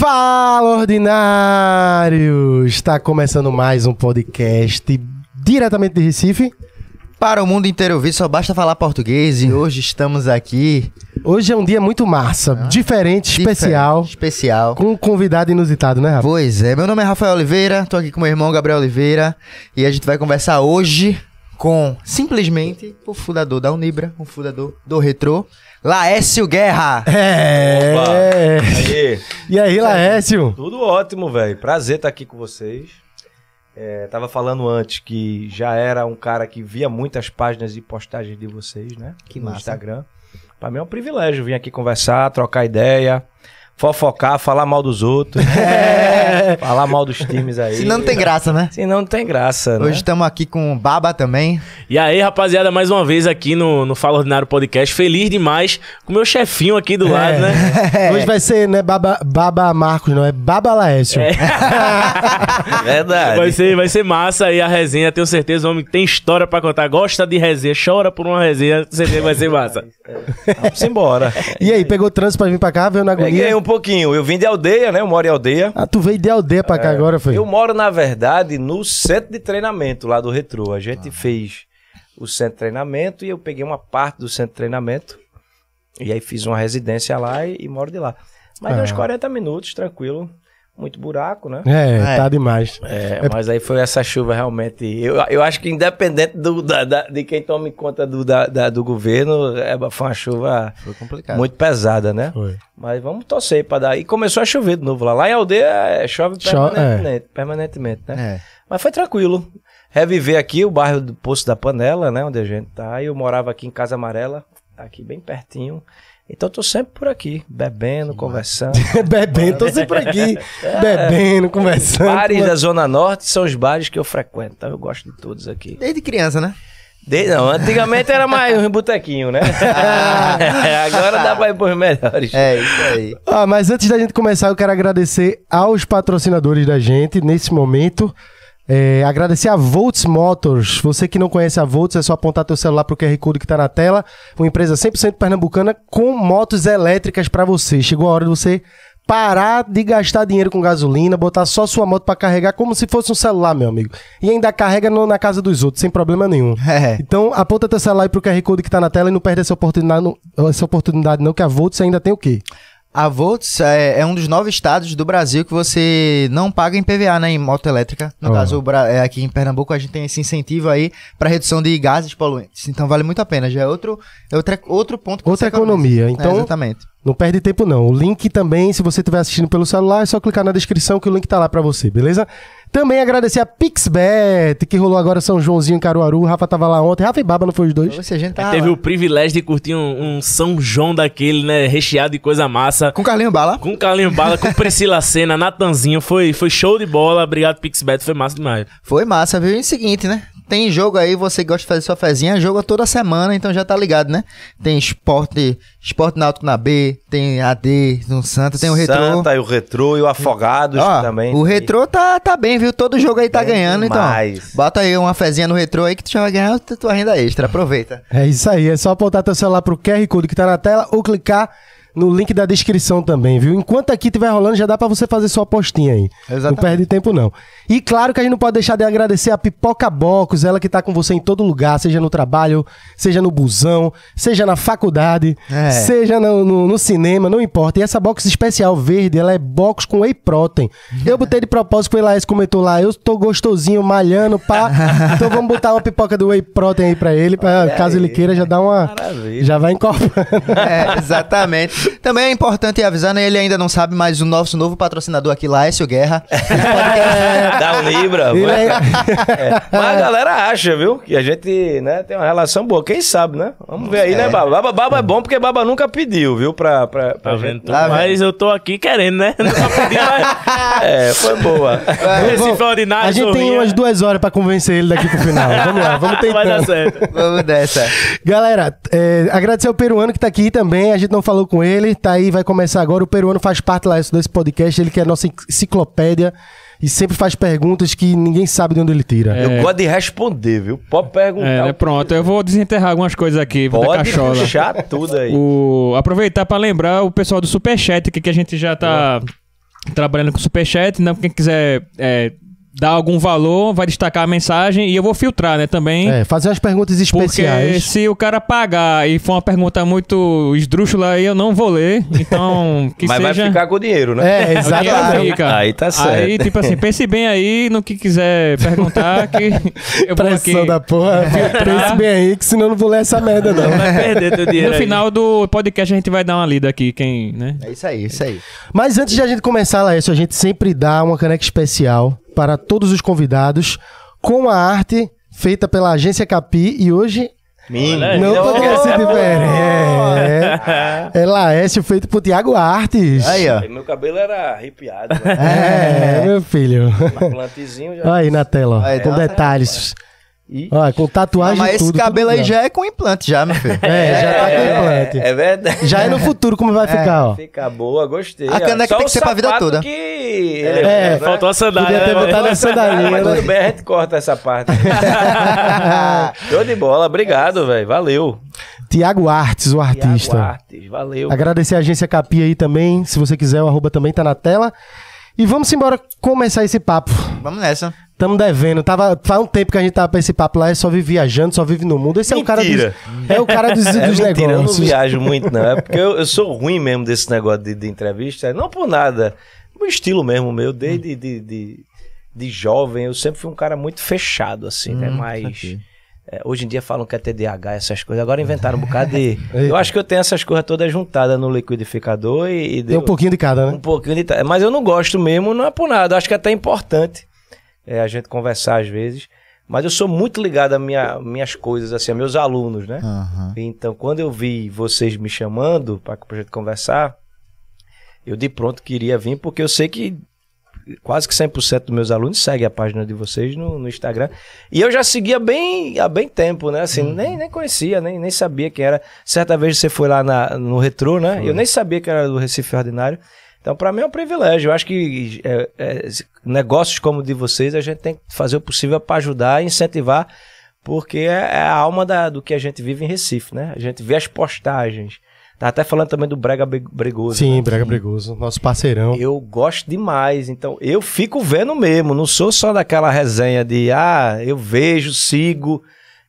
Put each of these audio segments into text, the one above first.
Fala, ordinário! Está começando mais um podcast diretamente de Recife. Para o mundo inteiro ouvir, só basta falar português e hoje estamos aqui. Hoje é um dia muito massa, diferente, especial, Especial. com um convidado inusitado, né, Rafa? Pois é, meu nome é Rafael Oliveira, tô aqui com meu irmão Gabriel Oliveira e a gente vai conversar hoje com simplesmente o fundador da Unibra, o fundador do Retro, Laércio Guerra. É. Opa. Aí, E aí, Laércio? tudo ótimo, velho. Prazer estar aqui com vocês. É, tava falando antes que já era um cara que via muitas páginas e postagens de vocês, né? Que no massa. Instagram. Pra mim é um privilégio vir aqui conversar, trocar ideia, fofocar, falar mal dos outros, falar mal dos times aí. Se não tem graça, né? Senão não tem graça, né? Hoje estamos aqui com o Baba também. E aí, rapaziada, mais uma vez aqui no, no Fala Ordinário Podcast. Feliz demais com o meu chefinho aqui do lado, né? Hoje vai ser, né, Baba, Baba Marcos, não é Baba Laércio. Verdade. Vai ser, vai ser massa aí a resenha, tenho certeza. O homem tem história pra contar, gosta de resenha, chora por uma resenha, com certeza vai ser massa. Vamos embora. E aí, pegou trânsito pra vir pra cá, veio na Peguei agonia? um pouquinho. Eu vim de aldeia, né? Eu moro em aldeia. Ah, tu veio de aldeia pra cá agora, foi? Eu moro, na verdade, no centro de treinamento lá do Retro. A gente fez o centro de treinamento e eu peguei uma parte do centro de treinamento. E aí fiz uma residência lá e, e moro de lá. Mas Ah. uns 40 minutos, tranquilo. Muito buraco, né? É, É. tá demais. É, mas aí foi essa chuva realmente. Eu, eu acho que independente do, da- da- de quem tome conta do, da- da- do governo, é, foi uma chuva Foi complicado. muito pesada, né? Foi. Mas vamos torcer para dar. E começou a chover de novo lá. Lá em aldeia é, chove Cho- permanentemente, permanentemente, né? É. Mas foi tranquilo. Reviver aqui o bairro do Poço da Panela, né? Onde a gente tá. Eu morava aqui em Casa Amarela, aqui bem pertinho. Então tô sempre por aqui, bebendo, conversando. Bebendo, tô sempre aqui. Bebendo, conversando. bares da Zona Norte são os bares que eu frequento. Então eu gosto de todos aqui. Desde criança, né? De- não, antigamente era mais um botequinho, né? Agora dá pra ir pros melhores. É, isso aí. Ah, mas antes da gente começar, eu quero agradecer aos patrocinadores da gente nesse momento. É, agradecer a Volts Motors. Você que não conhece a Volts, é só apontar teu celular pro QR Code que tá na tela. Uma empresa 100% pernambucana com motos elétricas para você. Chegou a hora de você parar de gastar dinheiro com gasolina, botar só sua moto para carregar como se fosse um celular, meu amigo. E ainda carrega no- na casa dos outros, sem problema nenhum. É. Então, aponta teu celular aí pro QR Code que tá na tela e não perde essa oportunidade, não, essa oportunidade não, que a Volts ainda tem o quê? A Volts é, é um dos nove estados do Brasil que você não paga em PVA, né, em moto elétrica. No Ó. caso, é, aqui em Pernambuco, a gente tem esse incentivo aí para redução de gases poluentes. Então vale muito a pena. Já é outro, é outra, outro ponto que Outra economiza. economia. É, Então, exatamente. Não perde tempo não. O link também, se você estiver assistindo pelo celular, é só clicar na descrição que o link tá lá pra você, beleza? Também agradecer a Pixbet, que rolou agora São Joãozinho em Caruaru. O Rafa tava lá ontem. Rafa e Baba não foi os dois? Você, a gente tá Teve lá. o privilégio de curtir um, um São João daquele, né? Recheado de coisa massa. Com Carlinho Bala. Com Carlinho Bala, com Priscila Senna, Natanzinho. Foi, foi show de bola. Obrigado, Pixbet. Foi massa demais. Foi massa, viu? E o seguinte, né? Tem jogo aí, você gosta de fazer sua fezinha, joga toda semana, então já tá ligado, né? Tem esporte, esporte náutico na B, tem AD no Santa, tem o Retrô. Santa e o Retrô e o Afogados Ó, também. o Retrô tá, tá bem, viu? Todo jogo aí tá Bem ganhando, demais. então. Bota aí uma fezinha no Retrô aí que tu já vai ganhar tua tua renda extra, aproveita. É isso aí. É só apontar teu celular pro QR Code que tá na tela ou clicar no link da descrição também, viu? Enquanto aqui estiver rolando, já dá pra você fazer sua apostinha aí. Exatamente. Não perde tempo, não. E claro que a gente não pode deixar de agradecer a Pipoca Bocos, ela que tá com você em todo lugar, seja no trabalho, seja no busão, seja na faculdade, É. seja no, no- no cinema, não importa. E essa box especial verde, ela é box com whey protein. Eu botei de propósito, o Elias comentou lá, eu tô gostosinho, malhando, pá. então vamos botar uma pipoca do whey protein aí pra ele, pra, caso ele queira, já dá uma... Maravilha. Já vai incorporando. É, exatamente. Também é importante avisar, né? Ele ainda não sabe, mas o nosso novo patrocinador aqui, Laércio Guerra. Dá um Libra. É- É. Mas a galera acha, viu? Que a gente né, tem uma relação boa. Quem sabe, né? Vamos ver aí, né, Baba? Baba, Baba é bom porque Baba nunca pediu, viu? Pra, pra, pra Tá gente. Tá mas eu tô aqui querendo, né? Não pedi, mas... É, foi boa. Esse foi ordinário, a gente tem umas duas horas pra convencer ele daqui pro final. Vamos lá, vamos Vai dar tentando. certo. Vamos dessa. Galera, é, agradecer ao peruano que tá aqui também. A gente não falou com ele, tá aí, vai começar agora. O peruano faz parte lá desse podcast, ele que é a nossa enciclopédia e sempre faz perguntas que ninguém sabe de onde ele tira. Eu gosto de responder, viu? Pode perguntar. É, o né, que pronto, eu vou desenterrar algumas coisas aqui, vou Pode puxar tudo aí. O, aproveitar para lembrar o pessoal do Superchat aqui que a gente já tá trabalhando com superchat, né? Quem quiser é, dar algum valor, vai destacar a mensagem e eu vou filtrar, né, também. É, fazer umas perguntas Porque especiais. se o cara pagar e for uma pergunta muito esdrúxula aí, eu não vou ler. Então, que Mas seja... vai ficar com o dinheiro, né? É, exatamente. Aí tá certo. Aí, tipo assim, pense bem aí no que quiser perguntar que eu vou aqui... Pressão da porra. Pense bem aí, que senão eu não vou ler essa merda, não. Vai perder teu dinheiro No aí. final do podcast a gente vai dar uma lida aqui, quem, né? É isso aí, isso aí. Mas antes de a gente começar, Laércio, a gente sempre dá uma caneca especial para todos os convidados com a arte feita pela agência Capi e hoje Menino. não poderia ser diferente. É, é Laércio feito por Tiago Artes. Aí, ó. Meu cabelo era arrepiado, né? É, meu filho. Um plantezinho já. Aí na tela, ó, Aí, com detalhes. E- Olha, com tatuagem Mas e esse tudo. cabelo tudo aí já é com implante, já, meu filho. É, já tá com implante. É verdade. Já é no futuro como vai ficar, ó. Fica boa, gostei. A caneca Só tem que ser pra vida toda. Que ele É, né? Faltou a sandália. Podia ter né, botado a sandalinha, Mas né? tudo bem, a gente corta essa parte. Show de bola, obrigado, velho. Valeu. Tiago Artes, o artista. Tiago Artes, valeu. Agradecer a agência Capi aí também. Se você quiser, o arroba também tá na tela. E vamos embora começar esse papo. Vamos nessa. Tamo devendo. Tava, faz um tempo que a gente tava pra esse papo lá, é só vive viajando, só vive no mundo. Esse é o cara dos, Mentira. é o cara dos, É dos mentira, eu não negócios. viajo muito, não. É porque eu, eu sou ruim mesmo desse negócio de, de entrevista. Não por nada. O estilo mesmo meu, desde de, de, de jovem, eu sempre fui um cara muito fechado, assim, né? Mas. é, hoje em dia falam que é TDAH, essas coisas. Agora inventaram um bocado de. eu acho que eu tenho essas coisas todas juntadas no liquidificador e. e Tem um deu- pouquinho de cada, um né? pouquinho de. Mas eu não gosto mesmo, não é por nada. Eu acho que é até importante é, a gente conversar às vezes. Mas eu sou muito ligado a minha, minhas coisas, assim, a meus alunos, né? Aham. Então, quando eu vi vocês me chamando para a gente conversar, eu de pronto queria vir, porque eu sei que quase que 100% dos meus alunos seguem a página de vocês no, no Instagram. E eu já seguia bem há bem tempo, né? Assim, nem, nem conhecia, nem, nem sabia quem era. Certa vez você foi lá na- no Retrô, né? Eu nem sabia que era do Recife Ordinário. Então, para mim é um privilégio. Eu acho que é, é, negócios como o de vocês, a gente tem que fazer o possível para ajudar e incentivar, porque é, é a alma da- do que a gente vive em Recife, né? A gente vê as postagens. Tá até falando também do Brega Bre- Bregoso. Sim, né? Brega Bregoso, nosso parceirão. Eu gosto demais, então eu fico vendo mesmo, não sou só daquela resenha de ah, eu vejo, sigo,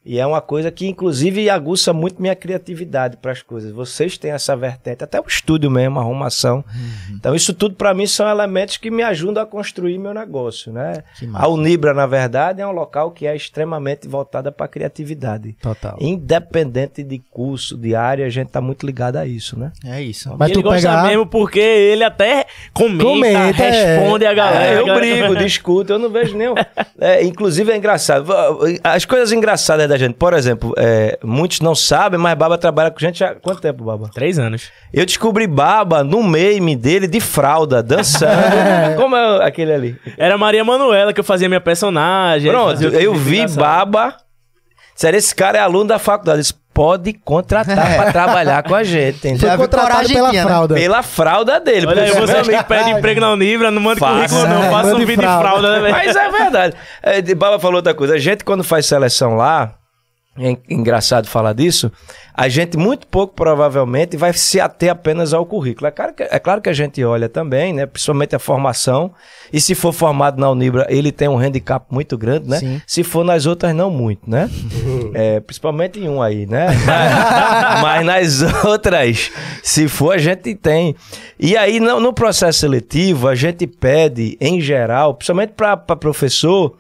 e é uma coisa que inclusive aguça muito minha criatividade para as coisas. Vocês têm essa vertente, até o estúdio mesmo, a arrumação. Então isso tudo para mim são elementos que me ajudam a construir meu negócio, né? A Unibra, na verdade, é um local que é extremamente voltada para a criatividade. Total. Independente de curso, de área, a gente tá muito ligado a isso, né? É isso. Mas E ele tu gosta pega. mesmo porque ele até comenta, Comenta, é. responde a galera. É, eu brigo, discuto, eu não vejo nenhum. É, inclusive é engraçado. As coisas engraçadas da gente, por exemplo, é, muitos não sabem, mas Baba trabalha com gente há quanto tempo, Baba? Três anos. Eu descobri Baba no meme dele de fralda, dançando. Como é aquele ali? Era Maria Manuela que eu fazia minha personagem. Pronto, eu outro vi engraçado. Baba. Sério, esse cara é aluno da faculdade. Ele disse, pode contratar pra trabalhar com a gente, Foi entendeu? Já contratado pela né? fralda. Pela fralda dele. Olha aí, vocês que pedem emprego na Unibra, não manda Faça. currículo não, É, faça um vídeo de fralda. fralda, né? Mas é verdade. É, Baba falou outra coisa. A gente, quando faz seleção lá, é en- engraçado falar disso, a gente muito pouco provavelmente vai se ater apenas ao currículo. É claro que, é claro que a gente olha também, né? Principalmente a formação. E se for formado na Unibra, ele tem um handicap muito grande, né? Sim. Se for nas outras, não muito, né? É, principalmente em um aí, né? Mas, mas nas outras, se for, a gente tem. E aí, no, no processo seletivo, a gente pede, em geral, principalmente para professor,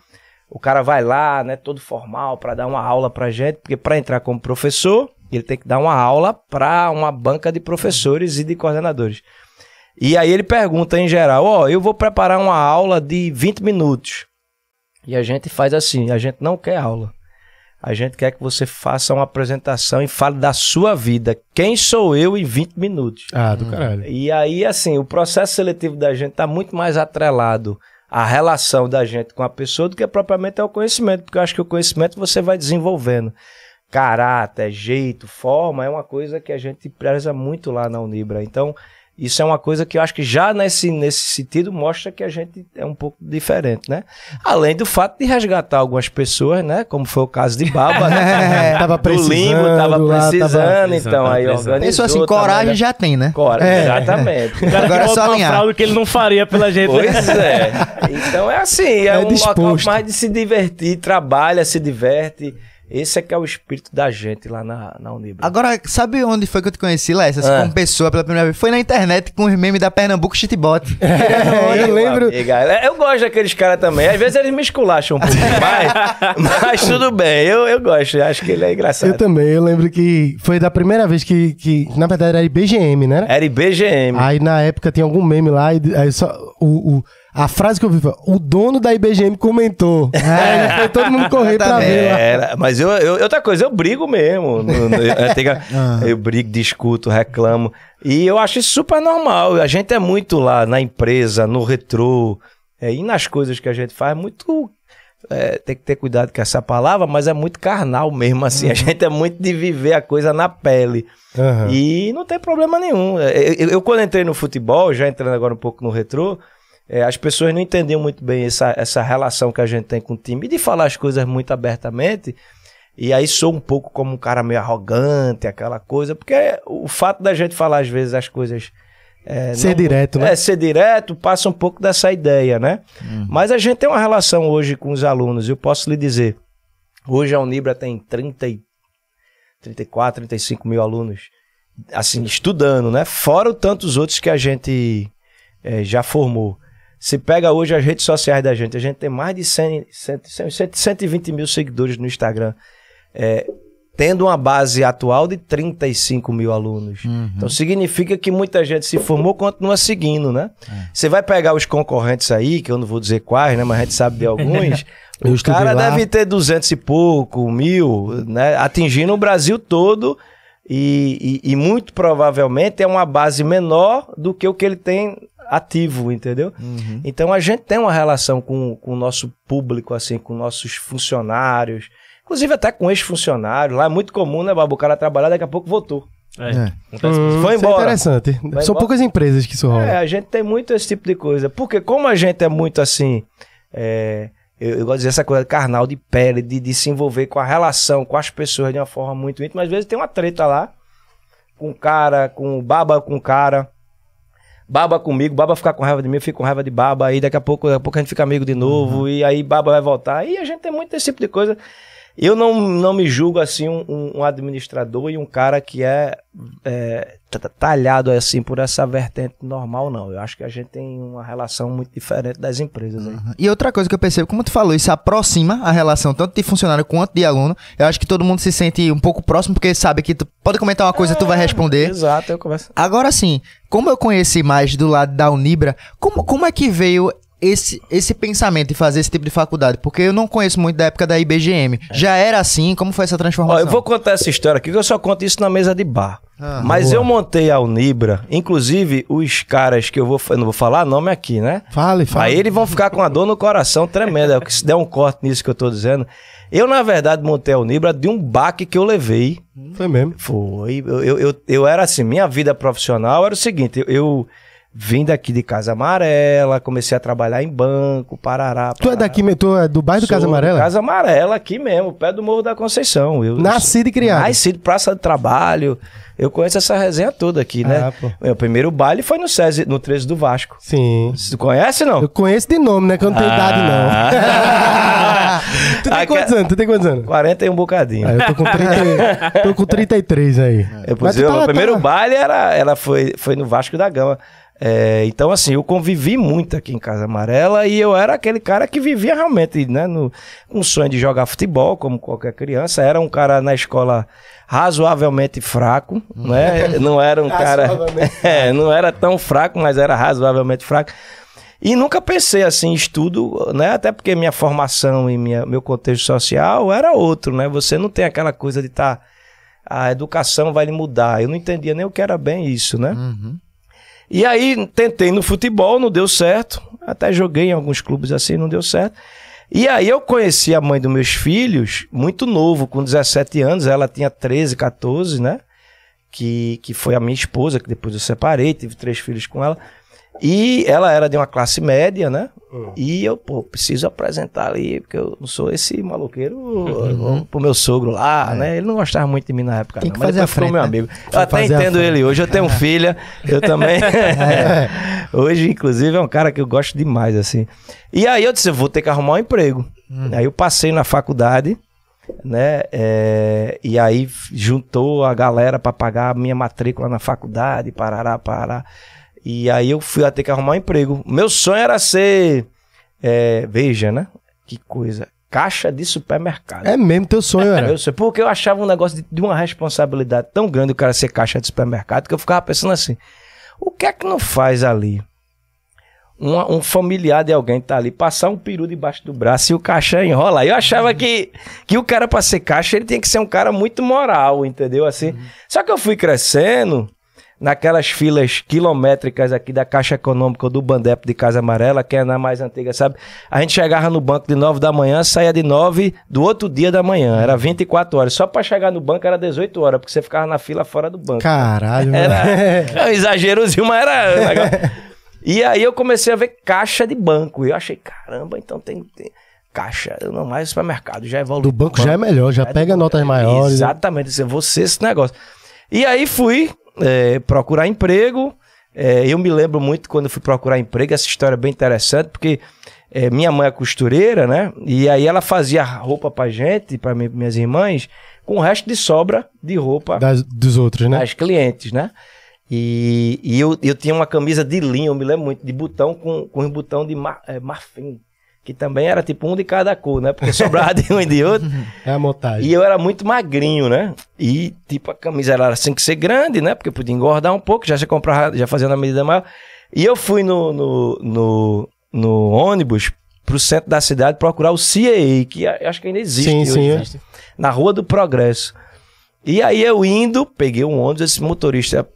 o cara vai lá, né, todo formal, para dar uma aula pra gente, porque para entrar como professor, ele tem que dar uma aula para uma banca de professores e de coordenadores. E aí ele pergunta em geral, ó, eu vou preparar uma aula de 20 minutos. E a gente faz assim, a gente não quer aula. A gente quer que você faça uma apresentação e fale da sua vida. Quem sou eu em 20 minutos? Ah, do caralho. E aí, assim, o processo seletivo da gente está muito mais atrelado à relação da gente com a pessoa do que propriamente ao conhecimento, porque eu acho que o conhecimento você vai desenvolvendo. Caráter, jeito, forma, é uma coisa que a gente preza muito lá na Unibra. Então, Isso é uma coisa que eu acho que já nesse, nesse sentido mostra que a gente é um pouco diferente, né? Além do fato de resgatar algumas pessoas, né? Como foi o caso de Baba, né? Tava Do limbo, precisando tava lá, precisando, tava- então aí Precisando. organizou. Pensou assim, também, coragem né? já tem, né? Coragem, É. exatamente. O cara Agora é que só alinhar. fraude que ele não faria pela gente. né? Pois é. Então é assim, é, É um local disposto. mais de se divertir, trabalha, se diverte. Esse é que é o espírito da gente lá na, na Unibra. Agora, sabe onde foi que eu te conheci, Léo? Assim, Ah. como pessoa pela primeira vez? Foi na internet com os memes da Pernambuco Shitbot. É, eu lembro. Amiga, é, eu gosto daqueles caras também. Às vezes eles me esculacham um pouco mais, mas tudo bem. Eu, eu gosto, eu acho que ele é engraçado. Eu também, eu lembro que foi da primeira vez que, que na verdade, era IBGM, né? Era IBGM. Aí na época tinha algum meme lá, e aí só. O, o- a frase que eu vi foi: o dono da IBGM comentou. Aí foi todo mundo correr pra ver. Era, mas eu, eu- outra coisa, eu brigo mesmo. No- no- eu, tenho- eu brigo, discuto, reclamo. E eu acho isso super normal. A gente é muito lá na empresa, no retrô, é, e nas coisas que a gente faz, muito. é, tem que ter cuidado com essa palavra, mas é muito carnal mesmo, assim. A gente é muito de viver a coisa na pele. Aham. E não tem problema nenhum. É, Eu, eu, quando entrei no futebol, já entrando agora um pouco no retrô, é, as pessoas não entendiam muito bem essa, essa relação que a gente tem com o time e de falar as coisas muito abertamente. E aí sou um pouco como um cara meio arrogante, aquela coisa, porque o fato da gente falar às vezes as coisas. é, Ser não- direto, né? É, ser direto passa um pouco dessa ideia, né? Mas a gente tem uma relação hoje com os alunos, eu posso lhe dizer. Hoje a Unibra tem 30 e 34, 35 mil alunos, assim, estudando, né? Fora o tantos outros que a gente eh, já formou. Se pega hoje as redes sociais da gente, a gente tem mais de 100, 100, 100, 120 mil seguidores no Instagram, eh, tendo uma base atual de 35 mil alunos. Então significa que muita gente se formou, continua seguindo, né? Você vai pegar os concorrentes aí, que eu não vou dizer quais, né? Mas a gente sabe de alguns. O cara lá. deve ter 200 e pouco, mil, né? Atingindo o Brasil todo. E, e- e muito provavelmente é uma base menor do que o que ele tem ativo, entendeu? Então a gente tem uma relação com, com o nosso público, assim, com nossos funcionários, inclusive até com ex-funcionários. Lá é muito comum, né, Babu? O cara trabalhar, daqui a pouco voltou. É. É. Hum, Foi isso é embora. interessante. Vai São embora. poucas empresas que isso rola. É, a gente tem muito esse tipo de coisa. Porque como a gente é muito assim. é, eu, eu gosto de dizer essa coisa carnal de pele, de, de se envolver com a relação, com as pessoas de uma forma muito íntima. Às vezes tem uma treta lá, com o cara, com o baba com o cara. Baba comigo, Baba ficar com raiva de mim, eu fico com raiva de Baba, aí daqui a pouco, daqui a pouco a gente fica amigo de novo, e aí Baba vai voltar. E a gente tem muito esse tipo de coisa. Eu não, não me julgo assim um, um- administrador e um cara que é, é, ta- talhado assim por essa vertente normal, não. Eu acho que a gente tem uma relação muito diferente das empresas aí. E outra coisa que eu percebo, como tu falou, isso aproxima a relação tanto de funcionário quanto de aluno. Eu acho que todo mundo se sente um pouco próximo, porque sabe que tu pode comentar uma coisa e tu vai responder. Exato, eu converso. Agora sim, como eu conheci mais do lado da Unibra, como, como é que veio esse, esse pensamento de fazer esse tipo de faculdade? Porque eu não conheço muito da época da IBGM. Já era assim? Como foi essa Ó, transformação? eu vou contar essa história aqui, que eu só conto isso na mesa de bar. Ah, Mas boa. eu montei a Unibra, inclusive os caras que eu vou, eu não vou falar nome aqui, né? Fale, fale. Aí eles vão ficar com a dor no coração tremenda. que Se der um corte nisso que eu tô dizendo. Eu, na verdade, montei a Unibra de um baque que eu levei. Foi mesmo. Foi. Eu, eu, eu, eu era assim, minha vida profissional era o seguinte, eu, eu vim daqui de Casa Amarela, comecei a trabalhar em banco, parará. Tu é daqui, tu é do bairro do Casa Amarela? Casa Amarela, aqui mesmo, pé do Morro da Conceição. Eu, Nascido e criado. Nascido, Praça do Trabalho. Eu conheço essa resenha toda aqui, né? Ah. Meu primeiro baile foi no SESI, no 13 do Vasco. Sim. Você conhece, não? Eu conheço de nome, né? Que eu não tenho idade, Ah. não. tu tem Ah, quantos que- anos? Tu tem quantos anos? 40 e um bocadinho. Ah, eu tô com, 30, tô com 33 aí. Mas pois tu eu, tá- o primeiro tá- baile era, ela foi, foi no Vasco da Gama. É, então, assim, eu convivi muito aqui em Casa Amarela e eu era aquele cara que vivia realmente, né, no, com o sonho de jogar futebol, como qualquer criança. Era um cara na escola razoavelmente fraco, né? Não era um cara. Razoavelmente É, não era tão fraco, mas era razoavelmente fraco. E nunca pensei assim em estudo, né? Até porque minha formação e minha, meu contexto social era outro, né? Você não tem aquela coisa de estar. a educação vai lhe mudar. Eu não entendia nem o que era bem isso, né? Uhum. E aí tentei no futebol, não deu certo. Até joguei em alguns clubes assim, não deu certo. E aí eu conheci a mãe dos meus filhos, muito novo, com 17 anos, ela tinha 13, 14, né? que, que foi a minha esposa, que depois eu separei, tive três filhos com ela. E ela era de uma classe média, né? Hum. E eu, pô, preciso apresentar ali, porque eu não sou esse maloqueiro vamos pro meu sogro lá, né? Ele não gostava muito de mim na época, Tem não, que mas fazer a frente, meu né? amigo. Tem Eu até entendo ele hoje, eu tenho filha, eu também. hoje, inclusive, é um cara que eu gosto demais, assim. E aí eu disse, eu vou ter que arrumar um emprego. Aí eu passei na faculdade, né? é, e aí juntou a galera para pagar a minha matrícula na faculdade, parará, parará. E aí eu fui a ter que arrumar um emprego. Meu sonho era ser, é, veja, né? Que coisa, caixa de supermercado. É mesmo teu sonho, era. Eu sei, porque eu achava um negócio de, de uma responsabilidade tão grande o cara ser caixa de supermercado que eu ficava pensando assim: o que é que não faz ali? Um, um familiar de alguém tá ali, passar um peru debaixo do braço e o caixa enrola. Eu achava que, que o cara, pra ser caixa, ele tinha que ser um cara muito moral, entendeu? Assim. Só que eu fui crescendo naquelas filas quilométricas aqui da Caixa Econômica ou do Bandep de Casa Amarela, que é na mais antiga, sabe? A gente chegava no banco de 9 da manhã, saía de 9 do outro dia da manhã. Era 24 horas. Só pra chegar no banco era 18 horas, porque você ficava na fila fora do banco. Caralho, Era mano. é um exagerozinho, mas era. E aí eu comecei a ver caixa de banco. E eu achei, caramba, então tem, tem caixa. Eu não mais supermercado, já evolui. Do banco já é melhor, já pega notas maiores. né? Exatamente, é você esse negócio. E aí fui é, procurar emprego. É, eu me lembro muito quando fui procurar emprego, essa história é bem interessante, porque é, minha mãe é costureira, né? E aí ela fazia roupa pra gente, pra mi- minhas irmãs, com o resto de sobra de roupa Das- dos outros, né? as clientes, né? E, e eu, eu tinha uma camisa de linho, eu me lembro muito, de botão com, com um botão de mar, é, marfim, que também era tipo um de cada cor, né? Porque sobrava de um e de outro. É a montagem. E eu era muito magrinho, né? E tipo, a camisa era assim que ser grande, né? Porque eu podia engordar um pouco, já se comprava, já fazia na medida maior. E eu fui no, no, no, no ônibus pro centro da cidade procurar o CAA, que acho que ainda existe. Sim, hoje, sim, né? Na Rua do Progresso. E aí eu indo, peguei um ônibus, esse motorista,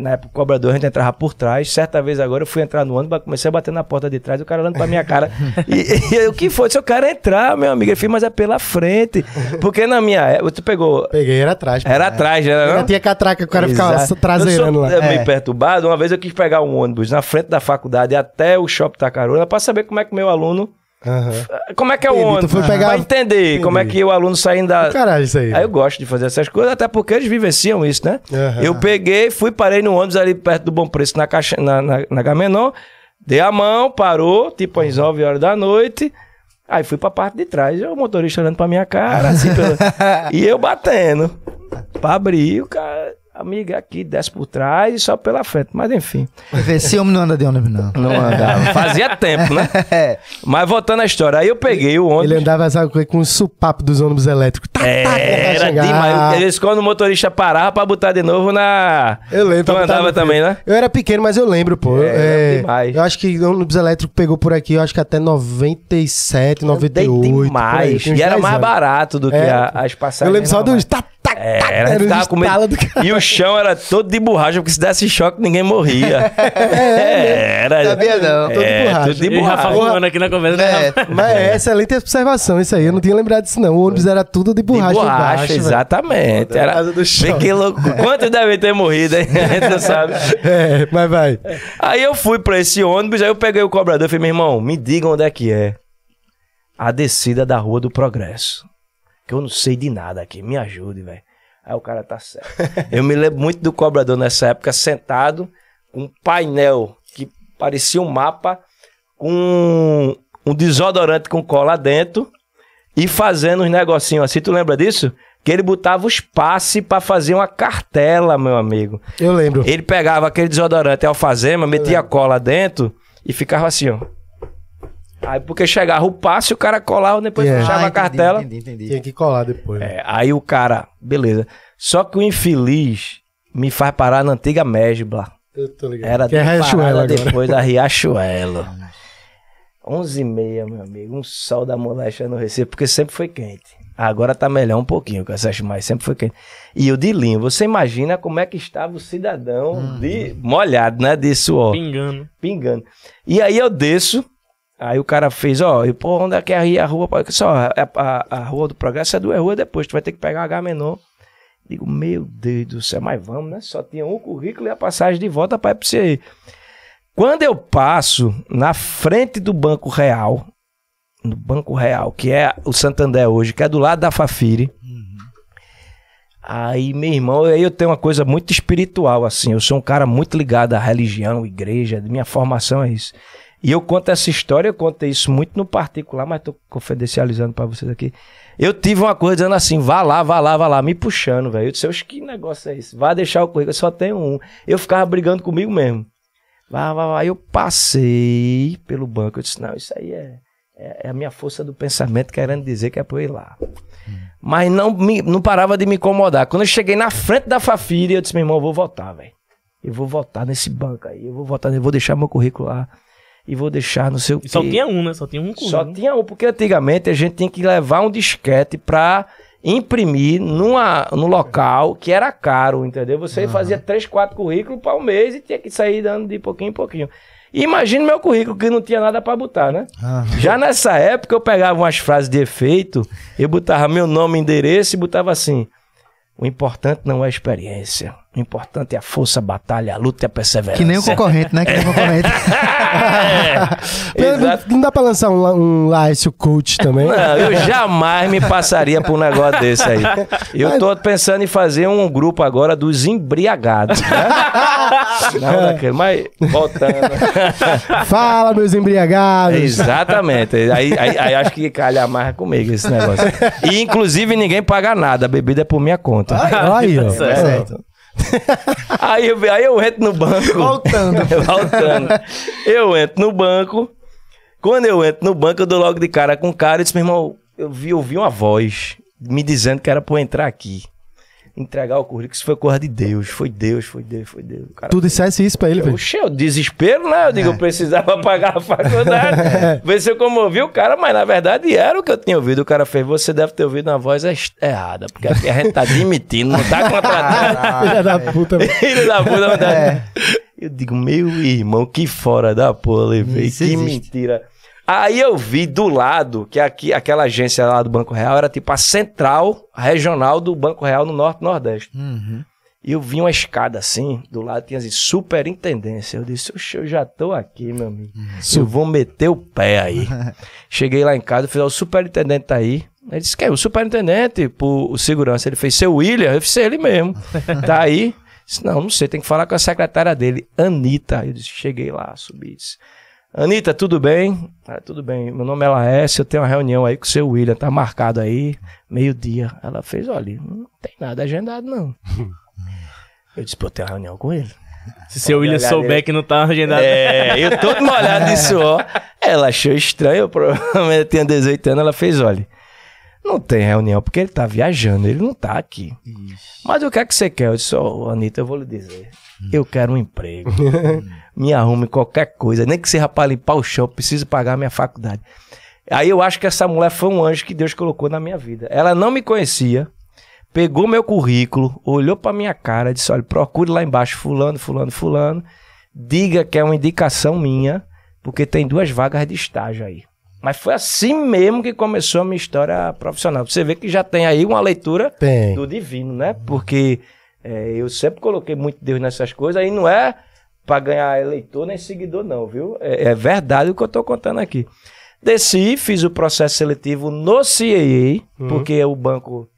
na época o cobrador, a gente entrava por trás. Certa vez agora eu fui entrar no ônibus, comecei a bater na porta de trás, o cara olhando pra minha cara. e, e eu, o que foi? Se eu quero entrar, meu amigo, ele fez, mas é pela frente. Porque na minha época, tu pegou. Peguei, era atrás. Era atrás, era Ainda não? tinha catraca, o cara ficava traseirando eu lá. sou, é, É. meio perturbado. Uma vez eu quis pegar um ônibus na frente da faculdade até o Shopping Tacarona pra saber como é que meu aluno. Aham. Como é que é o Entendi, ônibus? pegar- Pra entender como é que o aluno saindo da. Caralho, isso aí. Aí eu gosto de fazer essas coisas, até porque eles vivenciam isso, né? Aham. Eu peguei, fui, parei no ônibus ali perto do Bom Preço, na, caixa, na, na, na Gamenon, dei a mão, parou, tipo às 9 horas da noite. Aí fui pra parte de trás, o motorista olhando pra minha cara, assim, pelo- e eu batendo. Pra abrir, o cara, amiga, aqui, desce por trás e só pela frente. Mas enfim, Esse homem não anda de ônibus, não. não andava. Fazia tempo, né? É. Mas voltando à história, aí eu peguei o ônibus. Ele andava, sabe, com- o supapo dos ônibus elétricos. Tá, tá, Era pra chegar. demais. Eles, quando o motorista parava pra botar de novo na. Eu lembro. Tu andava também, né? Eu era pequeno, mas eu lembro, pô. É, É, era demais. eu acho que o ônibus elétrico pegou por aqui, eu acho que até 97, 98. Andei por aí, demais. uns e era 10 mais anos. barato do que É. a- as passagens. Eu lembro só dos. Tá, tá, É, era era, com medo. E o chão era todo de borracha, porque se desse choque ninguém morria. É, era. Sabia não. Todo de É, borracha. tudo de E Rafa borracha. voando aqui na conversa, né, É? Mas é excelente observação isso aí. Eu não tinha lembrado disso, não. O ônibus era tudo de De borracha, borracha, embaixo, exatamente. Por Era, causa do chão. Que louco. Quantos devem ter morrido, hein? A gente não sabe. É, mas vai. Aí eu fui pra esse ônibus, aí eu peguei o cobrador e falei, meu irmão, me diga onde é que é a descida da Rua do Progresso. Que eu não sei de nada aqui, me ajude, velho. Aí o cara tá certo. Eu me lembro muito do cobrador nessa época, sentado, com um painel que parecia um mapa, com um desodorante com cola dentro e fazendo uns negocinhos assim. Tu lembra disso? Que ele botava os passes pra fazer uma cartela, meu amigo. Eu lembro. Ele pegava aquele desodorante alfazema, metia cola dentro e ficava assim, ó. Aí porque chegava o passe, o cara colava, depois Yeah. fechava Ah, a entendi, cartela. Entendi, entendi. Tinha que colar depois. É, aí o cara, beleza. Só que o infeliz me faz parar na antiga Mesbla. Eu tô ligado. Era que é de Riachuelo depois da Riachuelo. 11 e meia, meu amigo. Um sol da moléstia no Recife, porque sempre foi quente. Agora tá melhor um pouquinho, que eu acho mais sempre foi quente. E eu de linho, você imagina como é que estava o cidadão de molhado, né, de suor Pingando. pingando. E aí eu desço, aí o cara fez, ó, e, pô, onde é que é aí a rua? Eu disse, ó, a, a, a rua do progresso é duas ruas depois, tu vai ter que pegar H menor Digo, meu Deus do céu, mas vamos, né? Só tinha um currículo e a passagem de volta para IPCI. Quando eu passo na frente do Banco Real, no Banco Real, que é o Santander hoje, que é do lado da Fafiri. Aí, meu irmão, aí eu tenho uma coisa muito espiritual, assim. Eu sou um cara muito ligado à religião, igreja, minha formação é isso. E eu conto essa história, eu conto isso muito no particular, mas tô confidencializando pra vocês aqui. Eu tive uma coisa dizendo assim, vá lá, vá lá, vá lá, me puxando, velho. Eu disse, "Oxe, que negócio é esse? Vá deixar o currículo, eu só tenho um. Eu ficava brigando comigo mesmo. Vá, vá, vá. Eu passei pelo banco, eu disse, não, isso aí é, é, é a minha força do pensamento querendo dizer que é pra eu ir lá. Mas não, me- não parava de me incomodar. Quando eu cheguei na frente da Fafiri, eu disse, meu irmão, eu vou votar, velho. Eu vou votar nesse banco aí, eu vou votar, eu vou deixar meu currículo lá. E vou deixar no seu só tinha um, né? Só tinha um só currículo. tinha um, porque antigamente a gente tinha que levar um disquete pra imprimir numa, no local que era caro, entendeu? Você fazia três, quatro currículos para um mês e tinha que sair dando de pouquinho em pouquinho. Imagina meu currículo que não tinha nada pra botar, né? Já nessa época eu pegava umas frases de efeito, eu botava meu nome, endereço e botava assim: o importante não é a experiência, o importante é a força, a batalha, a luta e a perseverança. Que nem o concorrente, né? Que nem o concorrente. É, exato. Não dá pra lançar um, um Laércio Coach também? Não, eu jamais me passaria por um negócio desse aí. Eu tô pensando em fazer um grupo agora dos embriagados, né? Não daquele, mas voltando. Fala, meus embriagados. Exatamente. Aí, aí, aí acho que calha mais comigo esse negócio. E inclusive ninguém paga nada, a bebida é por minha conta. Aí, ó. certo. Aí eu, aí eu entro no banco. Voltando. Voltando. Eu entro no banco. Quando eu entro no banco, eu dou logo de cara com o cara e disse, meu irmão, eu vi, eu vi uma voz me dizendo que era pra eu entrar aqui. Entregar o currículo. Isso foi coisa de Deus. Foi Deus, foi Deus, foi Deus. Cara Tu dissesse isso pra ele, velho. Oxe, o desespero, né? Eu digo, eu precisava pagar a faculdade. Ver se eu comovi o cara, mas na verdade era o que eu tinha ouvido. O cara fez, você deve ter ouvido uma voz errada, porque aqui a gente tá demitindo, não tá contratando. Filha da puta. Filho da puta, tá- Eu digo, meu irmão, que fora da porra, levei. Que existe. mentira. Aí eu vi do lado que aqui, aquela agência lá do Banco Real era tipo a central regional do Banco Real no Norte e Nordeste. Uhum. E eu vi uma escada assim, do lado tinha assim, superintendência. Eu disse, Oxe, eu já tô aqui, meu amigo. Eu vou meter o pé aí. Cheguei lá em casa, ó, o superintendente tá aí. Ele disse, que é o superintendente, por o segurança. Ele fez, seu William? Eu fiz, ele mesmo. tá aí? Disse, não, não sei, tem que falar com a secretária dele, Anitta. Eu disse, cheguei lá, subi. Disse, Anitta, tudo bem? Ah, tudo bem, meu nome é Laércio, eu tenho uma reunião aí com o seu William, tá marcado aí, meio-dia. Ela fez, olha, não tem nada agendado, não. Eu disse, pô, eu tenho uma reunião com ele. Se seu William souber que não tá agendado. É, eu todo molhado de suor. Ela achou estranho, eu provavelmente tinha 18 anos, ela fez, olha, não tem reunião, porque ele tá viajando, ele não tá aqui. Mas o que é que você quer? Eu disse, ó, Anitta, eu vou lhe dizer. Eu quero um emprego. Me arrume qualquer coisa, nem que seja pra limpar o chão, preciso pagar a minha faculdade. Aí eu acho que essa mulher foi um anjo que Deus colocou na minha vida. Ela não me conhecia, pegou meu currículo, olhou pra minha cara, disse: olha, procure lá embaixo, fulano, fulano, fulano. Diga que é uma indicação minha, porque tem duas vagas de estágio aí. Mas foi assim mesmo que começou a minha história profissional. Você vê que já tem aí uma leitura Tem. do divino, né? Porque é, eu sempre coloquei muito Deus nessas coisas, aí não é pra ganhar eleitor nem seguidor, não, viu? É, é verdade o que eu tô contando aqui. Desci, fiz o processo seletivo no CAA, porque o banco.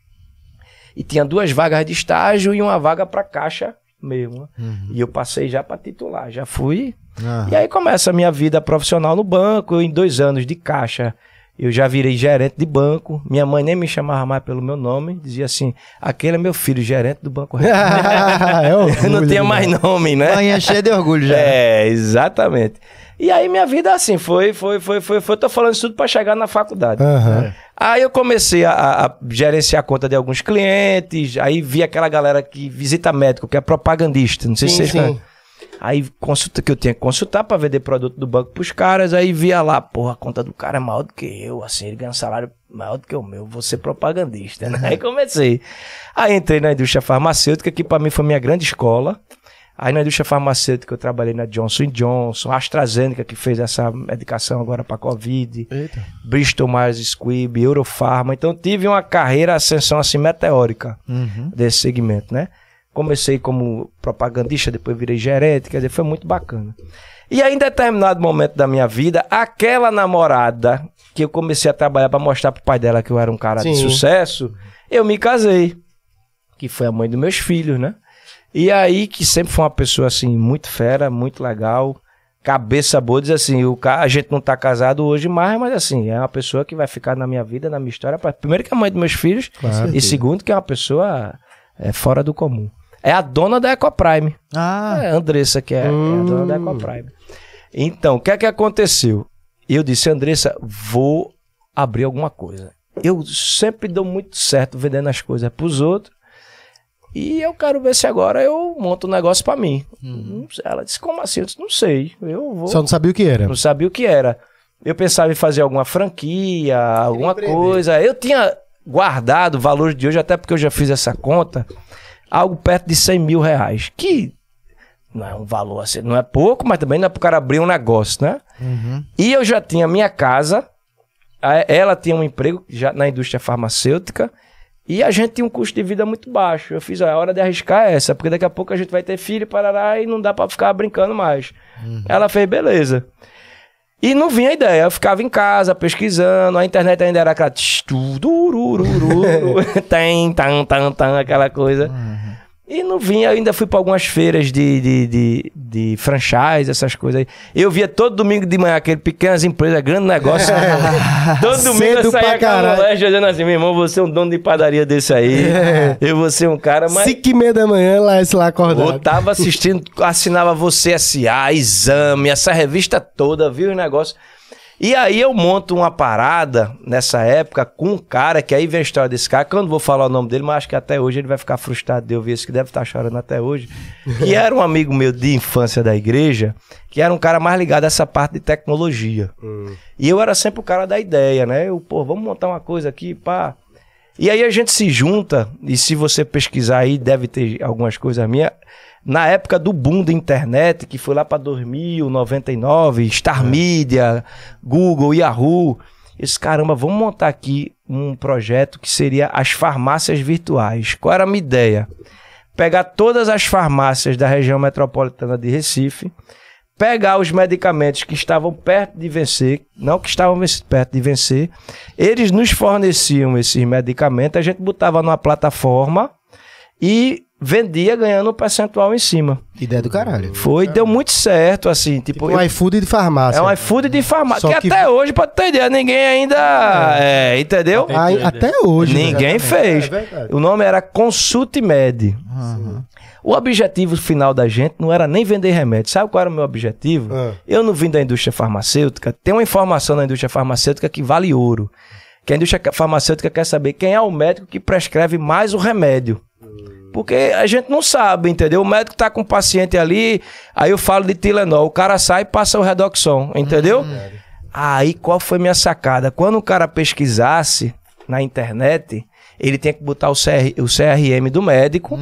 E tinha duas vagas de estágio e uma vaga para caixa mesmo. né? E eu passei já para titular, já fui. Ah. E aí começa a minha vida profissional no banco. Em dois anos de caixa, eu já virei gerente de banco. Minha mãe nem me chamava mais pelo meu nome. Dizia assim: aquele é meu filho, gerente do Banco Real. é orgulho, não tinha mais nome, né? Manhã cheia de orgulho já. É, exatamente. E aí minha vida assim foi, foi, foi, foi, foi. Tô falando isso tudo para chegar na faculdade. Aham. Aí eu comecei a, a gerenciar a conta de alguns clientes, aí vi aquela galera que visita médico, que é propagandista, não sei se Sim, vocês sim. conhecem. Aí consulta que eu tinha que consultar para vender produto do banco pros caras, aí via lá, porra, a conta do cara é maior do que eu, assim, ele ganha um salário maior do que o meu, vou ser propagandista, né? Aí comecei. Aí entrei na indústria farmacêutica, que para mim foi minha grande escola. Aí na indústria farmacêutica eu trabalhei na Johnson Johnson, AstraZeneca que fez essa medicação agora para Covid, Eita. Bristol Myers Squibb, Eurofarma. Então tive uma carreira ascensão assim meteórica Uhum. desse segmento, né? Comecei como propagandista, depois virei gerente, quer dizer, foi muito bacana. E aí, em determinado momento da minha vida, aquela namorada que eu comecei a trabalhar para mostrar pro pai dela que eu era um cara de Sim. sucesso, eu me casei. Que foi a mãe dos meus filhos, né? E aí, que sempre foi uma pessoa assim, muito fera, muito legal, cabeça boa, diz assim: o cara, a gente não tá casado hoje mais, mas assim, é uma pessoa que vai ficar na minha vida, na minha história. pra- Primeiro, que é a mãe dos meus filhos, Claro. e segundo, que é uma pessoa é, fora do comum. É a dona da Ecoprime. Ah, É a Andressa, que é, é a dona da Ecoprime. Então, o que é que aconteceu? Eu disse, Andressa, vou abrir alguma coisa. Eu sempre dou muito certo vendendo as coisas pros outros. E eu quero ver se agora eu monto um negócio pra mim. Sei. Ela disse, como assim? Eu disse, não sei. Eu vou. Só não sabia o que era. Não sabia o que era. Eu pensava em fazer alguma franquia, alguma coisa. Eu tinha guardado o valor de hoje, até porque eu já fiz essa conta, algo perto de 100 mil reais. Que não é um valor assim, não é pouco, mas também não é pro cara abrir um negócio, né? E eu já tinha minha casa, ela tinha um emprego já na indústria farmacêutica. E a gente tinha um custo de vida muito baixo. Eu fiz, ó, a hora de arriscar é essa, porque daqui a pouco a gente vai ter filho, parará, e não dá pra ficar brincando mais. Ela fez, beleza. E não vinha ideia, eu ficava em casa pesquisando, a internet ainda era aquela. tem, tan, tan, tan, aquela coisa. E não vinha, eu ainda fui pra algumas feiras de, de, de, de franchise, essas coisas aí. Eu via todo domingo de manhã aquele pequenas empresas, grande negócio. todo domingo Cedo eu saía com a caralho. moléstia dizendo assim, meu irmão, você é um dono de padaria desse aí. Eu vou ser um cara, mas. Cinco e meia da manhã, lá, esse lá Eu acordado. tava assistindo, assinava Você S.A., Exame, essa revista toda, viu o negócio. E aí eu monto uma parada nessa época com um cara, que aí vem a história desse cara, que eu não vou falar o nome dele, mas acho que até hoje ele vai ficar frustrado de eu ver isso, que deve estar chorando até hoje. Que era um amigo meu de infância da igreja, que era um cara mais ligado a essa parte de tecnologia. E eu era sempre o cara da ideia, né? Eu, pô, vamos montar uma coisa aqui, pá. E aí a gente se junta, e se você pesquisar aí, deve ter algumas coisas minhas. Na época do boom da internet, que foi lá para 2000, 99, Star Media, Google, Yahoo. Esse caramba, vamos montar aqui um projeto que seria as farmácias virtuais. Qual era a minha ideia? Pegar todas as farmácias da região metropolitana de Recife, pegar os medicamentos que estavam perto de vencer, não que estavam perto de vencer, eles nos forneciam esses medicamentos, a gente botava numa plataforma e vendia ganhando um percentual em cima. ideia do caralho. Foi, deu muito certo, assim, tipo, Tipo eu- um iFood de farmácia. é um iFood de farmácia, que, que- até hoje, pra ter ideia, ninguém ainda, é, entendeu? Ai, até hoje. Ninguém fez. É o nome era Consultimed. O objetivo final da gente não era nem vender remédio. Sabe qual era o meu objetivo? Ah. Eu não vim da indústria farmacêutica. Tem uma informação na indústria farmacêutica que vale ouro. Que a indústria farmacêutica quer saber quem é o médico que prescreve mais o remédio. Porque a gente não sabe, entendeu? O médico tá com um paciente ali, aí eu falo de Tilenol, o cara sai e passa o Redoxon, entendeu? Aí qual foi minha sacada? Quando o cara pesquisasse na internet, ele tinha que botar o, CR, o CRM do médico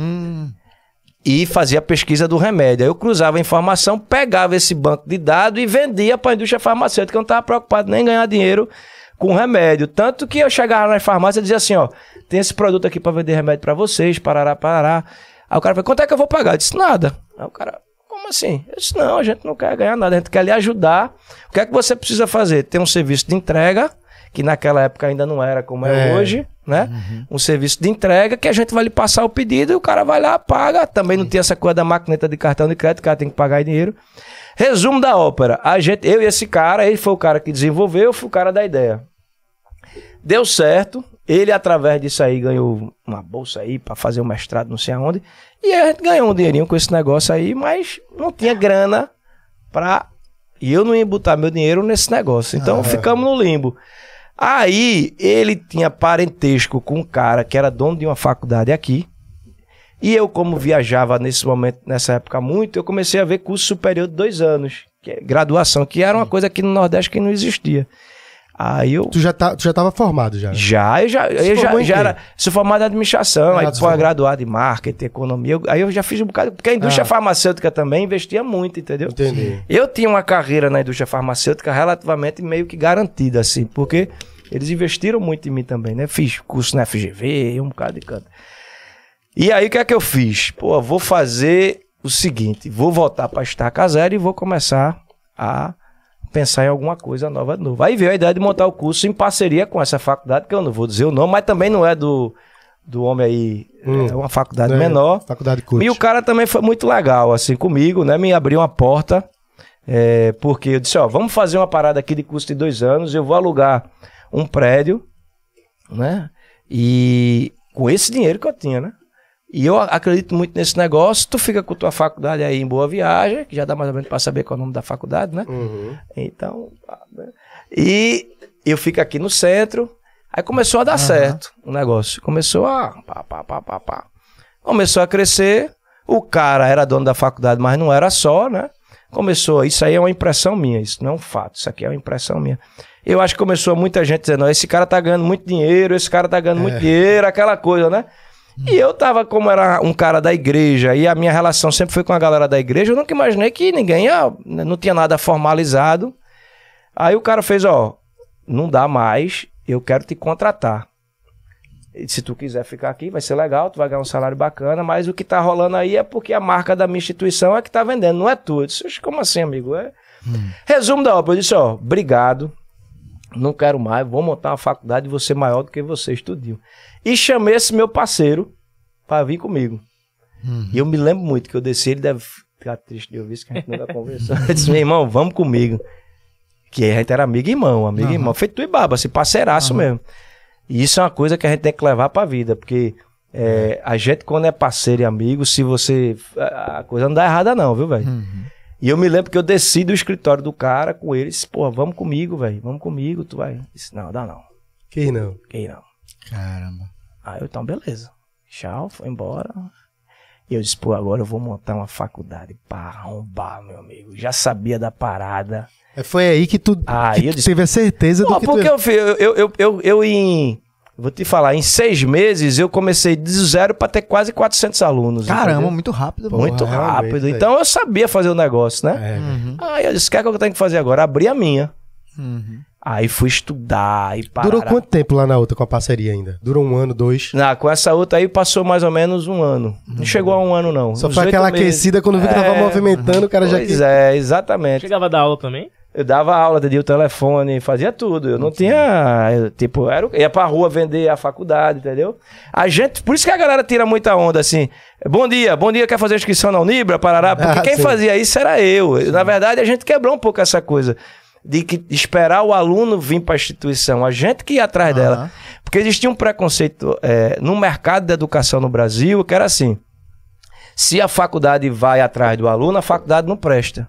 e fazia a pesquisa do remédio. Aí eu cruzava a informação, pegava esse banco de dados e vendia para a indústria farmacêutica. Eu não estava preocupado nem em ganhar dinheiro com remédio. Tanto que eu chegava na farmácia e dizia assim, ó, tem esse produto aqui para vender remédio para vocês, parará, parará. Aí o cara falou, quanto é que eu vou pagar? Eu disse, nada. Aí o cara, como assim? Eu disse, não, a gente não quer ganhar nada, a gente quer lhe ajudar. O que é que você precisa fazer? Ter um serviço de entrega, que naquela época ainda não era como é, É. hoje, né? Um serviço de entrega que a gente vai lhe passar o pedido e o cara vai lá, paga. Também não tem essa coisa da maquineta de cartão de crédito, o cara tem que pagar dinheiro. Resumo da ópera. A gente, eu e esse cara, ele foi o cara que desenvolveu, eu fui o cara da ideia. Deu certo. Ele, através disso aí, ganhou uma bolsa aí pra fazer um mestrado, não sei aonde. E a gente ganhou um dinheirinho com esse negócio aí, mas não tinha grana pra. E eu não ia botar meu dinheiro nesse negócio. Então ficamos no limbo. Aí ele tinha parentesco com um cara que era dono de uma faculdade aqui. E eu, como viajava nesse momento, nessa época muito, eu comecei a ver curso superior de dois anos, que é graduação, que era uma coisa aqui no Nordeste que não existia. Aí eu Tu já, tá, tu já tava formado já. né? já, eu já, eu já, já era. Sou formado em administração, Ah, aí se formou. pós-graduado em marketing, economia. eu- aí eu já fiz um bocado. Porque a indústria Ah. farmacêutica também investia muito, entendeu? Entendi. Eu tinha uma carreira na indústria farmacêutica relativamente meio que garantida, assim, porque eles investiram muito em mim também, né? Fiz curso na FGV, um bocado de canto. E aí o que é que eu fiz? Pô, vou fazer o seguinte: vou voltar para estaca zero e vou começar a pensar em alguma coisa nova de novo. Aí veio a ideia de montar o curso em parceria com essa faculdade, que eu não vou dizer o nome, mas também não é do, do homem aí, Hum. é uma faculdade É, menor. Faculdade curte. E o cara também foi muito legal, assim, comigo, né? Me abriu uma porta, é, porque eu disse, ó, vamos fazer uma parada aqui de custo de dois anos, eu vou alugar um prédio, né? E com esse dinheiro que eu tinha, né? E eu acredito muito nesse negócio, tu fica com tua faculdade aí em Boa Viagem, que já dá mais ou menos pra saber qual é o nome da faculdade, né? Uhum. Então, pá, né? e eu fico aqui no centro. Aí começou a dar certo o negócio. Começou a. Pá, pá, pá, pá, pá. Começou a crescer. O cara era dono da faculdade, mas não era só, né? Começou. Isso aí é uma impressão minha. Isso não é um fato. Isso aqui é uma impressão minha. Eu acho que começou muita gente dizendo: "Ó, esse cara tá ganhando muito dinheiro, esse cara tá ganhando muito dinheiro, aquela coisa, né? E eu tava, como era um cara da igreja, e a minha relação sempre foi com a galera da igreja, eu nunca imaginei que ninguém ia, não tinha nada formalizado. Aí o cara fez, ó, não dá mais, eu quero te contratar. E Se tu quiser ficar aqui, vai ser legal, tu vai ganhar um salário bacana, mas o que tá rolando aí é porque a marca da minha instituição é que tá vendendo, não é tu. Eu disse, "Oxe, como assim, amigo? É... Resumo da obra, eu disse, ó, obrigado, não quero mais, vou montar uma faculdade e vou ser maior do que você, estudiu. E chamei esse meu parceiro pra vir comigo. E eu me lembro muito que eu desci, ele deve ficar triste de ouvir isso, que a gente nunca conversou. Eu disse, meu irmão, vamos comigo. Que a gente era amigo e irmão, amigo e irmão. Feito tu e baba, assim, parceiraço mesmo. E isso é uma coisa que a gente tem que levar pra vida, porque é, a gente, quando é parceiro e amigo, se você. A a coisa não dá errada, não, viu, velho? E eu me lembro que eu desci do escritório do cara com ele e disse, pô, vamos comigo, velho, vamos comigo, tu vai. Eu Disse, não, dá não, Que não. que não. Caramba. Aí eu, então, beleza. Tchau, foi embora. E eu disse, pô, agora eu vou montar uma faculdade pra arrombar, meu amigo. Já sabia da parada. É, Foi aí que tu, Aí que eu tu disse- teve a certeza Pô, do que porque tu... eu, fi- eu, eu, eu, eu, eu em. Vou te falar, em seis meses eu comecei de zero pra ter quase 400 alunos. Caramba, entendeu? muito rápido. Mano. Muito rápido. Então eu sabia fazer o negócio, né? É, Uhum. Aí eu disse: o que é que eu tenho que fazer agora? Abrir a minha. Uhum. Aí fui estudar e parar. Durou quanto tempo lá na outra com a parceria ainda? Durou um ano, dois? Não, com essa outra aí passou mais ou menos um ano. Não chegou a um ano, não. Só Uns foi aquela meses. aquecida quando viu que tava É, movimentando, o cara já... Pois é, exatamente. Chegava a dar aula também? Eu dava aula, atendia o telefone, fazia tudo. Eu não tinha. eu, tipo, era, ia pra rua vender a faculdade, entendeu? A gente. Por isso que a galera tira muita onda assim. Bom dia, bom dia, quer fazer inscrição na Unibra, Parará? Porque Ah, quem sim. fazia isso era eu. Na verdade, a gente quebrou um pouco essa coisa. De que esperar o aluno vir para a instituição, a gente que ia atrás dela. Porque existia um preconceito é, no mercado da educação no Brasil que era assim: se a faculdade vai atrás do aluno, a faculdade não presta.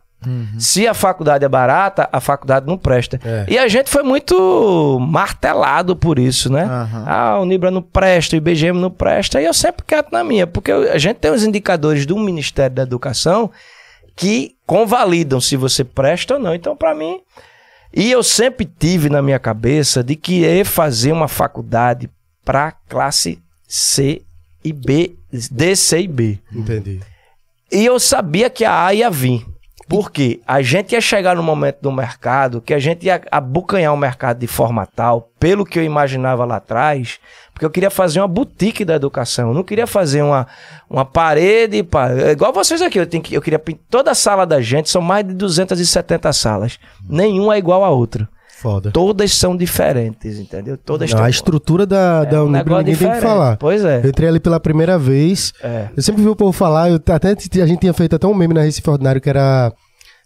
Se a faculdade é barata, a faculdade não presta. É. E a gente foi muito martelado por isso, né? Aham. Ah, o Nibra não presta, o IBGM não presta, e eu sempre quieto na minha, porque a gente tem os indicadores do Ministério da Educação que convalidam se você presta ou não. Então, para mim, e eu sempre tive na minha cabeça de querer fazer uma faculdade para classe C e B, D, C e B. Entendi. E eu sabia que a A ia vir. Porque a gente ia chegar no momento do mercado que a gente ia abocanhar o mercado de forma tal, pelo que eu imaginava lá atrás, porque eu queria fazer uma boutique da educação. Eu não queria fazer uma, uma parede. igual vocês aqui. Eu, tenho que, eu queria. pin- Toda a sala da gente são mais de 270 salas. Nenhuma é igual a outra. Foda. Todas são diferentes, entendeu? Todas a estrutura da, é da um ninguém tem que diferente. falar. Pois é. Eu entrei ali pela primeira vez. É. Eu sempre vi o povo falar, eu, até a gente tinha feito até um meme na Recife Ordinário que era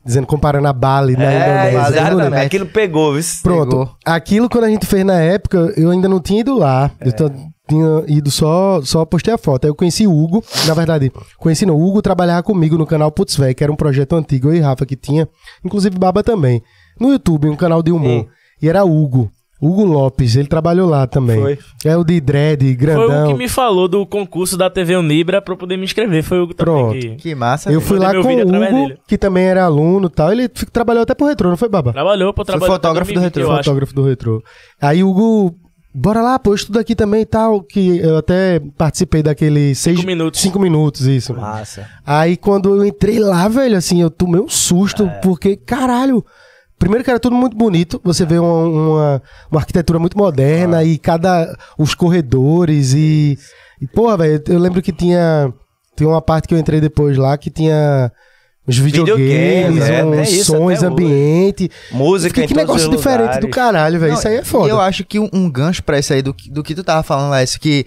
dizendo, comparando a Bali na É, Indonésia. Exatamente. Aquilo pegou, viu? Pronto. Pegou. Aquilo quando a gente fez na época, eu ainda não tinha ido lá. Eu tô- tinha ido só, só postei a foto. Aí eu conheci o Hugo. Na verdade, conheci não. O Hugo trabalhava comigo no canal Putz Véi, que era um projeto antigo, eu e Rafa que tinha. Inclusive Baba também. No YouTube, um canal de humor. Sim. E era Hugo. Hugo Lopes, ele trabalhou lá também. Foi. É o de dread, Foi o grandão. que me falou do concurso da TV Unibra pra eu poder me inscrever. Foi o Pronto. também que Que massa. Eu velho. fui lá com o Hugo, que também era aluno e tal. Ele trabalhou até pro Retrô, não foi, Baba? trabalhou, pô, trabalhou até fotógrafo do 2020, Retrô, fotógrafo do Retrô. Aí o Hugo, bora lá, pô, eu estudo aqui também e tal, que eu até participei daquele seis... Cinco minutos. Cinco minutos, isso. Massa. Aí quando eu entrei lá, velho, assim, eu tomei um susto, porque, caralho... Primeiro que era tudo muito bonito, você vê uma, uma, uma arquitetura muito moderna e cada... os corredores e... e porra, velho, eu lembro que tinha... Tinha uma parte que eu entrei depois lá que tinha... Os videogames, Videogames, é, uns é isso sons, ambiente. Música Fiquei, que negócio diferente lugares. do caralho, velho. Isso aí é foda. Eu acho que um, um gancho pra isso aí, do, que- do que tu tava falando, Lécio, que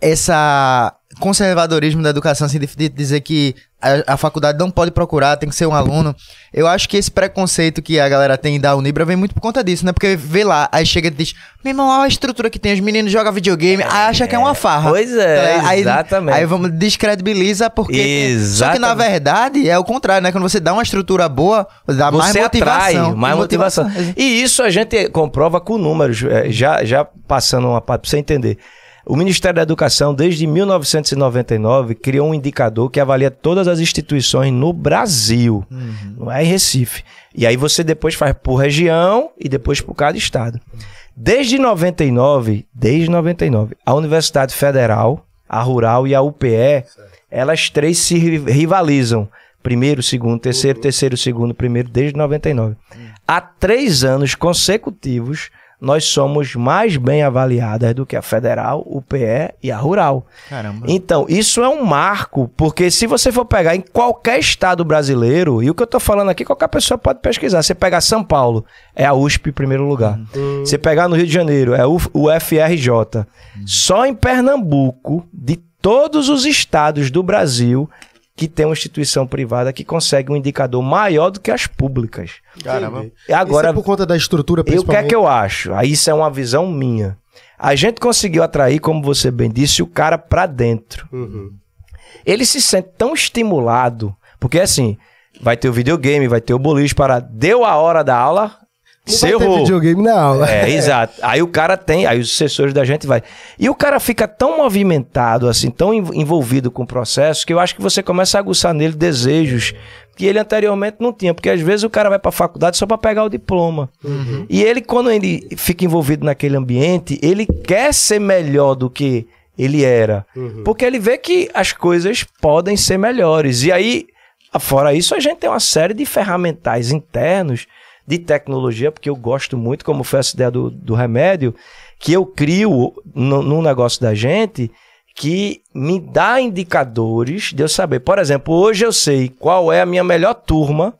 essa conservadorismo da educação, assim, de, dizer que a, a faculdade não pode procurar, tem que ser um aluno. Eu acho que esse preconceito que a galera tem da Unibra vem muito por conta disso, né? Porque vê lá, aí chega e diz, meu irmão, olha a estrutura que tem, os meninos jogam videogame, aí acha que é uma farra. Pois é, Tá, aí, exatamente. Aí vamos descredibiliza porque... Só que na Exatamente. verdade é o contrário, né? Quando você dá uma estrutura boa, dá mais Você atrai motivação. mais motivação. E isso a gente comprova com números, é, já, já passando uma parte para você entender. O Ministério da Educação, desde 1999, criou um indicador que avalia todas as instituições no Brasil, não é em Recife. E aí você depois faz por região e depois por cada estado. Desde 99, desde 99, a Universidade Federal, a Rural e a UPE, elas três se ri- rivalizam. Primeiro, segundo, terceiro, terceiro, segundo, primeiro, desde 99. Há três anos consecutivos, nós somos mais bem avaliadas do que a Federal, UPE e a Rural. Caramba. Então, isso é um marco, porque se você for pegar em qualquer estado brasileiro, e o que eu tô falando aqui, qualquer pessoa pode pesquisar. Você pegar São Paulo, é a USP em primeiro lugar. Você pegar no Rio de Janeiro, é o o FRJ. Só em Pernambuco, de todos os estados do Brasil, que tem uma instituição privada que consegue um indicador maior do que as públicas. Caramba. E agora, Isso é por conta da estrutura, e o que é principalmente. que eu acho? Aí isso é uma visão minha. A gente conseguiu atrair, como você bem disse, o cara pra dentro. Uhum. Ele se sente tão estimulado, porque assim, vai ter o videogame, vai ter o boliche para deu a hora da aula, Não você vai ter errou. videogame na aula. É, exato. Aí o cara tem, aí os assessores da gente vai. E o cara fica tão movimentado, assim, tão env- envolvido com o processo, que eu acho que você começa a aguçar nele desejos que ele anteriormente não tinha. Porque às vezes o cara vai pra faculdade só pra pegar o diploma. E ele, quando ele fica envolvido naquele ambiente, ele quer ser melhor do que ele era. Porque ele vê que as coisas podem ser melhores. E aí, fora isso, a gente tem uma série de ferramentais internos de tecnologia, porque eu gosto muito, como foi essa ideia do, do remédio, que eu crio no, no negócio da gente que me dá indicadores de eu saber. Por exemplo, hoje eu sei qual é a minha melhor turma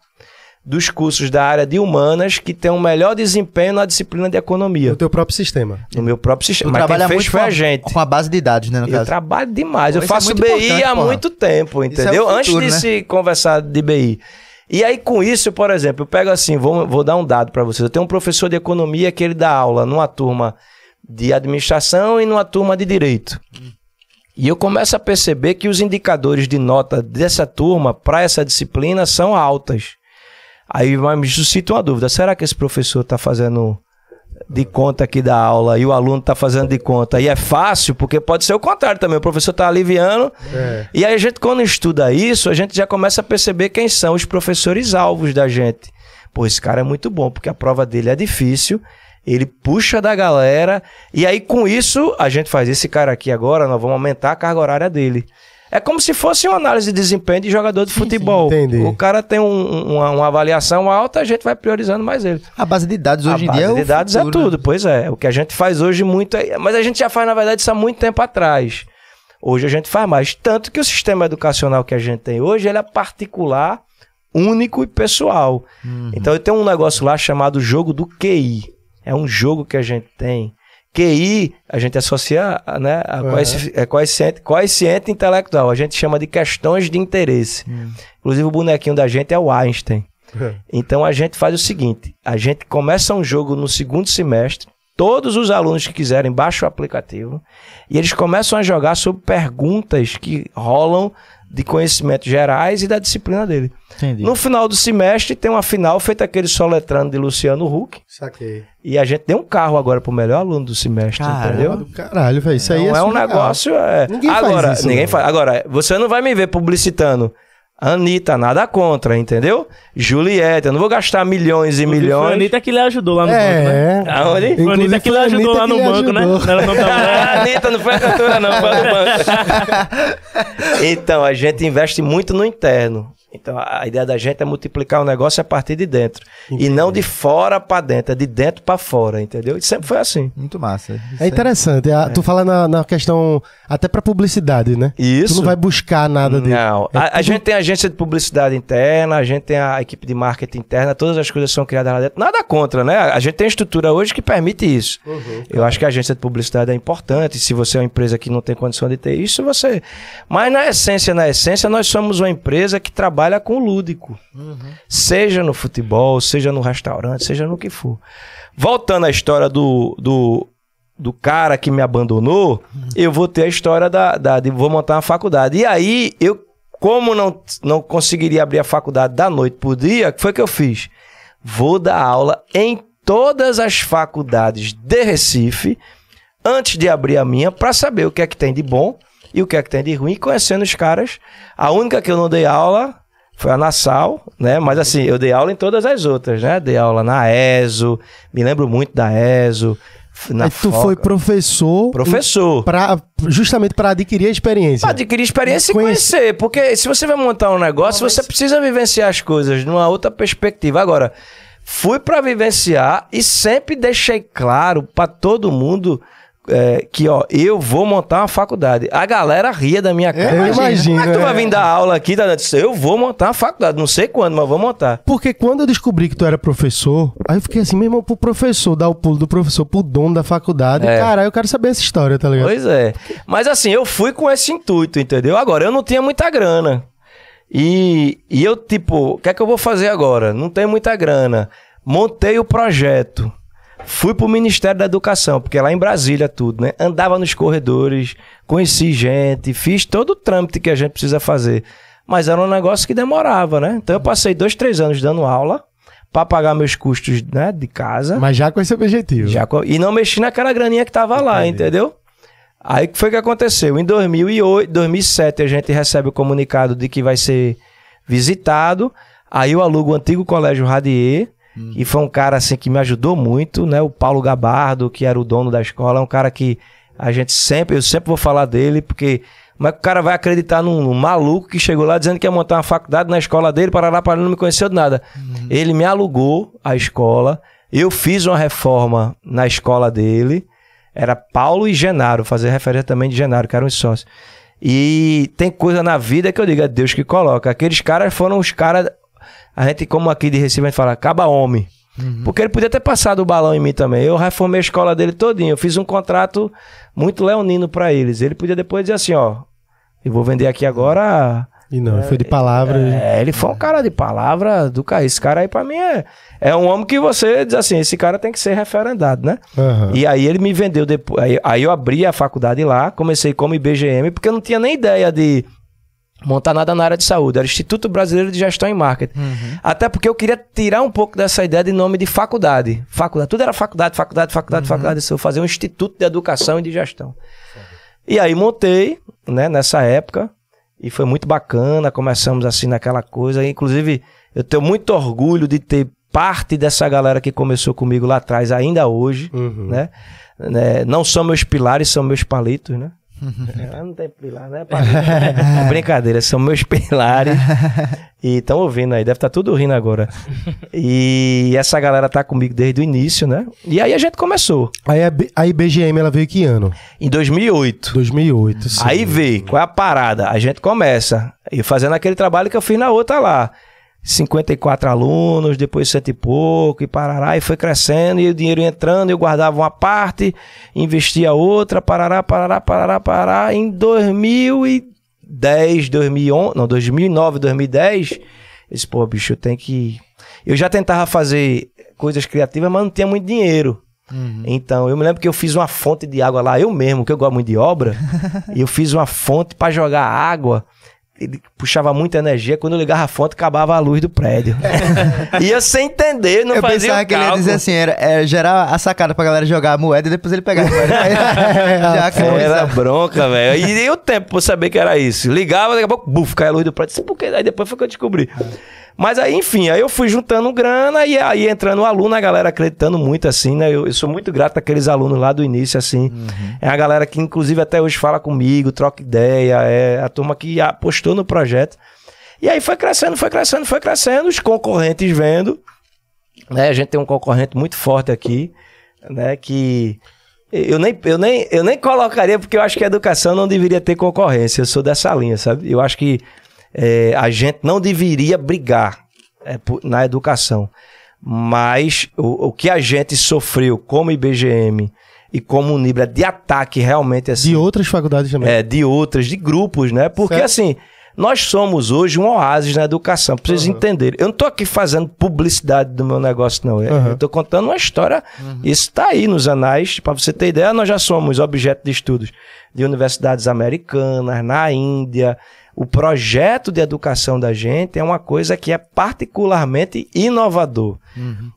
dos cursos da área de humanas que tem um melhor desempenho na disciplina de economia. No teu próprio sistema. No meu próprio Tu sistema. Mas quem trabalha fez muito foi com a gente. com a base de dados, né, no Eu caso. trabalho demais. Pô, eu é faço muito BI há porra. muito tempo, é entendeu? futuro, Antes de né? se conversar de BI. E aí, com isso, por exemplo, eu pego assim, vou, vou dar um dado para vocês. Eu tenho um professor de economia que ele dá aula numa turma de administração e numa turma de direito. E eu começo a perceber que os indicadores de nota dessa turma para essa disciplina são altas. Aí me suscita uma dúvida: será que esse professor está fazendo de conta aqui da aula e o aluno está fazendo de conta? E é fácil, porque pode ser o contrário também. O professor está aliviando. É. E aí a gente, quando estuda isso, a gente já começa a perceber quem são os professores alvos da gente. Pô, esse cara é muito bom, porque a prova dele é difícil. Ele puxa da galera. E aí, com isso, a gente faz esse cara aqui agora, nós vamos aumentar a carga horária dele. É como se fosse uma análise de desempenho de jogador de futebol. entendi. O cara tem um- uma, uma avaliação alta, a gente vai priorizando mais ele. A base de dados hoje a em base dia é o de dados futuro, é né? tudo, pois é. O que a gente faz hoje muito é... Mas a gente já faz, na verdade, isso há muito tempo atrás. Hoje a gente faz mais. Tanto que o sistema educacional que a gente tem hoje, ele é particular, único e pessoal. Uhum. Então eu tenho um negócio lá chamado jogo do QI. É um jogo que a gente tem. QI, a gente associa né, a Uhum. coefici- é coeficiente, coeficiente intelectual. A gente chama de questões de interesse. Uhum. Inclusive o bonequinho da gente é o Einstein. Então a gente faz o seguinte: a gente começa um jogo no segundo semestre. Todos os alunos que quiserem baixam o aplicativo e eles começam a jogar sobre perguntas que rolam de conhecimentos gerais e da disciplina dele. Entendi. No final do semestre tem uma final feita aquele soletrando de Luciano Huck. Saquei. E a gente deu um carro agora pro melhor aluno do semestre, Caramba. entendeu? Do caralho, velho. Isso aí Não é, é, um negócio. É... Ninguém faz agora, isso, ninguém faz. Agora, você não vai me ver publicitando. Anitta, nada contra, entendeu? Juliette, eu não vou gastar milhões e Foi a milhões. Anitta que lhe ajudou lá no banco, né? É. Aonde? Foi a Anitta que lhe a ajudou lá no banco, né? ajudou. Ela não. Ah, Anitta, não foi a cantora, não, foi a do banco. Então, a gente investe muito no interno. Então, a a ideia da gente é multiplicar o negócio a partir de dentro. E não de fora para dentro, é de dentro para fora, entendeu? E sempre foi assim. Muito massa. Isso É interessante. A- Tu fala na, na questão, até pra publicidade, né? Isso. Tu não vai buscar nada de. Não, É a, a tudo- gente tem agência de publicidade interna, a gente tem a equipe de marketing interna, todas as coisas são criadas lá dentro. Nada contra, né? A gente tem estrutura hoje que permite isso. Uhum. Eu acho que a agência de publicidade é importante. Se você é uma empresa que não tem condição de ter isso, você. Mas na essência, na essência, nós somos uma empresa que trabalha com o lúdico. Seja no futebol, seja no restaurante, seja no que for. Voltando à história do, do, do cara que me abandonou, eu vou ter a história da, da- de vou montar uma faculdade. E aí, eu, como não, não conseguiria abrir a faculdade da noite pro dia, o que foi que eu fiz? Vou dar aula em todas as faculdades de Recife, antes de abrir a minha, para saber o que é que tem de bom e o que é que tem de ruim, conhecendo os caras. A única que eu não dei aula foi a Nassau, né? Mas assim, eu dei aula em todas as outras, né? Dei aula na ESO, me lembro muito da ESO. Na Aí tu Foca. foi professor. professor. Pra, justamente para adquirir a experiência. Pra adquirir experiência e Conhece- conhecer. Porque se você vai montar um negócio, você precisa vivenciar as coisas numa outra perspectiva. Agora, fui pra vivenciar e sempre deixei claro pra todo mundo é, que, ó, eu vou montar uma faculdade. A galera ria da minha cara. Eu imagino, Como é que tu é. vai vir dar aula aqui? Tá? Eu vou montar uma faculdade. Não sei quando, mas vou montar. Porque quando eu descobri que tu era professor, aí eu fiquei assim, meu irmão, pro professor, dar o pulo do professor pro dono da faculdade. É. Cara, eu quero saber essa história, tá ligado? Pois é. Mas assim, eu fui com esse intuito, entendeu? Agora, eu não tinha muita grana. E, e eu, tipo, o que é que eu vou fazer agora? Não tenho muita grana. Montei o projeto. Fui pro Ministério da Educação, porque lá em Brasília tudo, né? Andava nos corredores, conheci gente, fiz todo o trâmite que a gente precisa fazer. Mas era um negócio que demorava, né? Então eu passei dois, três anos dando aula para pagar meus custos né, de casa. Mas já com esse objetivo. Já co- e não mexi naquela graninha que tava lá, entendeu? Aí o que foi que aconteceu? Em 2008, 2007 a gente recebe o comunicado de que vai ser visitado. Aí eu alugo o antigo colégio Radier, e foi um cara assim que me ajudou muito, né? O Paulo Gabardo, que era o dono da escola, é um cara que a gente sempre, eu sempre vou falar dele, porque como é que o cara vai acreditar num, num maluco que chegou lá dizendo que ia montar uma faculdade na escola dele, para para não me conheceu de nada. Ele me alugou a escola, eu fiz uma reforma na escola dele, era Paulo e Genaro, fazer referência também de Genaro, que eram os sócios. E tem coisa na vida que eu digo, é Deus que coloca. Aqueles caras foram os caras. A gente, como aqui de Recife, a gente fala, acaba homem. Porque ele podia ter passado o balão em mim também. Eu reformei a escola dele todinho. Eu fiz um contrato muito leonino pra eles. Ele podia depois dizer assim, ó. Eu vou vender aqui agora. E não, foi de palavras. É, ele foi um cara de palavra do cara. Esse cara aí pra mim é, é um homem que você diz assim, esse cara tem que ser referendado, né? Aham. E aí ele me vendeu depois. Aí, aí eu abri a faculdade lá, comecei como IBGM, porque eu não tinha nem ideia de montar nada na área de saúde. Era Instituto Brasileiro de Gestão e Marketing. Até porque eu queria tirar um pouco dessa ideia de nome de faculdade. Faculdade. Tudo era faculdade, faculdade, faculdade, faculdade. Isso, Eu fazia um Instituto de Educação e de Gestão. E aí montei, né, nessa época. E foi muito bacana. Começamos assim naquela coisa. Inclusive, eu tenho muito orgulho de ter parte dessa galera que começou comigo lá atrás, ainda hoje, Uhum. né? Né, Não são meus pilares, são meus palitos, né? Ah, não tem pilar, né? Palito. Brincadeira, são meus pilares. E estão ouvindo aí, deve estar tudo rindo agora. E essa galera tá comigo desde o início, né? E aí a gente começou, Aí a, B- a IBGM, ela veio que ano? em 2008. 2008. sim. Aí vê, qual é a parada? A gente começa, e fazendo aquele trabalho que eu fiz na outra lá. 54 alunos, depois cento e pouco, e parará, e foi crescendo, e o dinheiro ia entrando, eu guardava uma parte, investia outra, parará, parará, parará, parará. Em 2010, 2011, não, 2009, 2010, eu disse, pô, bicho, eu tenho que... Eu já tentava fazer coisas criativas, mas não tinha muito dinheiro. Então, eu me lembro que eu fiz uma fonte de água lá, eu mesmo, que eu gosto muito de obra, e eu fiz uma fonte para jogar água ele puxava muita energia. Quando eu ligava a fonte, acabava a luz do prédio. ia sem entender, não eu fazia pensava que ele ia dizer assim, era, era gerar a sacada pra galera jogar a moeda e depois ele pegar a moeda. Já que Era bronca, velho. E dei o tempo pra saber que era isso. Ligava, daqui a pouco, buf, caiu a luz do prédio. Por quê? Aí depois foi que eu descobri. Mas aí, enfim, aí eu fui juntando grana e aí entrando o aluno, a galera acreditando muito, assim, né? Eu, eu sou muito grato àqueles alunos lá do início, assim. É a galera que, inclusive, até hoje fala comigo, troca ideia, é a turma que apostou no projeto. E aí foi crescendo, foi crescendo, foi crescendo, os concorrentes vendo. Né? A gente tem um concorrente muito forte aqui, né? Que eu nem, eu, nem, eu nem colocaria, porque eu acho que a educação não deveria ter concorrência. Eu sou dessa linha, sabe? Eu acho que é, a gente não deveria brigar é, na educação. Mas o, o que a gente sofreu como IBGM e como Unibra de ataque realmente assim. De outras faculdades também. É, de outras, de grupos, né? Porque Certo. assim, nós somos hoje um oásis na educação, pra vocês entenderem. Eu não tô aqui fazendo publicidade do meu negócio, não. Eu- Uhum. Eu tô contando uma história. Isso tá aí nos anais. Pra você ter ideia, nós já somos objeto de estudos de universidades americanas, na Índia. O projeto de educação da gente é uma coisa que é particularmente inovador.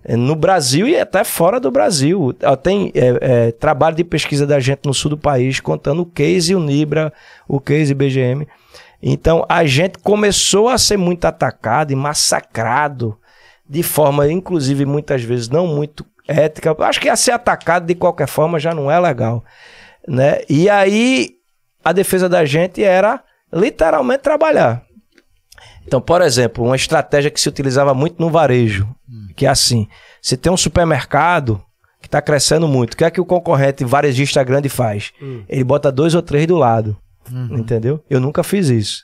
É, No Brasil e até fora do Brasil. Tem é, é, trabalho de pesquisa da gente no sul do país contando o case Unibra, o case BGM. Então a gente começou a ser muito atacado e massacrado de forma, inclusive, muitas vezes não muito ética. Acho que a ser atacado de qualquer forma já não é legal. Né? E aí a defesa da gente era literalmente trabalhar. Então, por exemplo, uma estratégia que se utilizava muito no varejo, que é assim: se tem um supermercado que está crescendo muito, o que é que o concorrente varejista grande faz? Ele bota dois ou três do lado, entendeu? Eu nunca fiz isso,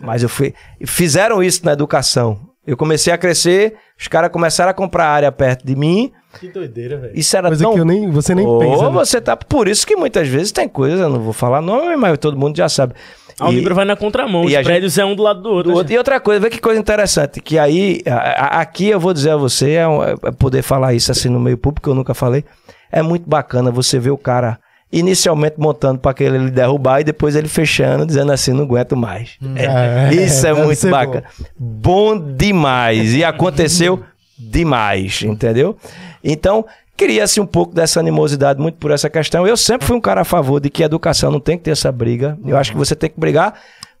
mas eu fui. Fizeram isso na educação. Eu comecei a crescer, os caras começaram a comprar área perto de mim. Que doideira, velho. Isso era Coisa tão que eu nem, você nem Ô, pensa. né? você tá. Por isso que muitas vezes tem coisa, eu não vou falar nome, mas todo mundo já sabe. A Unibra vai na contramão. e Os a gente- prédios é um do lado do outro. do outro. E outra coisa, vê que coisa interessante, que aí, a- a- aqui eu vou dizer a você, é, um- é poder falar isso assim no meio público, que eu nunca falei, é muito bacana você ver o cara inicialmente montando para aquele ele derrubar e depois ele fechando, dizendo assim, não aguento mais. É, É, isso é muito bacana. Bom. demais. E aconteceu demais, entendeu? Então, cria-se um pouco dessa animosidade muito por essa questão. Eu sempre fui um cara a favor de que a educação não tem que ter essa briga. Eu acho que você tem que brigar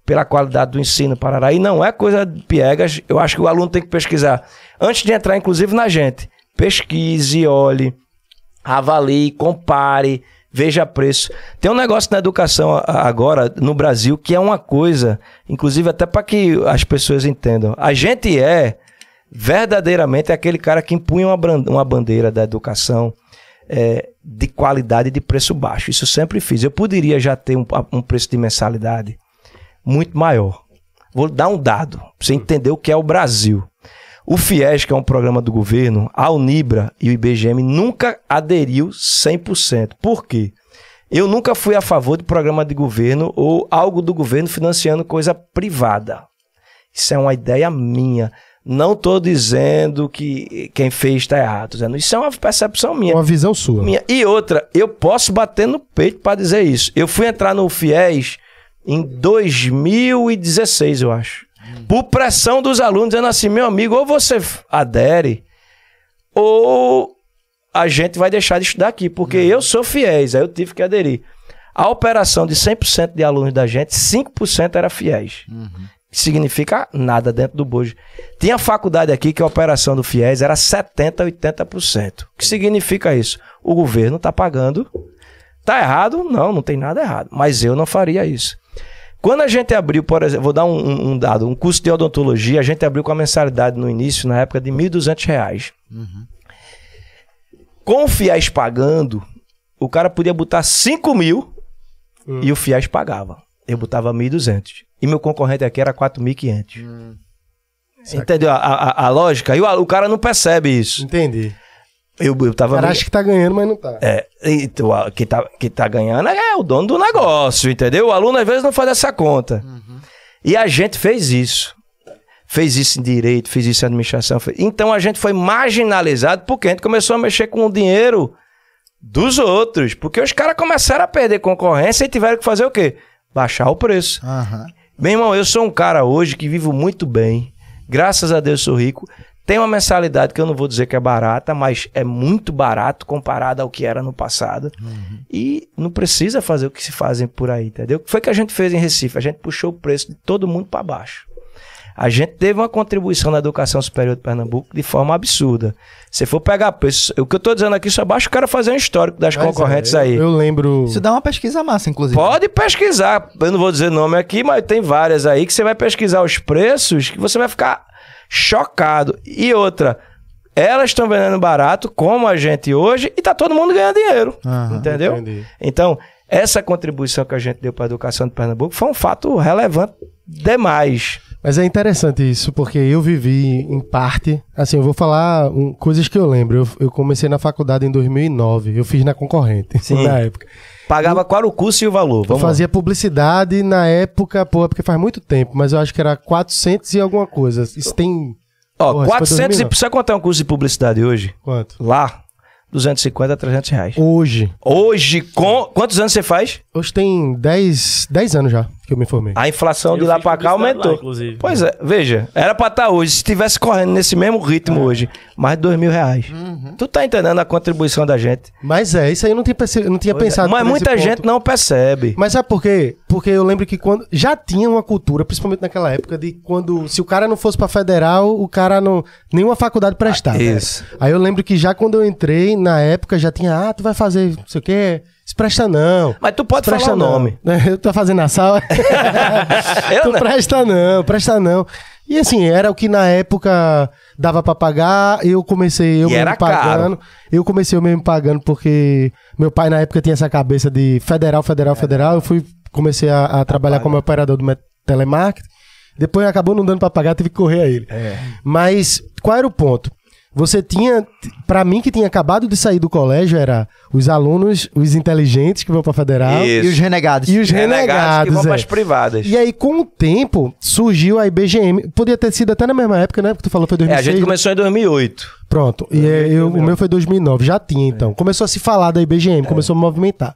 pela qualidade do ensino, Parará. E não é coisa de piegas. Eu acho que o aluno tem que pesquisar. Antes de entrar, inclusive, na gente. Pesquise, olhe, avalie, compare, veja preço. Tem um negócio na educação agora no Brasil que é uma coisa, inclusive até para que as pessoas entendam. A gente é verdadeiramente aquele cara que impunha uma bandeira da educação é, de qualidade e de preço baixo. Isso eu sempre fiz. Eu poderia já ter um, um preço de mensalidade muito maior. Vou dar um dado para você entender o que é o Brasil. O FIES, que é um programa do governo, a Unibra e o IBGM nunca aderiu 100%. Por quê? Eu nunca fui a favor de programa de governo ou algo do governo financiando coisa privada. Isso é uma ideia minha. Não estou dizendo que quem fez está errado. dizendo, Isso é uma percepção minha. Uma visão sua. Minha- E outra, eu posso bater no peito para dizer isso. Eu fui entrar no FIES em 2016, eu acho. Por pressão dos alunos, dizendo assim: meu amigo, ou você adere, ou a gente vai deixar de estudar aqui, porque eu sou fiéis, aí eu tive que aderir. A operação de 100% de alunos da gente, 5% era fiéis. Que significa nada dentro do bojo. Tinha faculdade aqui que a operação do FIES era 70%, 80%. O que significa isso? O governo está pagando. Tá errado? Não, não tem nada errado. Mas eu não faria isso. Quando a gente abriu, por exemplo, vou dar um, um- dado, um curso de odontologia, a gente abriu com a mensalidade no início, na época, de 1.200 reais. Com o FIES pagando, o cara podia botar 5 mil e o FIES pagava. Eu botava 1.200. E meu concorrente aqui era 4.500. Entendeu a, a- a lógica? E o, o cara não percebe isso. Entendi. Eu, eu O tava. cara acha que tá ganhando, mas não tá. É, e a- quem tá, quem tá ganhando é o dono do negócio, entendeu? O aluno às vezes não faz essa conta. E a gente fez isso. Fez isso em direito, fez isso em administração. fez- Então a gente foi marginalizado porque a gente começou a mexer com o dinheiro dos outros. Porque os caras começaram a perder concorrência e tiveram que fazer o quê? Baixar o preço. Aham. Meu irmão, eu sou um cara hoje que vivo muito bem. Graças a Deus sou rico. Tem uma mensalidade que eu não vou dizer que é barata, mas é muito barato comparado ao que era no passado. E não precisa fazer o que se fazem por aí, entendeu? O que foi que a gente fez em Recife? A gente puxou o preço de todo mundo para baixo. A gente teve uma contribuição na educação superior de Pernambuco de forma absurda. Se for pegar preço, o que eu tô dizendo aqui só basta o cara fazer um histórico das Mas concorrentes é, eu- aí. Eu lembro. Isso dá uma pesquisa massa, inclusive. Pode pesquisar. Eu não vou dizer nome aqui, mas tem várias aí que você vai pesquisar os preços que você vai ficar chocado. E outra, elas estão vendendo barato, como a gente hoje, e tá todo mundo ganhando dinheiro. Aham, entendeu? entendi. Então, essa contribuição que a gente deu para a educação de Pernambuco foi um fato relevante demais. Mas é interessante isso, porque eu vivi em parte. Assim, eu vou falar um, coisas que eu lembro. Eu, eu comecei na faculdade em 2009. Eu fiz na concorrente, Sim. na época. Pagava qual era o custo e o valor? Eu Vamos lá. fazia publicidade na época, pô, é porque faz muito tempo, mas eu acho que era 400 e alguma coisa. Isso tem. Ó, Porra, isso foi 400 e... 2009. Precisa contar um custo de publicidade hoje? Quanto? Lá, 250 a 300 reais. Hoje. Hoje, com... quantos anos você faz? Hoje tem 10, 10 anos já que eu me formei. A inflação de Eu lá fiz pra cá aumentou. lá, inclusive. Pois é, veja, era pra estar hoje, se estivesse correndo nesse mesmo ritmo É. hoje, mais de dois mil reais. Uhum. Tu tá entendendo a contribuição da gente? Mas é, isso aí eu não tinha, perce- não tinha Pois é, pensado. Mas por esse muita ponto. gente não percebe. Mas sabe por quê? Porque eu lembro que quando já tinha uma cultura, principalmente naquela época, de quando se o cara não fosse pra federal, o cara não nenhuma faculdade prestava. Isso. Aí eu lembro que já quando eu entrei, na época já tinha, ah, tu vai fazer, não sei o quê, se presta não. Mas tu pode presta falar o não. nome. Eu tô fazendo a sala. Eu tu não. presta não, presta não. E assim, era o que na época dava pra pagar, eu comecei eu E mesmo pagando. Eu comecei eu mesmo pagando porque meu pai na época tinha essa cabeça de federal, federal, federal. Eu fui comecei a, a trabalhar como operador do telemarketing. Depois acabou não dando pra pagar, tive que correr a ele. É. Mas qual era o ponto? Você tinha, pra mim que tinha acabado de sair do colégio, era os alunos, os inteligentes que vão pra federal Isso. E os renegados. e os Renegados renegados. que vão é. pras privadas. E aí, com o tempo, surgiu a IBGM. Podia ter sido até na mesma época, né? Porque tu falou que foi É, a 2006. gente né? começou em 2008. Pronto. E é, eu, o meu foi 2009. Já tinha, então. Começou a se falar da IBGM, começou a movimentar.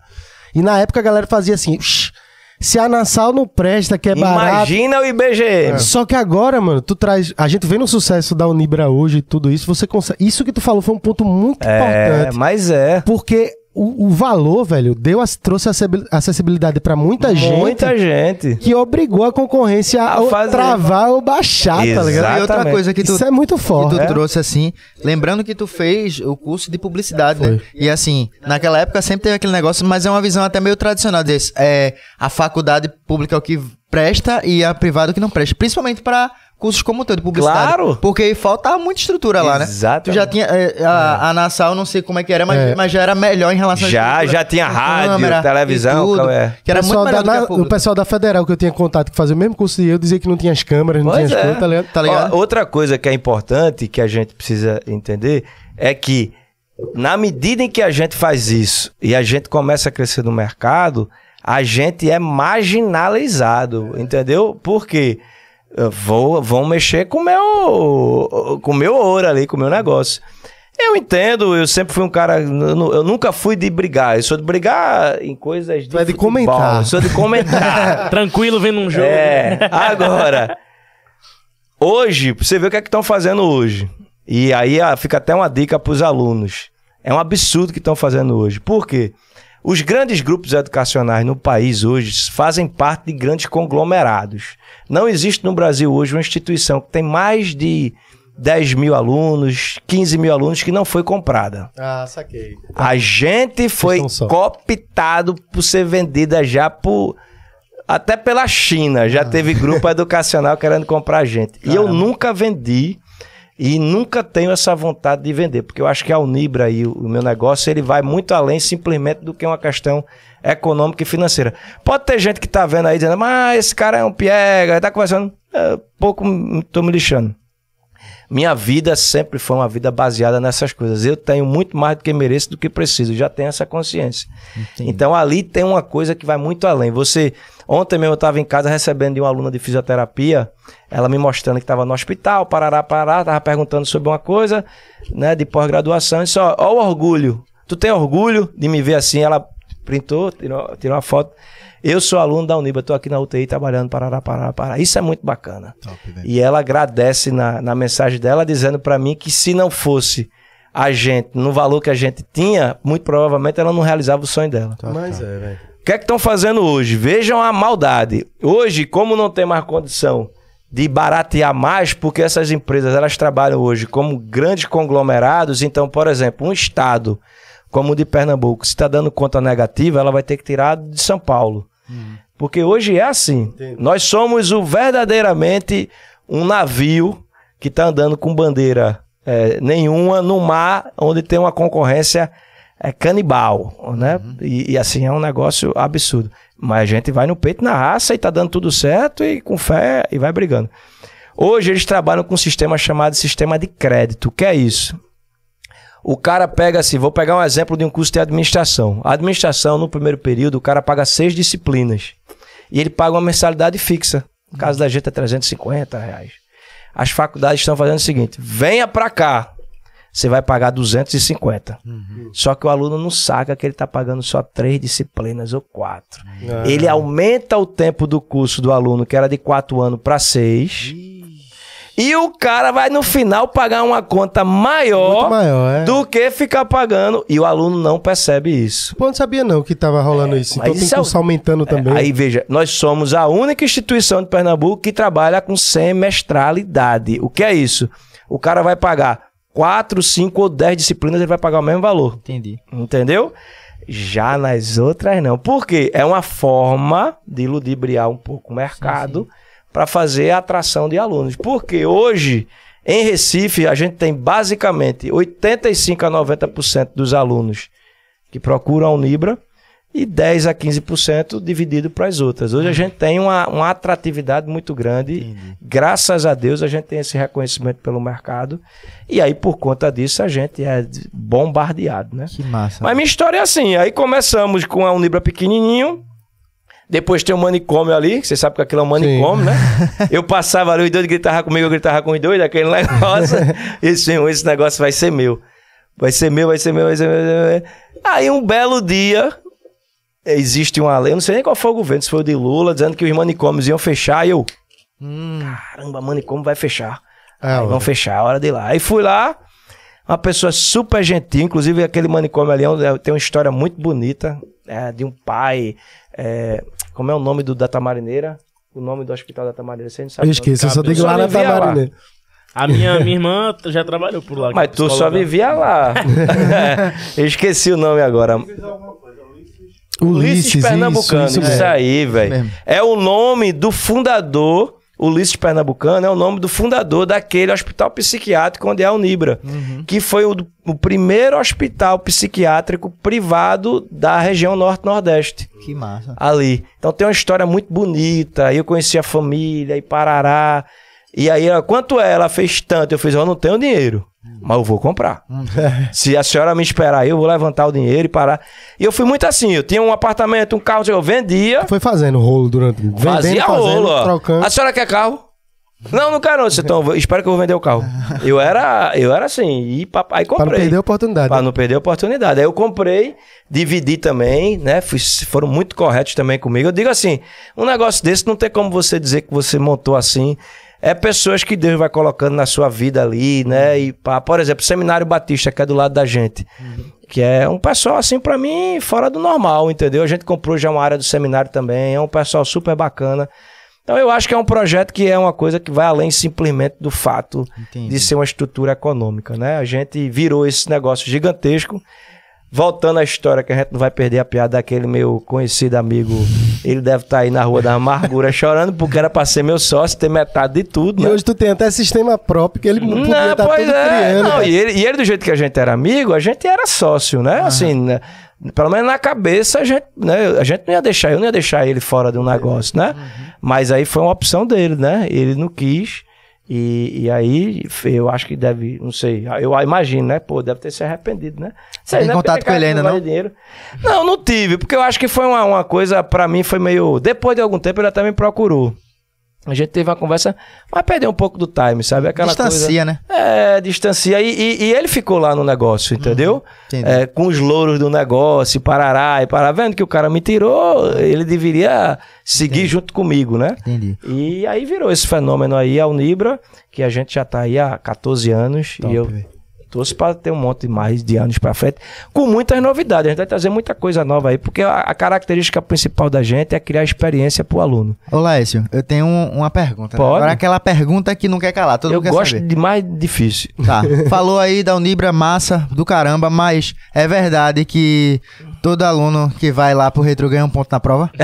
E na época a galera fazia assim... "Shh, se a Nassau não presta, que é barato... Imagina o IBGM. Só que agora, mano, tu traz. A gente vê no sucesso da Unibra hoje e tudo isso, você consegue. Isso que tu falou foi um ponto muito É, importante. mas é. Porque o, o valor, velho, deu, as- trouxe acessibil- acessibilidade pra muita gente. Muita gente. Que obrigou a concorrência a, A travar ou baixar, tá ligado? E outra Exatamente. coisa que tu, Isso é muito que forte. tu trouxe assim, lembrando que tu fez o curso de publicidade, né? E assim, naquela época sempre teve aquele negócio, mas é uma visão até meio tradicional desse. É a faculdade pública é o que presta e a privada é o que não presta, principalmente para cursos como o teu de publicidade. Claro. Porque faltava muita estrutura lá, né? Exatamente. Tu já tinha é, a, a Nassau, não sei como é que era, mas, É. mas já era melhor em relação à Já, estrutura. já tinha Com rádio, câmera televisão, e tudo, é. que era o muito pessoal, melhor da, do que a na- o pública. pessoal da Federal que eu tinha contato que fazia o mesmo curso de eu dizia que não tinha as câmeras, não Pois tinha as é. coisas, tá ligado? Tá ligado? Ó, outra coisa que é importante, que a gente precisa entender, é que na medida em que a gente faz isso e a gente começa a crescer no mercado, a gente é marginalizado, entendeu? Por quê? Vou, vão mexer com o meu, com o meu ouro ali, com o meu negócio. Eu entendo, eu sempre fui um cara. Eu nunca fui de brigar. Eu sou de brigar em coisas de. Tu é de futebol, comentar. Eu sou de comentar. Tranquilo vendo um jogo. É, agora. Hoje, pra você ver o que é que estão fazendo hoje. E aí ah, fica até uma dica pros alunos. É um absurdo o que estão fazendo hoje. Por quê? Os grandes grupos educacionais no país hoje fazem parte de grandes conglomerados. Não existe no Brasil hoje uma instituição que tem mais de 10 mil alunos, 15 mil alunos que não foi comprada. Ah, saquei. A gente foi só. cooptado por ser vendida já por. Até pela China. Ah. Já teve grupo educacional querendo comprar a gente. E eu nunca vendi e nunca tenho essa vontade de vender, porque eu acho que a Unibra aí, o meu negócio, ele vai muito além simplesmente do que uma questão econômica e financeira. Pode ter gente que tá vendo aí dizendo, mas esse cara é um piega, tá conversando. É, pouco tô me lixando. Minha vida sempre foi uma vida baseada nessas coisas. Eu tenho muito mais do que mereço do que preciso. Já tenho essa consciência. Então ali tem uma coisa que vai muito além. Você ontem mesmo eu estava em casa recebendo de uma aluna de fisioterapia, ela me mostrando que estava no hospital, parará, parará, tava perguntando sobre uma coisa, né, de pós-graduação, e só, ó o orgulho. Tu tem orgulho de me ver assim? Ela printou, tirou, tirou uma foto. Eu sou aluno da Uniba, tô aqui na UTI trabalhando, parará, parará, parará. Isso é muito bacana. E ela agradece na, na mensagem dela, dizendo pra mim que se não fosse a gente, no valor que a gente tinha, muito provavelmente ela não realizava o sonho dela. Mas é, velho. O que é que estão fazendo hoje? Vejam a maldade. Hoje, como não tem mais condição de baratear mais, porque essas empresas elas trabalham hoje como grandes conglomerados, então, por exemplo, um estado como o de Pernambuco, se está dando conta negativa, ela vai ter que tirar de São Paulo. Porque hoje é assim. Nós somos o verdadeiramente um navio que está andando com bandeira é, nenhuma no mar onde tem uma concorrência é, canibal, né? E, e, assim é um negócio absurdo. Mas a gente vai no peito na raça e tá dando tudo certo e com fé e vai brigando. Hoje eles trabalham com um sistema chamado sistema de crédito. O que é isso? O cara pega assim, vou pegar um exemplo de um curso de administração. A administração, no primeiro período, o cara paga seis disciplinas. E ele paga uma mensalidade fixa. No caso da gente é 350 reais. As faculdades estão fazendo o seguinte: venha pra cá. Você vai pagar 250. Só que o aluno não saca que ele está pagando só três disciplinas ou quatro. Ah. Ele aumenta o tempo do curso do aluno, que era de quatro anos, para seis. E o cara vai no final pagar uma conta maior, maior, é. do que ficar pagando. E o aluno não percebe isso. Pô, não sabia não que tava rolando isso. mas Então tem isso é curso aumentando também. Aí veja, nós somos a única instituição de Pernambuco que trabalha com semestralidade. O que é isso? O cara vai pagar quatro, cinco ou dez disciplinas, ele vai pagar o mesmo valor. Entendi. Entendeu? Já nas outras não. Por quê? É uma forma de ludibriar um pouco o mercado para fazer a atração de alunos. Porque hoje, em Recife, a gente tem basicamente 85 a 90% dos alunos que procuram a Unibra e 10 a 15% dividido para as outras. Hoje a gente tem uma, uma atratividade muito grande. Graças a Deus a gente tem esse reconhecimento pelo mercado. E aí, por conta disso, a gente é bombardeado, né? Que massa. Mas minha história é assim. Aí começamos com a Unibra pequenininho. Depois tem o manicômio ali, que você sabe que aquilo é um manicômio, né? Eu passava ali, os dois gritavam comigo, eu gritava com os dois, aquele negócio. esse, esse negócio vai ser meu. Vai ser meu, vai ser meu, vai ser meu. Vai ser meu. Aí um belo dia, existe uma lei, eu não sei nem qual foi o governo, se foi o de Lula, dizendo que os manicômios iam fechar, e eu, caramba, manicômio vai fechar. É, vão fechar, é hora de ir lá. Aí fui lá, uma pessoa super gentil, inclusive aquele manicômio ali é um- tem uma história muito bonita, é, de um pai, é, como é o nome do da Tamarineira? O nome do hospital da Tamarineira, você não sabe Eu o nome? esqueço, eu só digo lá na vivia lá. A minha, minha irmã já trabalhou por lá. Mas tu só vivia lá. Eu esqueci o nome agora. Ulisses, Pernambucano, isso, isso, isso mesmo. aí, velho. É o nome do fundador, Ulisses Pernambucano, é o nome do fundador daquele hospital psiquiátrico onde é a Unibra, que foi o, o primeiro hospital psiquiátrico privado da região norte-nordeste Que massa. ali. Então tem uma história muito bonita. Aí eu conheci a família e parará. E aí, ela, quanto é? Ela fez tanto. Eu fiz, eu não tenho dinheiro, mas eu vou comprar. Se a senhora me esperar eu vou levantar o dinheiro e parar. E eu fui muito assim. Eu tinha um apartamento, um carro, eu vendia, Foi fazendo rolo durante. Vendendo, fazia rolo. trocando. A senhora quer carro? Não, não quero não. Então, espero que eu vou vender o carro. Eu era, eu era assim. E papai Pra não comprei. perder a oportunidade. Pra não perder a oportunidade. Aí eu comprei, dividi também, né? Fui- foram muito corretos também comigo. Eu digo assim: um negócio desse não tem como você dizer que você montou assim. É pessoas que Deus vai colocando na sua vida ali, né? E, pá, por exemplo, o Seminário Batista, que é do lado da gente. Que é um pessoal, assim, pra mim, fora do normal, entendeu? A gente comprou já uma área do seminário também. É um pessoal super bacana. Então eu acho que é um projeto que é uma coisa que vai além simplesmente do fato Entendi. de ser uma estrutura econômica, né? A gente virou esse negócio gigantesco. Voltando à história, que a gente não vai perder a piada daquele meu conhecido amigo. Ele deve estar aí na Rua da Amargura chorando, porque era pra ser meu sócio, ter metade de tudo, E né? hoje tu tem até sistema próprio que ele não podia estar pois tudo é. criando. Não, cara. e, ele, e ele, do jeito que a gente era amigo, a gente era sócio, né? Assim, né? pelo menos na cabeça, a gente, né? a gente não ia deixar, eu não ia deixar ele fora de um negócio, né? Mas aí foi uma opção dele, né? Ele não quis. E, e aí, eu acho que deve, não sei, eu imagino, né? Pô, deve ter se arrependido, né? Sei, tem né? contato com ele ainda, não? Dinheiro. Não, não tive, porque eu acho que foi uma, uma coisa, pra mim, foi meio. Depois de algum tempo, ele até me procurou. A gente teve uma conversa, mas perdeu um pouco do time, sabe? Aquela Distancia, né? coisa. É, distancia. E, e- e ele ficou lá no negócio, entendeu? entendi. É, com os louros do negócio, e parará, e parará. Vendo que o cara me tirou, ele deveria seguir junto comigo, né? Entendi. E aí virou esse fenômeno aí, a Unibra, que a gente já tá aí há 14 anos. Top, e eu velho. Torço para ter um monte mais de anos para frente, com muitas novidades. A gente vai trazer muita coisa nova aí, porque a, a característica principal da gente é criar experiência pro aluno. Ô, Laércio, eu tenho um- uma pergunta. né? Pode. Agora aquela pergunta que não quer calar, todo eu mundo quer gosto saber. de mais difícil. Tá. Falou aí da Unibra massa do caramba, mas é verdade que todo aluno que vai lá pro retro ganha um ponto na prova?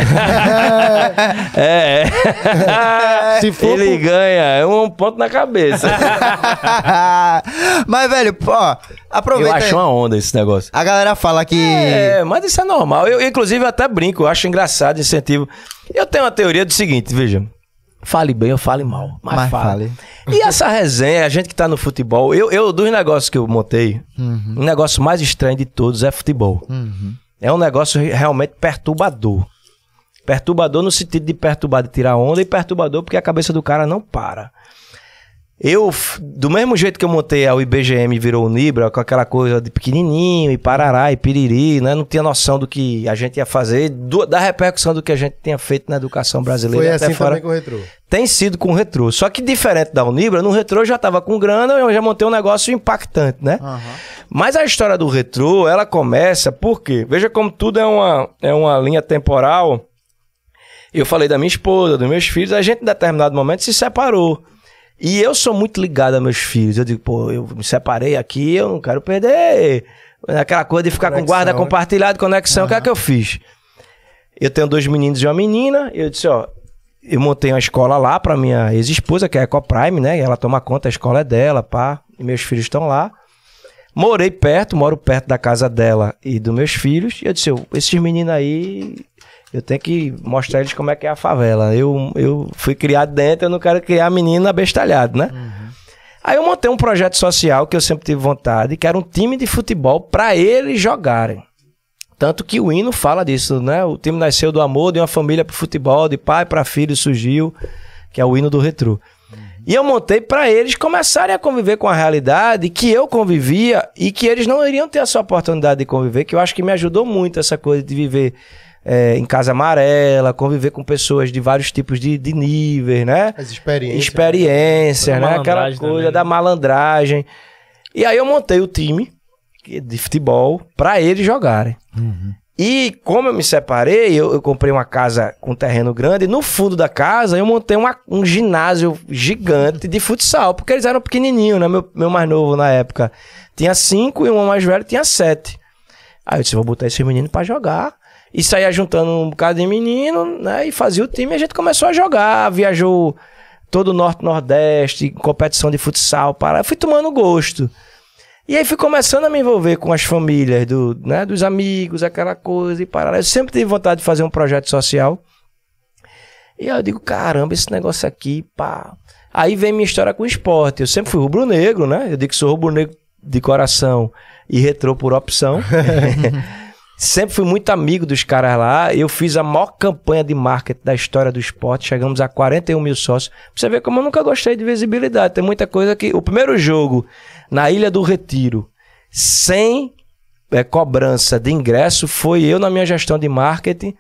É, é. Se for Ele por- ganha um ponto na cabeça. mas, velho, ó, eu aproveita. acho aí. uma onda esse negócio. A galera fala que. É, mas isso é normal. Eu, inclusive, eu até brinco, eu acho engraçado, incentivo. Eu tenho uma teoria do seguinte, veja. Fale bem ou fale mal. Mas, Mas fale. fale. E essa resenha, a gente que tá no futebol, eu, eu dos negócios que eu montei, Uhum. o negócio mais estranho de todos é futebol. É um negócio re- realmente perturbador. Perturbador no sentido de perturbar, de tirar onda, e perturbador porque a cabeça do cara não para. Eu, do mesmo jeito que eu montei a IBGM e virou o Nibra, com aquela coisa de pequenininho, e parará, e piriri, né? Não tinha noção do que a gente ia fazer, do- da repercussão do que a gente tinha feito na educação brasileira. Foi até assim fora também com o retrô. tem sido com o retrô. Só que diferente da Unibra, no retrô eu já tava com grana, eu já montei um negócio impactante, né? Mas a história do retrô, ela começa porque, veja como tudo é uma, é uma linha temporal. Eu falei da minha esposa, dos meus filhos, a gente em determinado momento se separou. E eu sou muito ligado a meus filhos. Eu digo, pô, eu me separei aqui, eu não quero perder. Aquela coisa de ficar com Conexão, guarda né? compartilhada, conexão, o que é que eu fiz? Eu tenho dois meninos e uma menina, eu disse, ó, eu montei uma escola lá pra minha ex-esposa, que é a Ecoprime, né? E ela toma conta, a escola é dela, pá. E meus filhos estão lá. Morei perto, moro perto da casa dela e dos meus filhos. E eu disse, "Eu- esses meninos aí, eu tenho que mostrar eles como é que é a favela. Eu, eu fui criado dentro, eu não quero criar menino abestalhado, né? Aí eu montei um projeto social que eu sempre tive vontade, que era um time de futebol pra eles jogarem. Tanto que o hino fala disso, né? O time nasceu do amor de uma família pro futebol, de pai para filho surgiu, que é o hino do retrô. E eu montei para eles começarem a conviver com a realidade que eu convivia e que eles não iriam ter essa oportunidade de conviver, que eu acho que me ajudou muito essa coisa de viver é, em casa amarela, conviver com pessoas de vários tipos de, de níveis, né? As experiências. experiência, Da né? Aquela coisa também. da malandragem. E aí eu montei o time de futebol para eles jogarem. E como eu me separei, eu, eu comprei uma casa com terreno grande. No fundo da casa eu montei uma- um ginásio gigante de futsal, porque eles eram pequenininhos, né? Meu, meu mais novo na época tinha cinco e o mais velho tinha sete. Aí eu disse: vou botar esses meninos pra jogar. E saía juntando um bocado de menino, né? E fazia o time e a gente começou a jogar. Viajou todo o Norte Nordeste, competição de futsal. Para... Eu fui tomando gosto. E aí fui começando a me envolver com as famílias, do, né, dos amigos, aquela coisa e parar. Eu sempre tive vontade de fazer um projeto social. E aí eu digo, caramba, esse negócio aqui, pá. Aí vem minha história com o esporte. Eu sempre fui rubro-negro, né? Eu digo que sou rubro-negro de coração e retrô por opção. sempre fui muito amigo dos caras lá. Eu fiz a maior campanha de marketing da história do esporte. Chegamos a 41 mil sócios. Pra você ver como eu nunca gostei de visibilidade. Tem muita coisa que. O primeiro jogo na Ilha do Retiro, sem é, cobrança de ingresso, foi eu na minha gestão de marketing.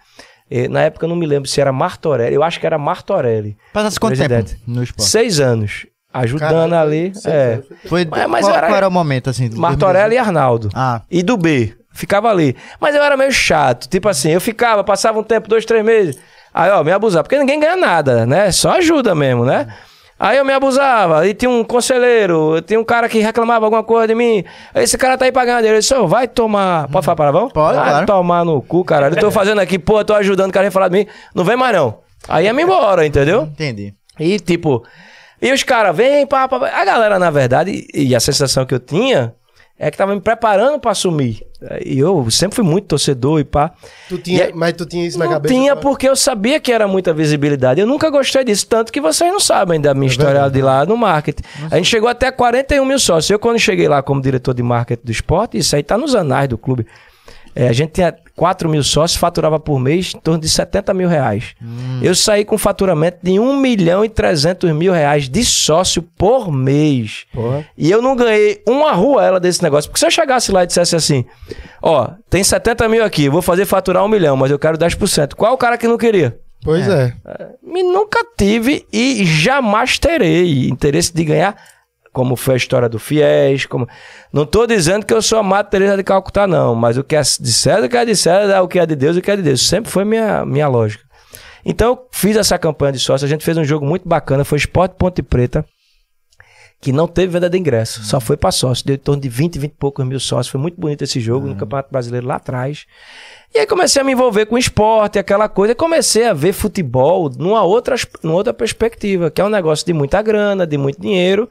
Eh, Na época eu não me lembro se era Martorelli. Eu acho que era Martorelli. Passasse quanto Presidente. tempo no esporte? Seis anos. Ajudando Caralho, ali. É. Foi, Mas- mas qual, era- qual era o momento, assim? Martorelli e Arnaldo. Ah, E do B. Ficava ali. Mas eu era meio chato. Tipo assim, eu ficava, passava um tempo, dois, três meses. Aí, ó, me abusava. Porque ninguém ganha nada, né? Só ajuda mesmo, né? Aí eu me abusava. E tinha um conselheiro, tinha um cara que reclamava alguma coisa de mim. Esse cara tá aí pagando dinheiro. Eu disse, ô, vai tomar. Pode falar palavrão? Pode, vai claro. tomar no cu, cara. Eu tô fazendo aqui, pô, tô ajudando o cara a falar de mim. Não vem mais, não. Aí ia me embora, entendeu? entendi. E tipo, e os caras vêm, pá, pá, pá. A galera, na verdade, e a sensação que eu tinha é que tava me preparando pra assumir. E eu sempre fui muito torcedor e pá. Tu tinha, E mas tu tinha isso na Não cabeça? tinha porque eu sabia que era muita visibilidade. Eu nunca gostei disso, tanto que vocês não sabem da minha história verdade. de lá no marketing. A gente chegou até 41 mil sócios. Eu, quando cheguei lá como diretor de marketing do esporte, isso aí tá nos anais do clube. É, a gente tinha 4 mil sócios, faturava por mês em torno de 70 mil reais. Eu saí com faturamento de 1 milhão e 300 mil reais de sócio por mês. Porra. E eu não ganhei uma ruela desse negócio. Porque se eu chegasse lá e dissesse assim: Ó, tem 70 mil aqui, vou fazer faturar um milhão, mas eu quero 10%. Qual é o cara que não queria? Pois é. Me nunca tive e jamais terei interesse de ganhar, como foi a história do Fiéis. Como... Não estou dizendo que eu sou a Mata Teresa de Calcutá, não, mas o que é de César, o que é de César, o que é de Deus, o que é de Deus. Sempre foi minha, minha lógica. Então, eu fiz essa campanha de sócio, a gente fez um jogo muito bacana, foi Esporte Ponte Preta, que não teve venda de ingresso, só foi para sócio, deu em torno de 20, 20 e poucos mil sócios, foi muito bonito esse jogo no Campeonato Brasileiro lá atrás. E aí comecei a me envolver com esporte, aquela coisa, e comecei a ver futebol numa outra, numa outra perspectiva, que é um negócio de muita grana, de muito dinheiro,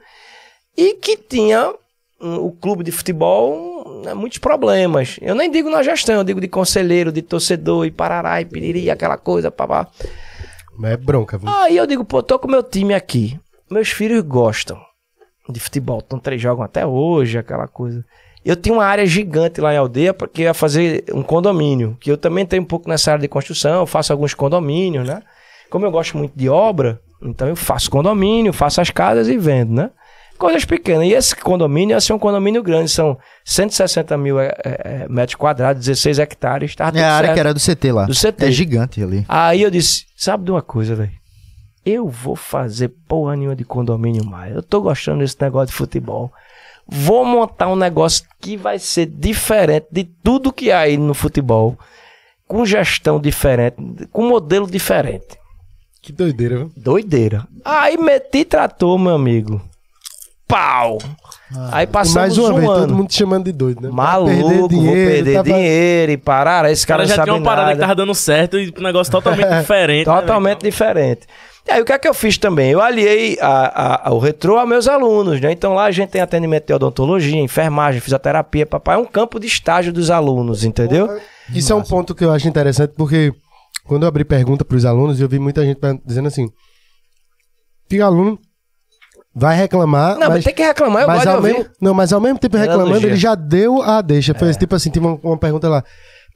e que tinha hum, o clube de futebol né, muitos problemas. Eu nem digo na gestão, eu digo de conselheiro, de torcedor, e parará, e piriri, aquela coisa, papá. Mas é bronca, viu? Aí eu digo, pô, tô com meu time aqui. Meus filhos gostam de futebol. Então, três jogam até hoje, aquela coisa. Eu tinha uma área gigante lá em aldeia, porque ia fazer um condomínio. Que eu também tenho um pouco nessa área de construção, faço alguns condomínios, né? Como eu gosto muito de obra, então eu faço condomínio, faço as casas e vendo, né? Coisas pequenas. E esse condomínio ia ser um condomínio grande, são 160 mil é, é, metros quadrados, 16 hectares. Tava É a área certo. que era do CT lá. Do CT. É gigante ali. Aí eu disse, sabe de uma coisa, velho? Eu vou fazer porra nenhuma de condomínio mais. Eu tô gostando desse negócio de futebol. Vou montar um negócio que vai ser diferente de tudo que há aí no futebol. Com gestão diferente, com modelo diferente. Que doideira, viu? Doideira. Aí meti trator, meu amigo. Pau! Aí E passamos mais uma um vez, ano. todo mundo te chamando de doido, né? Maluco, vou perder tava- dinheiro e parar. Esse cara cara, já tinha uma parada nada. que tava dando certo e um negócio totalmente diferente. né, Totalmente velho? diferente. E aí, o que é que eu fiz também? Eu aliei a, a- o retrô a meus alunos, né? Então lá a gente tem atendimento de odontologia, enfermagem, fisioterapia, papai. É um campo de estágio dos alunos, entendeu? Isso é um ponto que eu acho interessante, porque quando eu abri pergunta para os alunos, eu vi muita gente dizendo assim: que aluno vai reclamar, Não, mas, tem que reclamar, eu mas gosto de ao ouvir. mesmo, não, mas ao mesmo tempo Era reclamando, ele já deu a deixa. Foi tipo assim, tem uma, uma pergunta lá.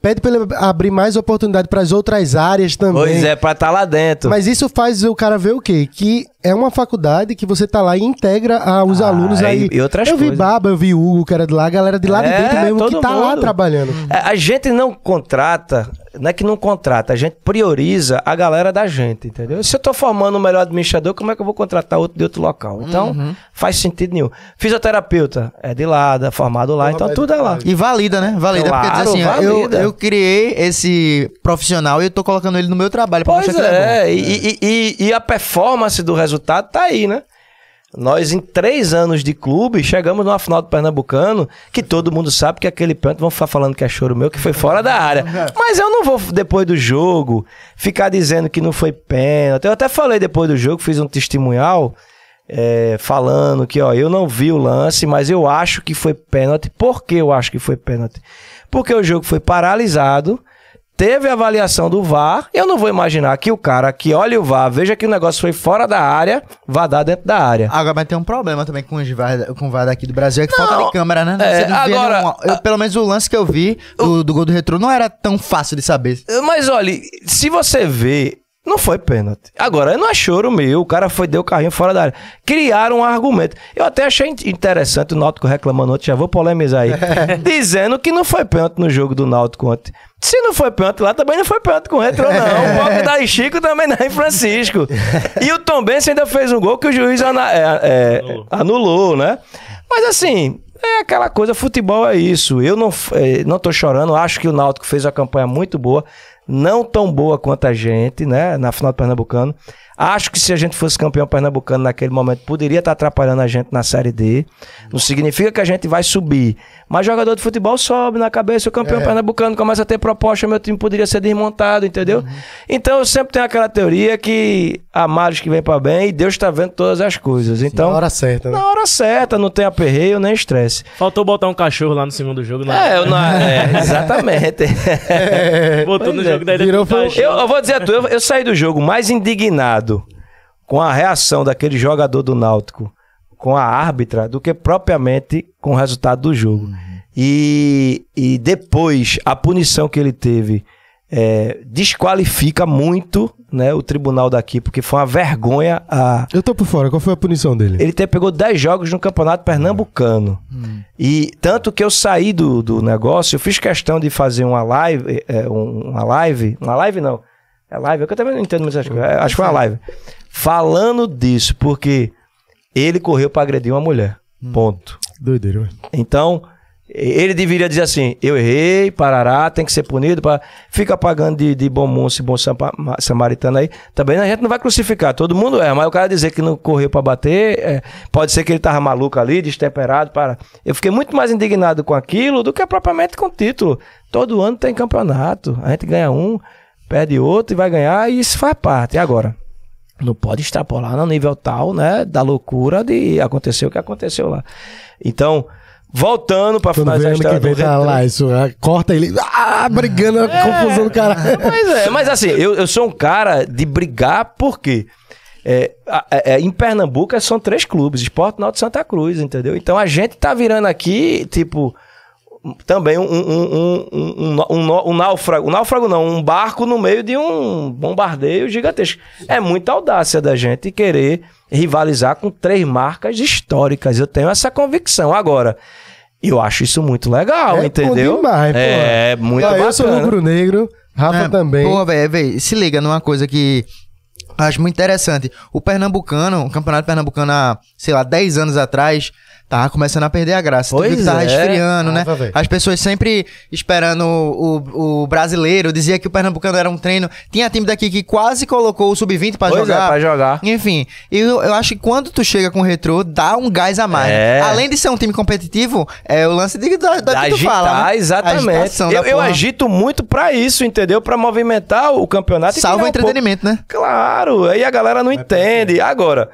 Pede para ele abrir mais oportunidade para as outras áreas também. Pois é, pra estar lá dentro. Mas isso faz o cara ver o quê? Que é uma faculdade que você tá lá e integra ah, os Ah, alunos aí. e outras eu vi coisas. Baba, eu vi Hugo, que era de lá, a galera de lá de É, dentro mesmo, que tá lá mundo. trabalhando. É, A gente não contrata, não é que não contrata, a gente prioriza a galera da gente, entendeu? Se eu tô formando um melhor administrador, como é que eu vou contratar outro de outro local? Então, faz sentido nenhum. Fisioterapeuta é de lá, é formado lá, então tudo é lá. E valida, né? Valida. Claro, porque diz assim, ó, eu, valida. eu criei esse profissional e eu tô colocando ele no meu trabalho pra Pois mostrar que ele é bom. é, e, e- e- e a performance do resultado tá aí, né? Nós, em três anos de clube, chegamos numa final do Pernambucano, que todo mundo sabe que aquele pênalti, vão ficar falando que é choro meu, que foi fora da área. Mas eu não vou, depois do jogo, ficar dizendo que não foi pênalti. Eu até falei depois do jogo, fiz um testemunhal, é, falando que, ó, eu não vi o lance, mas eu acho que foi pênalti. Por que eu acho que foi pênalti? Porque o jogo foi paralisado, teve a avaliação do VAR. Eu não vou imaginar que o cara que olha o VAR, veja que o negócio foi fora da área, vá dar dentro da área. Agora, mas tem um problema também com, os VAR, com o VAR daqui do Brasil, é que falta Não, de câmera, né? é, agora- nenhum- eu, pelo menos o lance que eu vi do, do gol do retrô não era tão fácil de saber. Mas olha, se você vê, não foi pênalti. Agora, não é choro meu, o cara foi, deu o carrinho fora da área. Criaram um argumento. Eu até achei in- interessante o Náutico reclamando ontem, já vou polemizar aí, dizendo que não foi pênalti no jogo do Náutico ontem. Se não foi pênalti lá, também não foi pênalti com o Retro, não. O palco da em Chico também dá em Francisco. E o Tom Benz ainda fez um gol que o juiz ana- é, é, anulou, né? Mas assim, é aquela coisa, futebol é isso. Eu não, eh, não tô chorando, acho que o Náutico fez uma campanha muito boa, não tão boa quanto a gente, né, na final do Pernambucano. Acho que se a gente fosse campeão pernambucano naquele momento, poderia estar atrapalhando a gente na Série D. Não significa que a gente vai subir. Mas jogador de futebol sobe na cabeça, o campeão pernambucano começa a ter proposta, meu time poderia ser desmontado, entendeu? Então eu sempre tenho aquela teoria que há males que vem para bem e Deus está vendo todas as coisas. Então, Na hora certa, né? na hora certa, não tem aperreio nem estresse. Faltou botar um cachorro lá no segundo jogo. Né? É, eu não, é exatamente. Botou no é, jogo daí virou foi- eu, eu vou dizer a tu, eu, eu saí do jogo mais indignado com a reação daquele jogador do Náutico com a árbitra do que propriamente com o resultado do jogo. E, e depois, a punição que ele teve é, desqualifica muito né, o tribunal daqui, porque foi uma vergonha a, Eu tô por fora, qual foi a punição dele? ele ter pegou 10 jogos no campeonato pernambucano. E tanto que eu saí do, do negócio, eu fiz questão de fazer uma live, é, um- uma live, uma live não, é live, é eu também não entendo muito essas coisas, é, acho que foi uma live, falando disso, porque ele correu pra agredir uma mulher, ponto. Doideira, velho. Então, ele deveria dizer assim: eu errei, parará, tem que ser punido, pra... fica pagando de, de bom moço e bom samaritano aí. Também a gente não vai crucificar, todo mundo é, mas o cara dizer que não correu pra bater, é, pode ser que ele tava maluco ali, destemperado. Para... Eu fiquei muito mais indignado com aquilo do que propriamente com o título. Todo ano tem campeonato, a gente ganha um, perde outro e vai ganhar, e isso faz parte. E agora? Não pode extrapolar no nível tal, né, da loucura de acontecer o que aconteceu lá. Então, voltando pra finalizar a que história vem, tá lá, isso, ah, corta ele, ah, brigando, a confusão do cara. Mas é, mas assim, eu, eu sou um cara de brigar porque é, é, é, em Pernambuco são três clubes, Esporte Náutico e Santa Cruz, entendeu? Então a gente tá virando aqui, tipo, também um, um, um, um, um, um, um náufrago, um náufrago não, um barco no meio de um bombardeio gigantesco. É muita audácia da gente querer rivalizar com três marcas históricas. Eu tenho essa convicção. Agora, eu acho isso muito legal, É bom entendeu? demais, pô. é muito Ah, bacana. eu sou rubro-negro, Rafa É, também. Porra, velho, velho, se liga numa coisa que eu acho muito interessante. O Pernambucano, o Campeonato Pernambucano há, sei lá, 10 anos atrás, tava começando a perder a graça. Tu Pois viu que tava é. esfriando, né? Velho. As pessoas sempre esperando o, o, o brasileiro, dizia que o Pernambucano era um treino. Tinha time daqui que quase colocou o Sub-20 pra Pois jogar. é, pra jogar. Enfim, eu, eu acho que quando tu chega com o retrô, dá um gás a mais. É. Além de ser um time competitivo, é o lance de, da, da que tu agitar, fala, né? exatamente. Da Eu, eu agito muito pra isso, entendeu? Pra movimentar o campeonato. e Salva o criar um entretenimento, né? Claro, aí a galera não entende. Agora,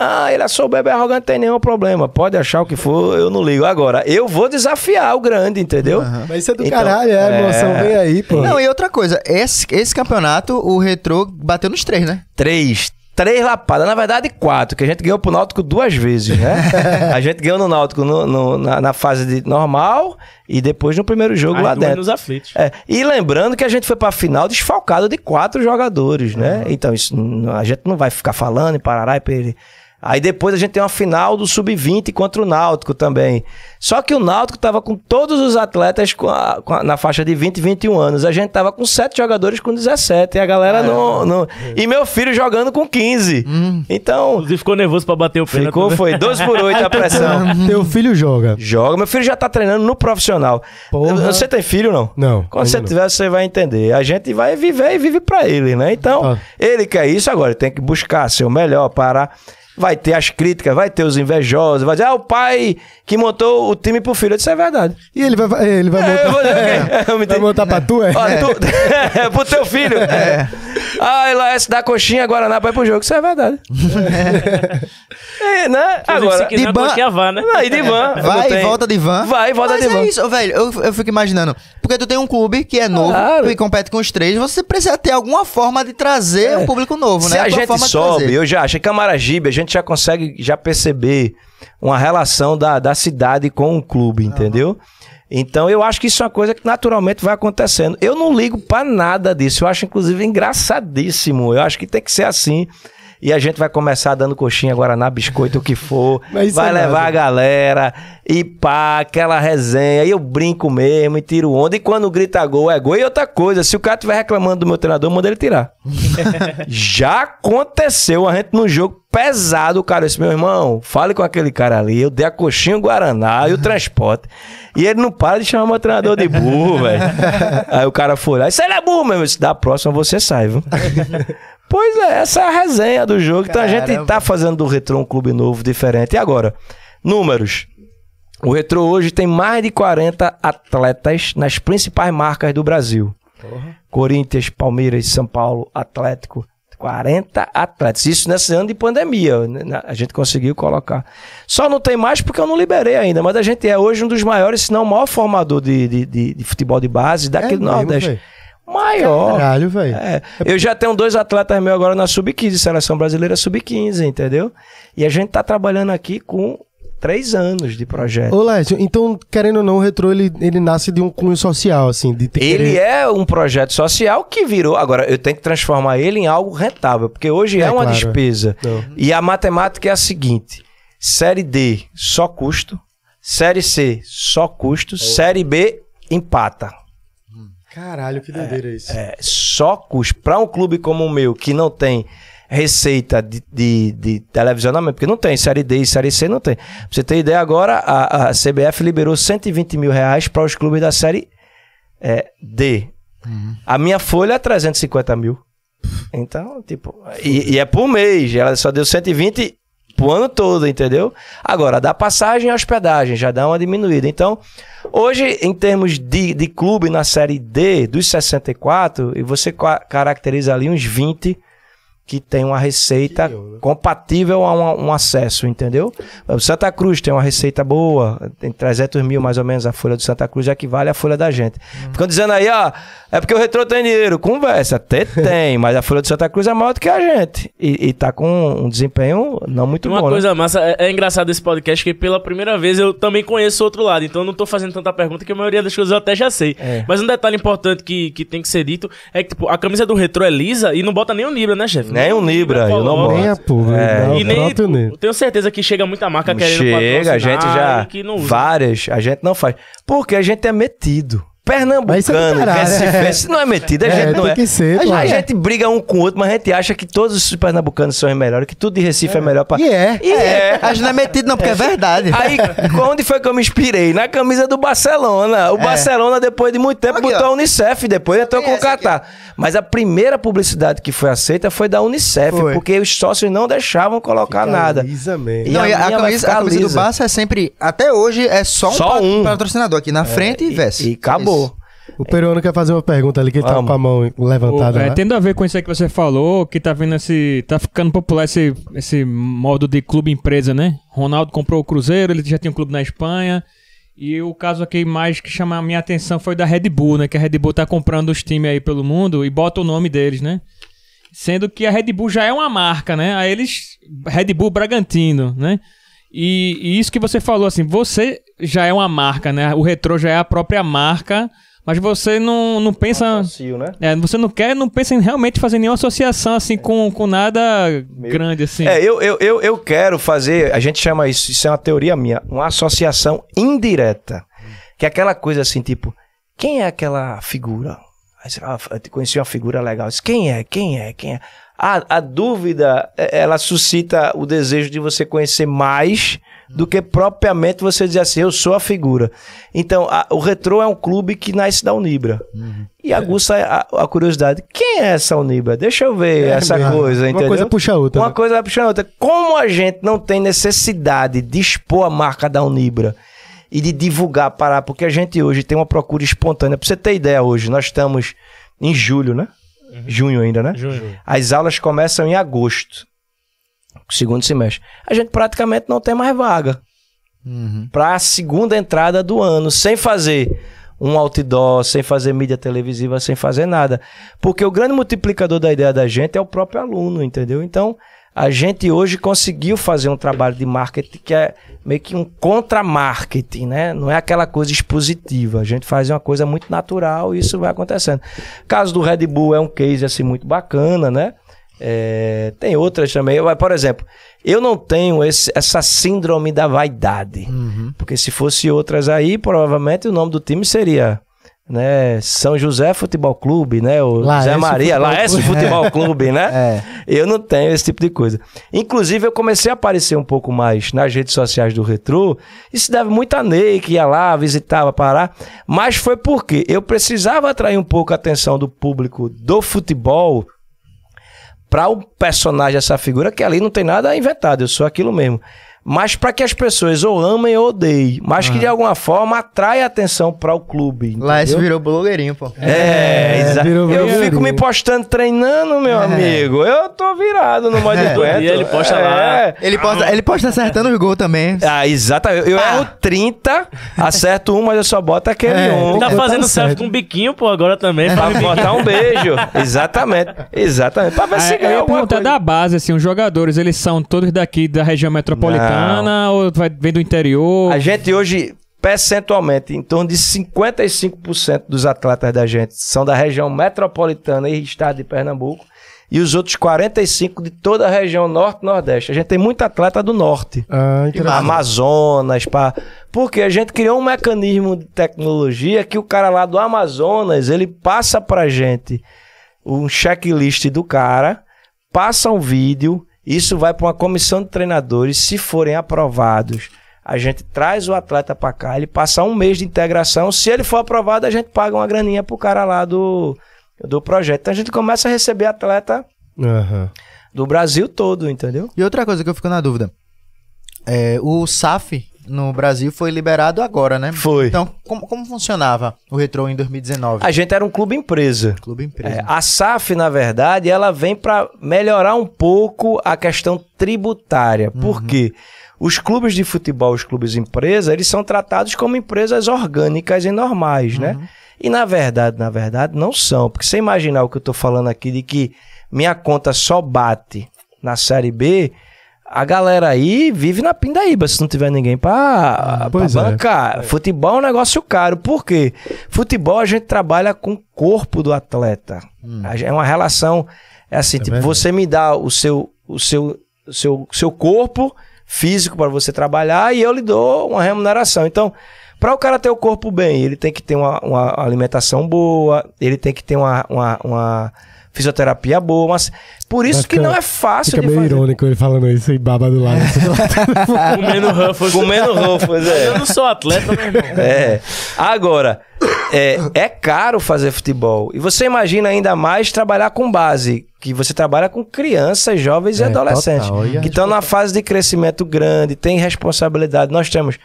ah, ele é soberbo e arrogante, tem nenhum problema. Pode achar o que for, eu não ligo. Agora, eu vou desafiar o grande, entendeu? Mas isso é do Então, caralho, é, a emoção é. vem aí, pô. Não, e outra coisa, esse, esse campeonato, o Retrô bateu nos três, né? Três. Três lapadas, na verdade quatro, que a gente ganhou pro Náutico duas vezes, né? a gente ganhou no Náutico no- no- na, na fase de normal e depois no primeiro jogo As lá dentro. nos aflitos. É, e lembrando que a gente foi pra final desfalcado de quatro jogadores, né? Então, isso, a gente não vai ficar falando em Parará e Peri. Aí depois a gente tem uma final do Sub-20 contra o Náutico também. Só que o Náutico tava com todos os atletas com a- com a- na faixa de 20 e 21 anos. A gente tava com sete jogadores com 17. E a galera não, não- E meu filho jogando com 15. Então, Inclusive ficou nervoso pra bater o pênalti. ficou, né? foi 12 por 8 a pressão. Teu filho joga. Joga. Meu filho já tá treinando no profissional. Porra. Você tem filho, não? Não, Quando você não. tiver, você vai entender. A gente vai viver e vive pra ele, né? Então, Ah. ele quer isso agora, ele tem que buscar ser o melhor, parar. Vai ter as críticas, vai ter os invejosos, vai dizer, ah, o pai que montou o time pro filho. Isso é verdade. E ele vai, ele vai É, eu vou dizer montar. Eu me vai montar pra tu, é? Ó, tu... é pro teu filho. É. Ah, Laércio dá coxinha, Guaraná vai pro jogo. Isso é verdade. é, né? Agora, se quiser, de ban- coxinha vá, né? Aí de van. Vai não e volta de van. Vai e volta Mas de é van. isso, velho. Eu, eu fico imaginando. Porque tu tem um clube que é novo Claro. e compete com os três, você precisa ter alguma forma de trazer um público novo, Se né? a tua gente sobe, eu já acho que Camaragibe, a gente já consegue já perceber uma relação da, da cidade com o clube, entendeu? Então eu acho que isso é uma coisa que naturalmente vai acontecendo. Eu não ligo pra nada disso. Eu acho, inclusive, engraçadíssimo. Eu acho que tem que ser assim. E a gente vai começar dando coxinha, guaraná, biscoito, o que for. Vai é levar nada. a galera e pá, aquela resenha. E eu brinco mesmo e tiro onda. E quando grita gol, é gol. E outra coisa, se o cara estiver reclamando do meu treinador, manda ele tirar. Já aconteceu a gente num jogo pesado, o cara disse, meu irmão, fale com aquele cara ali, eu dei a coxinha, o Guaraná e o transporte. E ele não para de chamar meu treinador de burro, velho. Aí o cara foi lá, isso aí é burro mesmo. Eu disse, da próxima você sai, viu? pois é, essa é a resenha do jogo. Então a gente Caramba. tá fazendo do Retro um clube novo, diferente. E agora, números. O Retro hoje tem mais de 40 atletas nas principais marcas do Brasil. Corinthians, Palmeiras, São Paulo, Atlético. 40 atletas. Isso nesse ano de pandemia. né? A gente conseguiu colocar. Só não tem mais porque eu não liberei ainda. Mas a gente é hoje um dos maiores, se não o maior formador de, de, de- de futebol de base daqui É do Nordeste. Maior. Caralho, velho. É, eu já tenho dois atletas meus agora na Sub-15, Seleção Brasileira Sub-15, entendeu? E a gente tá trabalhando aqui com três anos de projeto. Ô, Lécio, então, querendo ou não, o retrô ele, ele nasce de um cunho social, assim, de ter Ele querer- é um projeto social que virou. Agora, eu tenho que transformar ele em algo rentável, porque hoje é, É, uma claro. despesa. Não. E a matemática é a seguinte: série D, só custo. Série C, só custo. Série B, empata. Caralho, que doideira isso. É, só custo. Para um clube como o meu, que não tem receita de, de, de televisionamento, porque não tem, série D e série C não tem. Pra você ter ideia, agora a, a CBF liberou 120 mil reais para os clubes da série é, D. A minha folha é 350 mil. Então, tipo, e, e é por mês, ela só deu 120 pro ano todo, entendeu? Agora, da passagem e hospedagem, já dá uma diminuída. Então, hoje, em termos de, de clube na série D, dos 64, e você ca- caracteriza ali uns 20 que tem uma receita Que compatível a um, um acesso, entendeu? O Santa Cruz tem uma receita boa, tem 300 mil mais ou menos, a folha do Santa Cruz equivale à folha da gente. Ficam dizendo aí, ó, é porque o retrô tem dinheiro. Conversa, até tem, mas a folha do Santa Cruz é maior do que a gente. E, e tá com um desempenho não muito Uma bom, né? coisa massa, é, é engraçado esse podcast que pela primeira vez eu também conheço o outro lado, então eu não tô fazendo tanta pergunta que a maioria das coisas eu até já sei. É. Mas um detalhe importante que, que tem que ser dito é que tipo, a camisa do retrô é lisa e não bota nem um Libra, né, chefe? Nem um Libra, eu não boto. Nem a pública, É. não, E nem, Ney. tenho certeza que chega muita marca querendo Chega, a gente já. que não usa. Várias, a gente não faz. Porque a gente é metido. É Pernambucano, caralho. recifense, não é metido, a É, gente não tem é. que ser, a, a gente briga um com o outro, mas a gente acha que todos os pernambucanos são os melhores, que tudo de Recife é, melhor pra. E é. E é. A gente não é metido não, porque é verdade. Aí, onde foi que eu me inspirei? Na camisa do Barcelona. O Barcelona, depois de muito tempo, Aqui, botou ó. a Unicef, depois entrou com o Qatar. Mas a primeira publicidade que foi aceita foi da Unicef, Foi. porque os sócios não deixavam colocar nada. Lisa mesmo. E Não, a a, camisa, a camisa do. Barça é sempre, até hoje, é só um, Só pa- um. patrocinador aqui na frente e, veste. E, e acabou. O peruano quer fazer uma pergunta ali, que ele tá Vamos. com a mão levantada O- é, lá. tendo a ver com isso aí que você falou, que tá vendo esse. tá ficando popular esse, esse modo de clube empresa, né? Ronaldo comprou o Cruzeiro, ele já tinha um clube na Espanha. E o caso aqui mais que chama a minha atenção foi da Red Bull, né? Que a Red Bull tá comprando os times aí pelo mundo e bota o nome deles, né? Sendo que a Red Bull já é uma marca, né? Aí eles. Red Bull Bragantino, né? E, e isso que você falou, assim, você já é uma marca, né? O retrô já é a própria marca, mas você não, não pensa. Associo, né? É, você não quer, não pensa em realmente fazer nenhuma associação assim com, com nada grande assim. É, eu, eu, eu, eu quero fazer, a gente chama isso, isso é uma teoria minha, uma associação indireta. Que é aquela coisa assim, tipo, quem é aquela figura? Ah, eu conheci uma figura legal. Quem é? Quem é? Quem é? A, a dúvida, é, ela suscita o desejo de você conhecer mais do que propriamente você dizer assim, eu sou a figura. Então, a- o Retrô é um clube que nasce da Unibra. E aguça a, a curiosidade. Quem é essa Unibra? Deixa eu ver essa mesmo. coisa, Uma entendeu? coisa puxa a outra, Uma né? coisa puxando a outra. Como a gente não tem necessidade de expor a marca da Unibra e de divulgar parar, porque a gente hoje tem uma procura espontânea. Pra você ter ideia, hoje nós estamos em julho, né? Junho ainda, né? Junho. As aulas começam em agosto, segundo semestre. A gente praticamente não tem mais vaga para a segunda entrada do ano, sem fazer um outdoor, sem fazer mídia televisiva, sem fazer nada. Porque o grande multiplicador da ideia da gente é o próprio aluno, entendeu? Então, a gente hoje conseguiu fazer um trabalho de marketing que é meio que um contra-marketing, né? Não é aquela coisa expositiva. A gente faz uma coisa muito natural e isso vai acontecendo. O caso do Red Bull é um case assim muito bacana, né? É, tem outras também. Por exemplo, eu não tenho esse- essa síndrome da vaidade. Porque se fosse outras aí, provavelmente o nome do time seria né, São José Futebol Clube, né? O Laércio Zé Maria, Futebol Laércio Clube. Futebol Clube, né? É. Eu não tenho esse tipo de coisa. Inclusive, eu comecei a aparecer um pouco mais nas redes sociais do Retro. Isso deve muito a Ney, que ia lá, visitava Pará. Mas foi porque eu precisava atrair um pouco a atenção do público do futebol para o personagem, essa figura, que ali não tem nada inventado, eu sou aquilo mesmo. Mas para que as pessoas ou amem ou odeiem, mas que de alguma forma atrai a atenção para o clube. Lá esse virou blogueirinho, pô. É, É, exa- virou eu fico me postando treinando, meu amigo. Eu tô virado no modo de Todo dia ele posta lá. Ele posta, ele posta acertando os gols também. Ah, exatamente. Eu, eu erro 30, acerto um, mas eu só boto aquele É, um. Tá fazendo certo. selfie com biquinho, pô, agora também. Pra botar um beijo. Exatamente. Exatamente. Pra ver se Ah, eu ganha ia perguntar coisa. da base, assim, os jogadores, eles são todos daqui da região metropolitana metropolitana ou vai, vem do interior? A gente hoje, percentualmente, em torno de 55% dos atletas da gente são da região metropolitana e estado de Pernambuco. E os outros 45% de toda a região norte e nordeste. A gente tem muito atleta do norte. Ah. Amazonas, pá. Porque a gente criou um mecanismo de tecnologia que o cara lá do Amazonas, ele passa pra gente um checklist do cara, passa um vídeo, isso vai para uma comissão de treinadores, se forem aprovados, a gente traz o atleta pra cá, ele passa um mês de integração, se ele for aprovado, a gente paga uma graninha pro cara lá do, do projeto. Então a gente começa a receber atleta Aham. do Brasil todo, entendeu? E outra coisa que eu fico na dúvida. É, o SAF no Brasil foi liberado agora, né? Foi. Então, como, como funcionava o Retro em 2019? A gente era um clube empresa. Clube empresa. É, a SAF, na verdade, ela vem para melhorar um pouco a questão tributária. Por quê? Os clubes de futebol, os clubes empresa, eles são tratados como empresas orgânicas e normais, né? E na verdade, na verdade, não são. Porque você imaginar o que eu tô falando aqui de que minha conta só bate na Série B, a galera aí vive na pindaíba se não tiver ninguém pra, pra é. bancar. Futebol é um negócio caro. Por quê? Futebol a gente trabalha com o corpo do atleta. Gen- É uma relação, é assim, tipo, verdade. você me dá o seu, o seu, o seu, seu corpo físico para você trabalhar e eu lhe dou uma remuneração. Então, para o cara ter o corpo bem, ele tem que ter uma, uma alimentação boa, ele tem que ter uma, uma, uma fisioterapia boa, mas por isso Mas que fica- não é fácil Fica de meio fazer. irônico ele falando isso e baba do lado. Comendo Ruffles. Comendo Ruffles, é. Eu não sou atleta, meu irmão. É. Agora, é, é caro fazer futebol. E você imagina ainda mais trabalhar com base, que você trabalha com crianças, jovens e É, adolescentes, total. E que estão na fase de crescimento grande, tem responsabilidade. Nós temos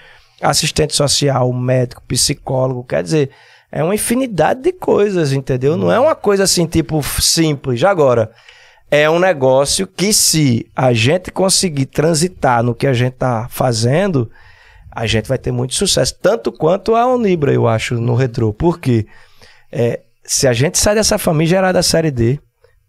assistente social, médico, psicólogo, quer dizer, é uma infinidade de coisas, entendeu? Não é uma coisa assim, tipo, simples. Agora, é um negócio que se a gente conseguir transitar no que a gente tá fazendo, a gente vai ter muito sucesso. Tanto quanto a Unibra, eu acho, no retrô. Por quê? É, se a gente sai dessa famigerada da série D,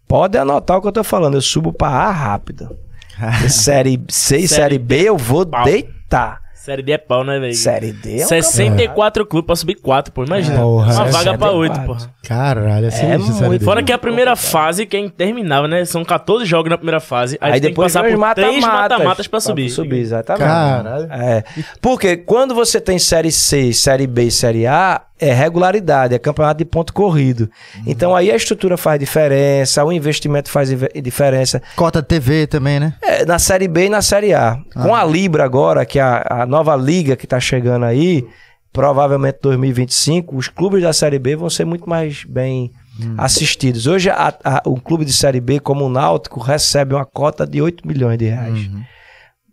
pode anotar o que eu tô falando. Eu subo pra A rápido. Série C e Série série B eu vou pau. deitar. Série D é pau, né, velho? Série D é um 64 clubes pra subir 4, pô. Imagina. Porra, uma é vaga pra 8, 64. pô. Caralho, é sinistro muito série D. Fora que a primeira fase, que é interminável, né? São 14 jogos na primeira fase. Aí, Aí, tem que depois passar por os três mata-matas mata-matas pra subir. subir, exatamente. Caralho. É. Porque quando você tem série C, série B e série A, é regularidade, é campeonato de ponto corrido. Então aí a estrutura faz diferença, o investimento faz diferença. Cota de TV também, né? É, na série B e na série A. Com a Libra agora, que é a, a nova liga que tá chegando aí, provavelmente 2025, os clubes da série B vão ser muito mais bem assistidos. Hoje, a, a- o clube de série B, como o Náutico, recebe uma cota de 8 milhões de reais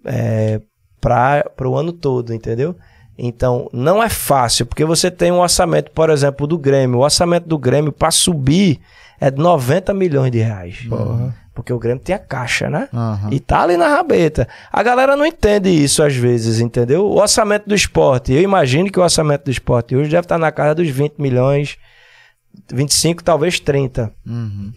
é, para o ano todo, entendeu? Então, não é fácil, porque você tem um orçamento, por exemplo, do Grêmio. O orçamento do Grêmio para subir é de 90 milhões de reais. Porque o Grêmio tem a caixa, né? Aham. E tá ali na rabeta. A galera não entende isso às vezes, entendeu? O orçamento do esporte, eu imagino que o orçamento do esporte hoje deve estar na casa dos 20 milhões, 25, talvez 30. Uhum.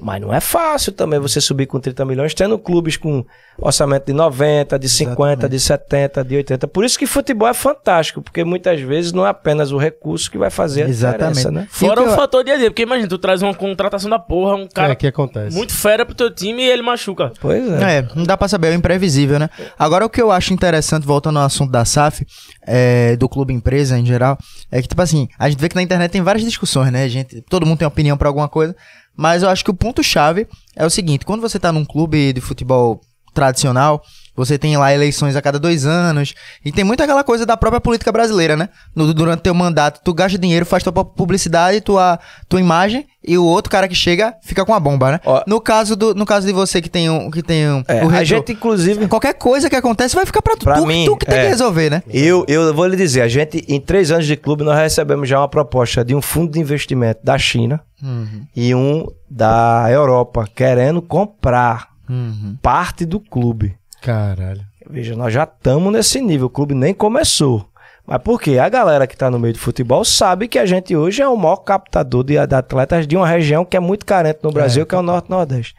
Mas não é fácil também você subir com 30 milhões, tendo clubes com orçamento de 90, de 50, de 70, de 80. Por isso que futebol é fantástico, porque muitas vezes não é apenas o recurso que vai fazer a Exatamente. diferença, né? Fora o eu- fator dia a dia, porque imagina, tu traz uma contratação da porra, um É, cara que acontece. muito fera pro teu time e ele machuca. Pois é. É, não dá pra saber, é o imprevisível, né? Agora, o que eu acho interessante, voltando ao assunto da SAF, é, do clube empresa em geral, é que, tipo assim, a gente vê que na internet tem várias discussões, né? Gente, todo mundo tem opinião pra alguma coisa, mas eu acho que o ponto-chave é o seguinte: quando você tá num clube de futebol tradicional, você tem lá eleições a cada dois anos, e tem muito aquela coisa da própria política brasileira, né? No- durante teu mandato, tu gasta dinheiro, faz tua própria publicidade, tua, tua imagem, e o outro cara que chega fica com a bomba, né? Ó. no, caso do, no caso de você que tem um. Que tem um É, a gente, inclusive, Qualquer coisa que acontece vai ficar pra tu. Pra tu, mim, tu que tem é. que resolver, né? Eu, eu vou lhe dizer, a gente, em três anos de clube, nós recebemos já uma proposta de um fundo de investimento da China Uhum, e um da Europa, querendo comprar uhum. parte do clube. Caralho. Veja, nós já estamos nesse nível, o clube nem começou. Mas por quê? A galera que está no meio do futebol sabe que a gente hoje é o maior captador de, de atletas de uma região que é muito carente no Brasil, que é o Norte Nordeste.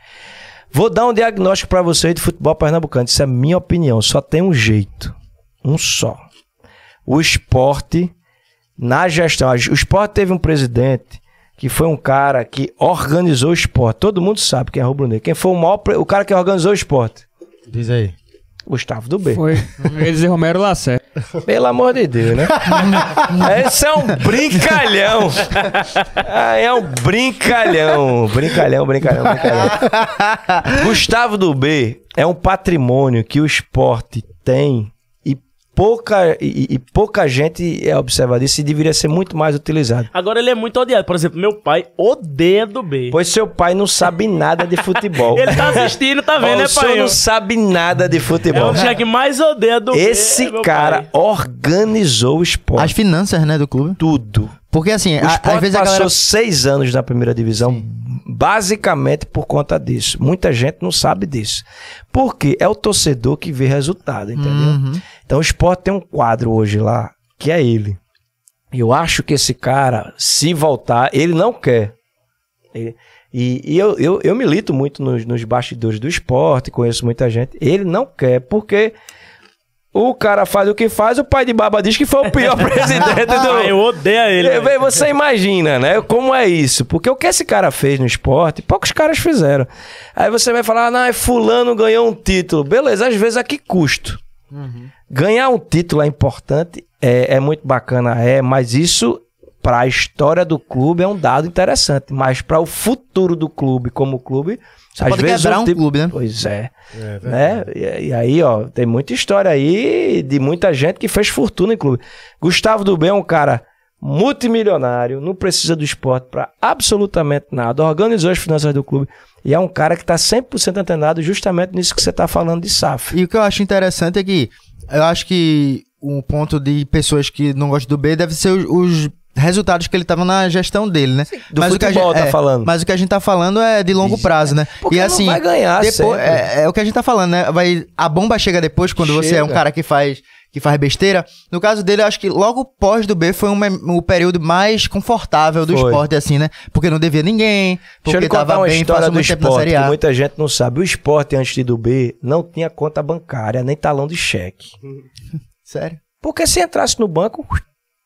Vou dar um diagnóstico pra vocês de futebol pernambucano. Isso é minha opinião. Só tem um jeito. Um só. O esporte, na gestão. O esporte teve um presidente que foi um cara que organizou o esporte. Todo mundo sabe quem é Rubro Negro. Quem foi o maior. O cara que organizou o esporte? Diz aí. Gustavo do B. Foi. Eles e Romero Lacer. Pelo amor de Deus, né? Esse é um brincalhão. Ah, é um brincalhão. Brincalhão, brincalhão, brincalhão. Gustavo do B é um patrimônio que o esporte tem pouca, e, e pouca gente é observa disso e deveria ser muito mais utilizado. Agora ele é muito odiado. Por exemplo, meu pai odeia do B. Pois seu pai não sabe nada de futebol. Ele tá assistindo, tá vendo, né, o senhor pai? não sabe nada de É futebol. o cara que mais odeia do B. Esse é cara pai. organizou o esporte. As finanças, né, do clube. Tudo. Porque assim, O a- às vezes a passou galera. seis anos na primeira divisão, basicamente por conta disso. Muita gente não sabe disso. Porque é o torcedor que vê resultado, entendeu? Uhum. Então o esporte tem um quadro hoje lá, que é ele. Eu acho que esse cara, se voltar, ele não quer. Ele- e e eu, eu, eu milito muito nos, nos bastidores do esporte, conheço muita gente. Ele não quer, porque o cara faz o que faz, o pai de Baba diz que foi o pior presidente do, Ah, eu odeio ele. é, você imagina, né? Como é isso? Porque o que esse cara fez no esporte, poucos caras fizeram. Aí você vai falar, ah, não, fulano ganhou um título. Beleza, às vezes a que custo? Ganhar um título é importante, é, é muito bacana, é, mas isso para a história do clube é um dado interessante. Mas para o futuro do clube como clube, Você pode quebrar um tipo- clube, né? Pois é. né? E, e aí, ó, tem muita história aí de muita gente que fez fortuna em clube. Gustavo do Bem é um cara multimilionário, não precisa do esporte pra absolutamente nada, organizou as finanças do clube e é um cara que tá 100% antenado justamente nisso que você tá falando de SAF. E o que eu acho interessante é que eu acho que um ponto de pessoas que não gostam do B deve ser os, os resultados que ele tava na gestão dele, né? do o que a futebol gente, tá é, falando. Mas o que a gente tá falando é de longo prazo, né? Porque e assim, vai ganhar depois, é, é o que a gente tá falando, né? Vai, a bomba chega depois quando você é um Chega. cara que faz que faz besteira. No caso dele, eu acho que logo pós do B foi uma- o período mais confortável do Foi. esporte, assim, né? Porque não devia ninguém, Deixa eu porque lhe contar tava uma bem, história do esporte que muita gente não sabe. O esporte, antes de do B, não tinha conta bancária, nem talão de cheque. Sério? Porque se entrasse no banco,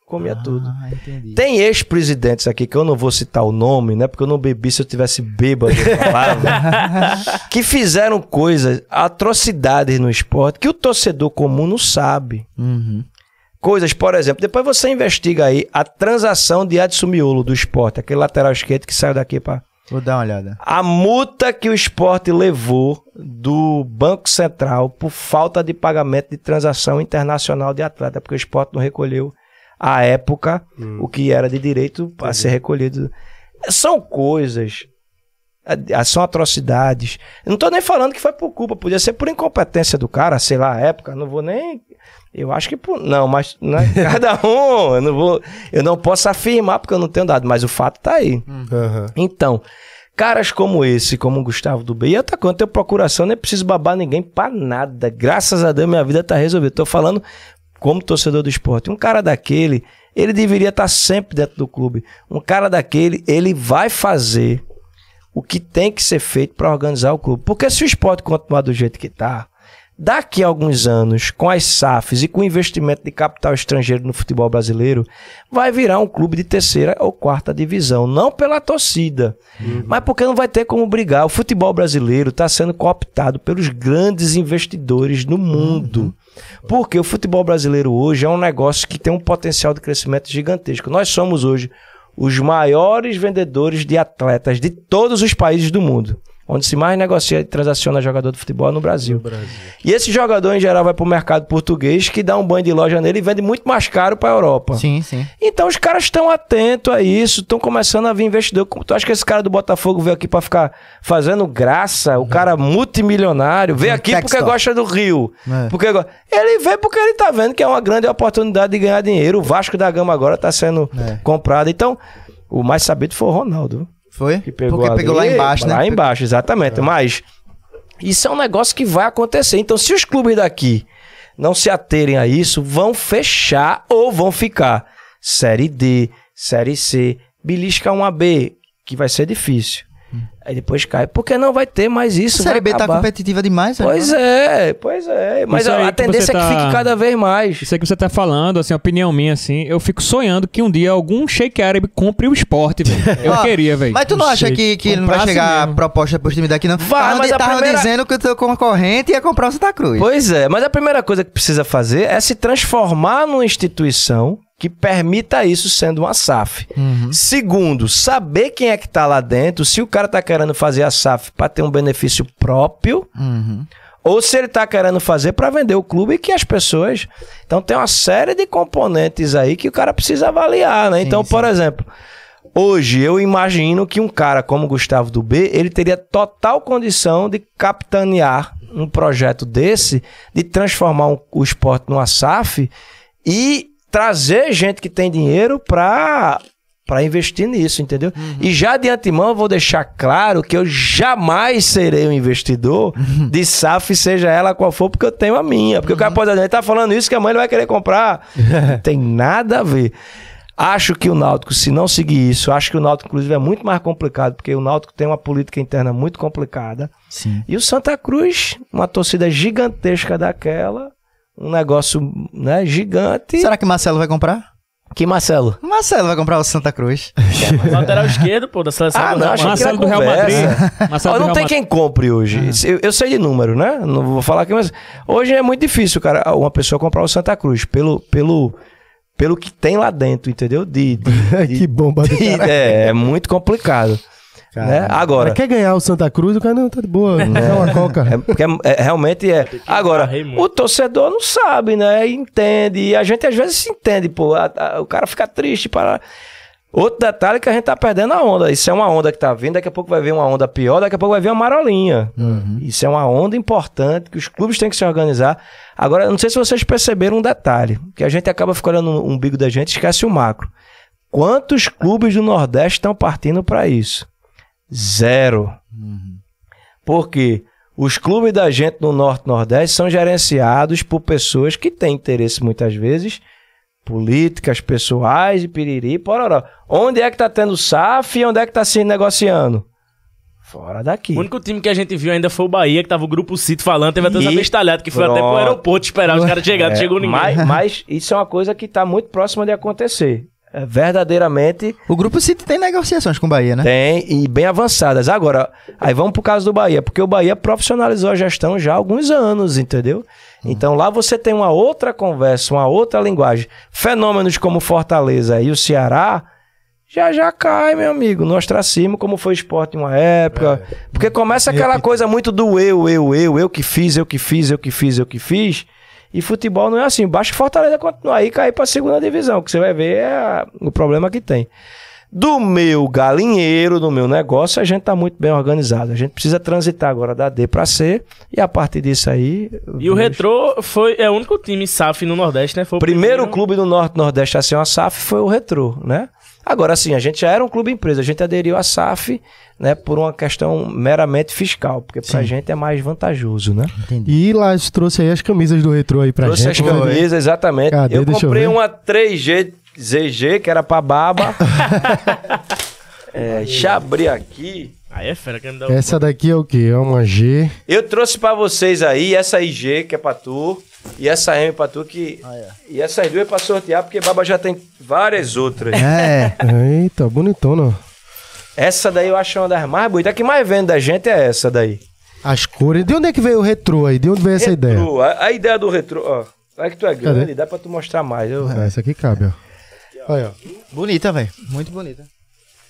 comia tudo. Ah, entendi. Tem ex-presidentes aqui, que eu não vou citar o nome, né? Porque eu não bebi se eu tivesse bêbado, falava, que fizeram coisas, atrocidades no esporte, que o torcedor comum não sabe. Uhum. Coisas, por exemplo, depois você investiga aí a transação de Adson Miolo do esporte, aquele lateral esquerdo que saiu daqui para Vou dar uma olhada. a multa que o esporte levou do Banco Central por falta de pagamento de transação internacional de atleta, porque o esporte não recolheu à época o que era de direito a ser recolhido. São coisas, são atrocidades. Eu não estou nem falando que foi por culpa, podia ser por incompetência do cara, sei lá, a época, não vou nem. Eu acho que por. Não, mas né, cada um, eu não vou. Eu não posso afirmar porque eu não tenho dado, mas o fato tá aí. Aham. Então, caras como esse, como o Gustavo do B, e outra coisa, eu tenho procuração, nem preciso babar ninguém pra nada. Graças a Deus, minha vida tá resolvida. Tô falando como torcedor do esporte. Um cara daquele, ele deveria estar sempre dentro do clube. Um cara daquele, ele vai fazer o que tem que ser feito para organizar o clube. Porque se o esporte continuar do jeito que tá, daqui a alguns anos, com as SAFs e com o investimento de capital estrangeiro no futebol brasileiro, vai virar um clube de terceira ou quarta divisão. Não pela torcida, mas porque não vai ter como brigar. O futebol brasileiro está sendo cooptado pelos grandes investidores no mundo. Porque o futebol brasileiro hoje é um negócio que tem um potencial de crescimento gigantesco. Nós somos hoje os maiores vendedores de atletas de todos os países do mundo. Onde se mais negocia e transaciona jogador de futebol é no Brasil. E esse jogador, em geral, vai para o mercado português, que dá um banho de loja nele e vende muito mais caro para a Europa. Sim, sim. Então os caras estão atentos a isso, estão começando a vir investidor. Como Tu acha que esse cara do Botafogo veio aqui para ficar fazendo graça? O cara multimilionário veio aqui porque gosta do Rio. É. Porque ele veio porque ele tá vendo que é uma grande oportunidade de ganhar dinheiro. O Vasco da Gama agora tá sendo É. comprado. Então, o mais sabido foi o Ronaldo. Foi? Que pegou Porque ali, pegou lá embaixo, né? Lá embaixo, exatamente. Mas isso é um negócio que vai acontecer. Então, se os clubes daqui não se aterem a isso, vão fechar ou vão ficar Série D, Série C, belisca 1AB, que vai ser difícil. Aí depois cai. Porque não vai ter mais isso. A Série B tá acabar. competitiva demais, Pois é, pois é. Mas Isso a, a tendência você é que tá- fique cada vez mais. Isso aí que você tá falando, assim, opinião minha, assim, eu fico sonhando que um dia algum shake árabe compre o esporte, velho. Eu queria, velho. Mas tu não Um acha shake. que, que não vai chegar mesmo. proposta pros times daqui, não? Vai, Tavam mas di- a tavam primeira- dizendo que o teu concorrente ia comprar o Santa Cruz. Pois é, mas a primeira coisa que precisa fazer é se transformar numa instituição que permita isso sendo uma SAF. Uhum. Segundo, saber quem é que tá lá dentro, se o cara tá querendo fazer a SAF para ter um benefício próprio, Uhum. ou se ele tá querendo fazer para vender o clube e que as pessoas. Então tem uma série de componentes aí que o cara precisa avaliar, né? então, por exemplo, hoje eu imagino que um cara como Gustavo do B, ele teria total condição de capitanear um projeto desse, de transformar um- o esporte numa SAF e trazer gente que tem dinheiro para para investir nisso, entendeu? E já de antemão eu vou deixar claro que eu jamais serei um investidor de SAF, seja ela qual for, porque eu tenho a minha. Porque o cara pode dizer, tá falando isso que a mãe ele vai querer comprar. Não tem nada a ver. Acho que o Náutico, se não seguir isso, acho que o Náutico, inclusive, é muito mais complicado, porque o Náutico tem uma política interna muito complicada. Sim. E o Santa Cruz, uma torcida gigantesca daquela, um negócio né, gigante. Será que Marcelo vai comprar? Que Marcelo? Marcelo vai comprar o Santa Cruz. Lateral esquerdo, pô, da seleção. Ah, do não, Real que Madrid. Marcelo era do Real conversa. Madrid. Marcelo Ó, do não Real tem Madrid. quem compre hoje. Eu, eu sei de número, né? Não vou falar aqui, mas hoje é muito difícil, cara, uma pessoa comprar o Santa Cruz pelo, pelo, pelo que tem lá dentro, entendeu? De, de- de- que bomba do de- cara. é, é muito complicado. Né? Agora, Mas quer ganhar o Santa Cruz, o cara não tá de boa. É uma coca. é, porque é- é- realmente é. Agora, o torcedor não sabe, né? Entende. E a gente às vezes se entende, pô. A- a- o cara fica triste para. Outro detalhe é que a gente tá perdendo a onda. Isso é uma onda que tá vindo, daqui a pouco vai vir uma onda pior, daqui a pouco vai vir uma marolinha. Isso é uma onda importante que os clubes têm que se organizar. Agora, eu não sei se vocês perceberam um detalhe, que a gente acaba ficando no umbigo da gente e esquece o macro. Quantos clubes do Nordeste estão partindo para isso? Zero. Porque os clubes da gente no Norte e Nordeste são gerenciados por pessoas que têm interesse muitas vezes políticas, pessoais e piriri, pororó. Onde é que tá tendo SAF e onde é que tá se negociando? Fora daqui. O único time que a gente viu ainda foi o Bahia, que tava o grupo Cito falando, teve até E- os abestalhados, que foi até pro Pronto. aeroporto esperar os caras chegarem, É, não chegou ninguém. Mas, mas isso é uma coisa que está muito próxima de acontecer. É, verdadeiramente O Grupo City tem negociações com o Bahia, né? tem e bem avançadas. Agora, aí vamos pro caso do Bahia, porque o Bahia profissionalizou a gestão já há alguns anos, entendeu? Então lá você tem uma outra conversa, uma outra linguagem. Fenômenos como Fortaleza e o Ceará já já cai, meu amigo, no ostracismo, como foi o esporte em uma época. Porque começa aquela coisa muito do eu, eu, eu, eu que fiz, eu que fiz, eu que fiz, eu que fiz. E futebol não é assim. Basta Fortaleza continuar aí cair pra segunda divisão, que você vai ver é a- o problema que tem. Do meu galinheiro, do meu negócio, a gente tá muito bem organizado. A gente precisa transitar agora da D pra C e a partir disso aí. E o Retrô foi, é o único time SAF no Nordeste, né? Foi O primeiro clube do Norte Nordeste a ser uma SAF foi o Retrô, né? Agora sim, a gente já era um clube empresa, a gente aderiu à SAF, né, por uma questão meramente fiscal, porque pra gente é mais vantajoso, né? E lá trouxe aí as camisas do retrô aí pra Trouxe gente. as camisas, exatamente. Cadê? eu Deixa eu comprei ver. uma 3G ZG, que era pra baba. é, deixa eu abrir aqui. Aí é fera, que me dá o- Essa daqui é o quê? É uma G. Eu trouxe pra vocês aí essa IG, que é pra tu, e essa M pra tu, que... E essas duas é pra sortear, porque baba já tem várias outras. É. Eita, bonitona. Essa daí eu acho uma das mais bonitas. A que mais vende da gente é essa daí. As cores. De onde é que veio o retrô aí? De onde veio essa ideia? Retrô. A, a ideia do retrô, ó. Olha que tu é grande, Cadê? dá pra tu mostrar mais. Eu- Ah, essa aqui cabe, ó. Olha, ó. Bonita, velho. Muito bonita.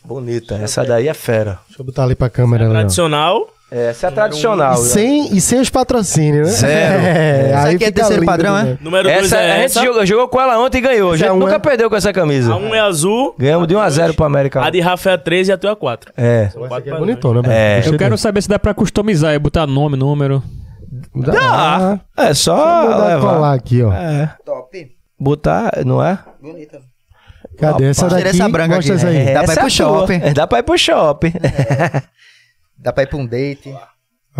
Bonita, essa daí é fera. Deixa eu botar ali pra câmera. ó. Tradicional. É, essa é a tradicional. E sem, e sem os patrocínios, né? Zero. É, Essa aí aqui é fica terceiro lindo, padrão, né? Número 2 Essa, é a gente essa. jogou, jogou com ela ontem e ganhou. A gente Essa um nunca é- perdeu com essa camisa. A 1 é azul. Ganhamos de 1 a 0 pro América. A de Rafa é a 3 e a tua é a 4. É. Essa aqui é bonitona, velho. É. Eu quero saber se dá pra customizar e botar nome, número. Dá. É só Vou dar levar. colar aqui, ó. É. Top. Botar, não é? Bonita. Cadê essa Tira daqui? essa branca aqui. essa aí. É. Dá pra ir Essa pro é shopping. É, Dá pra ir pro shopping. Dá pra ir pra um date.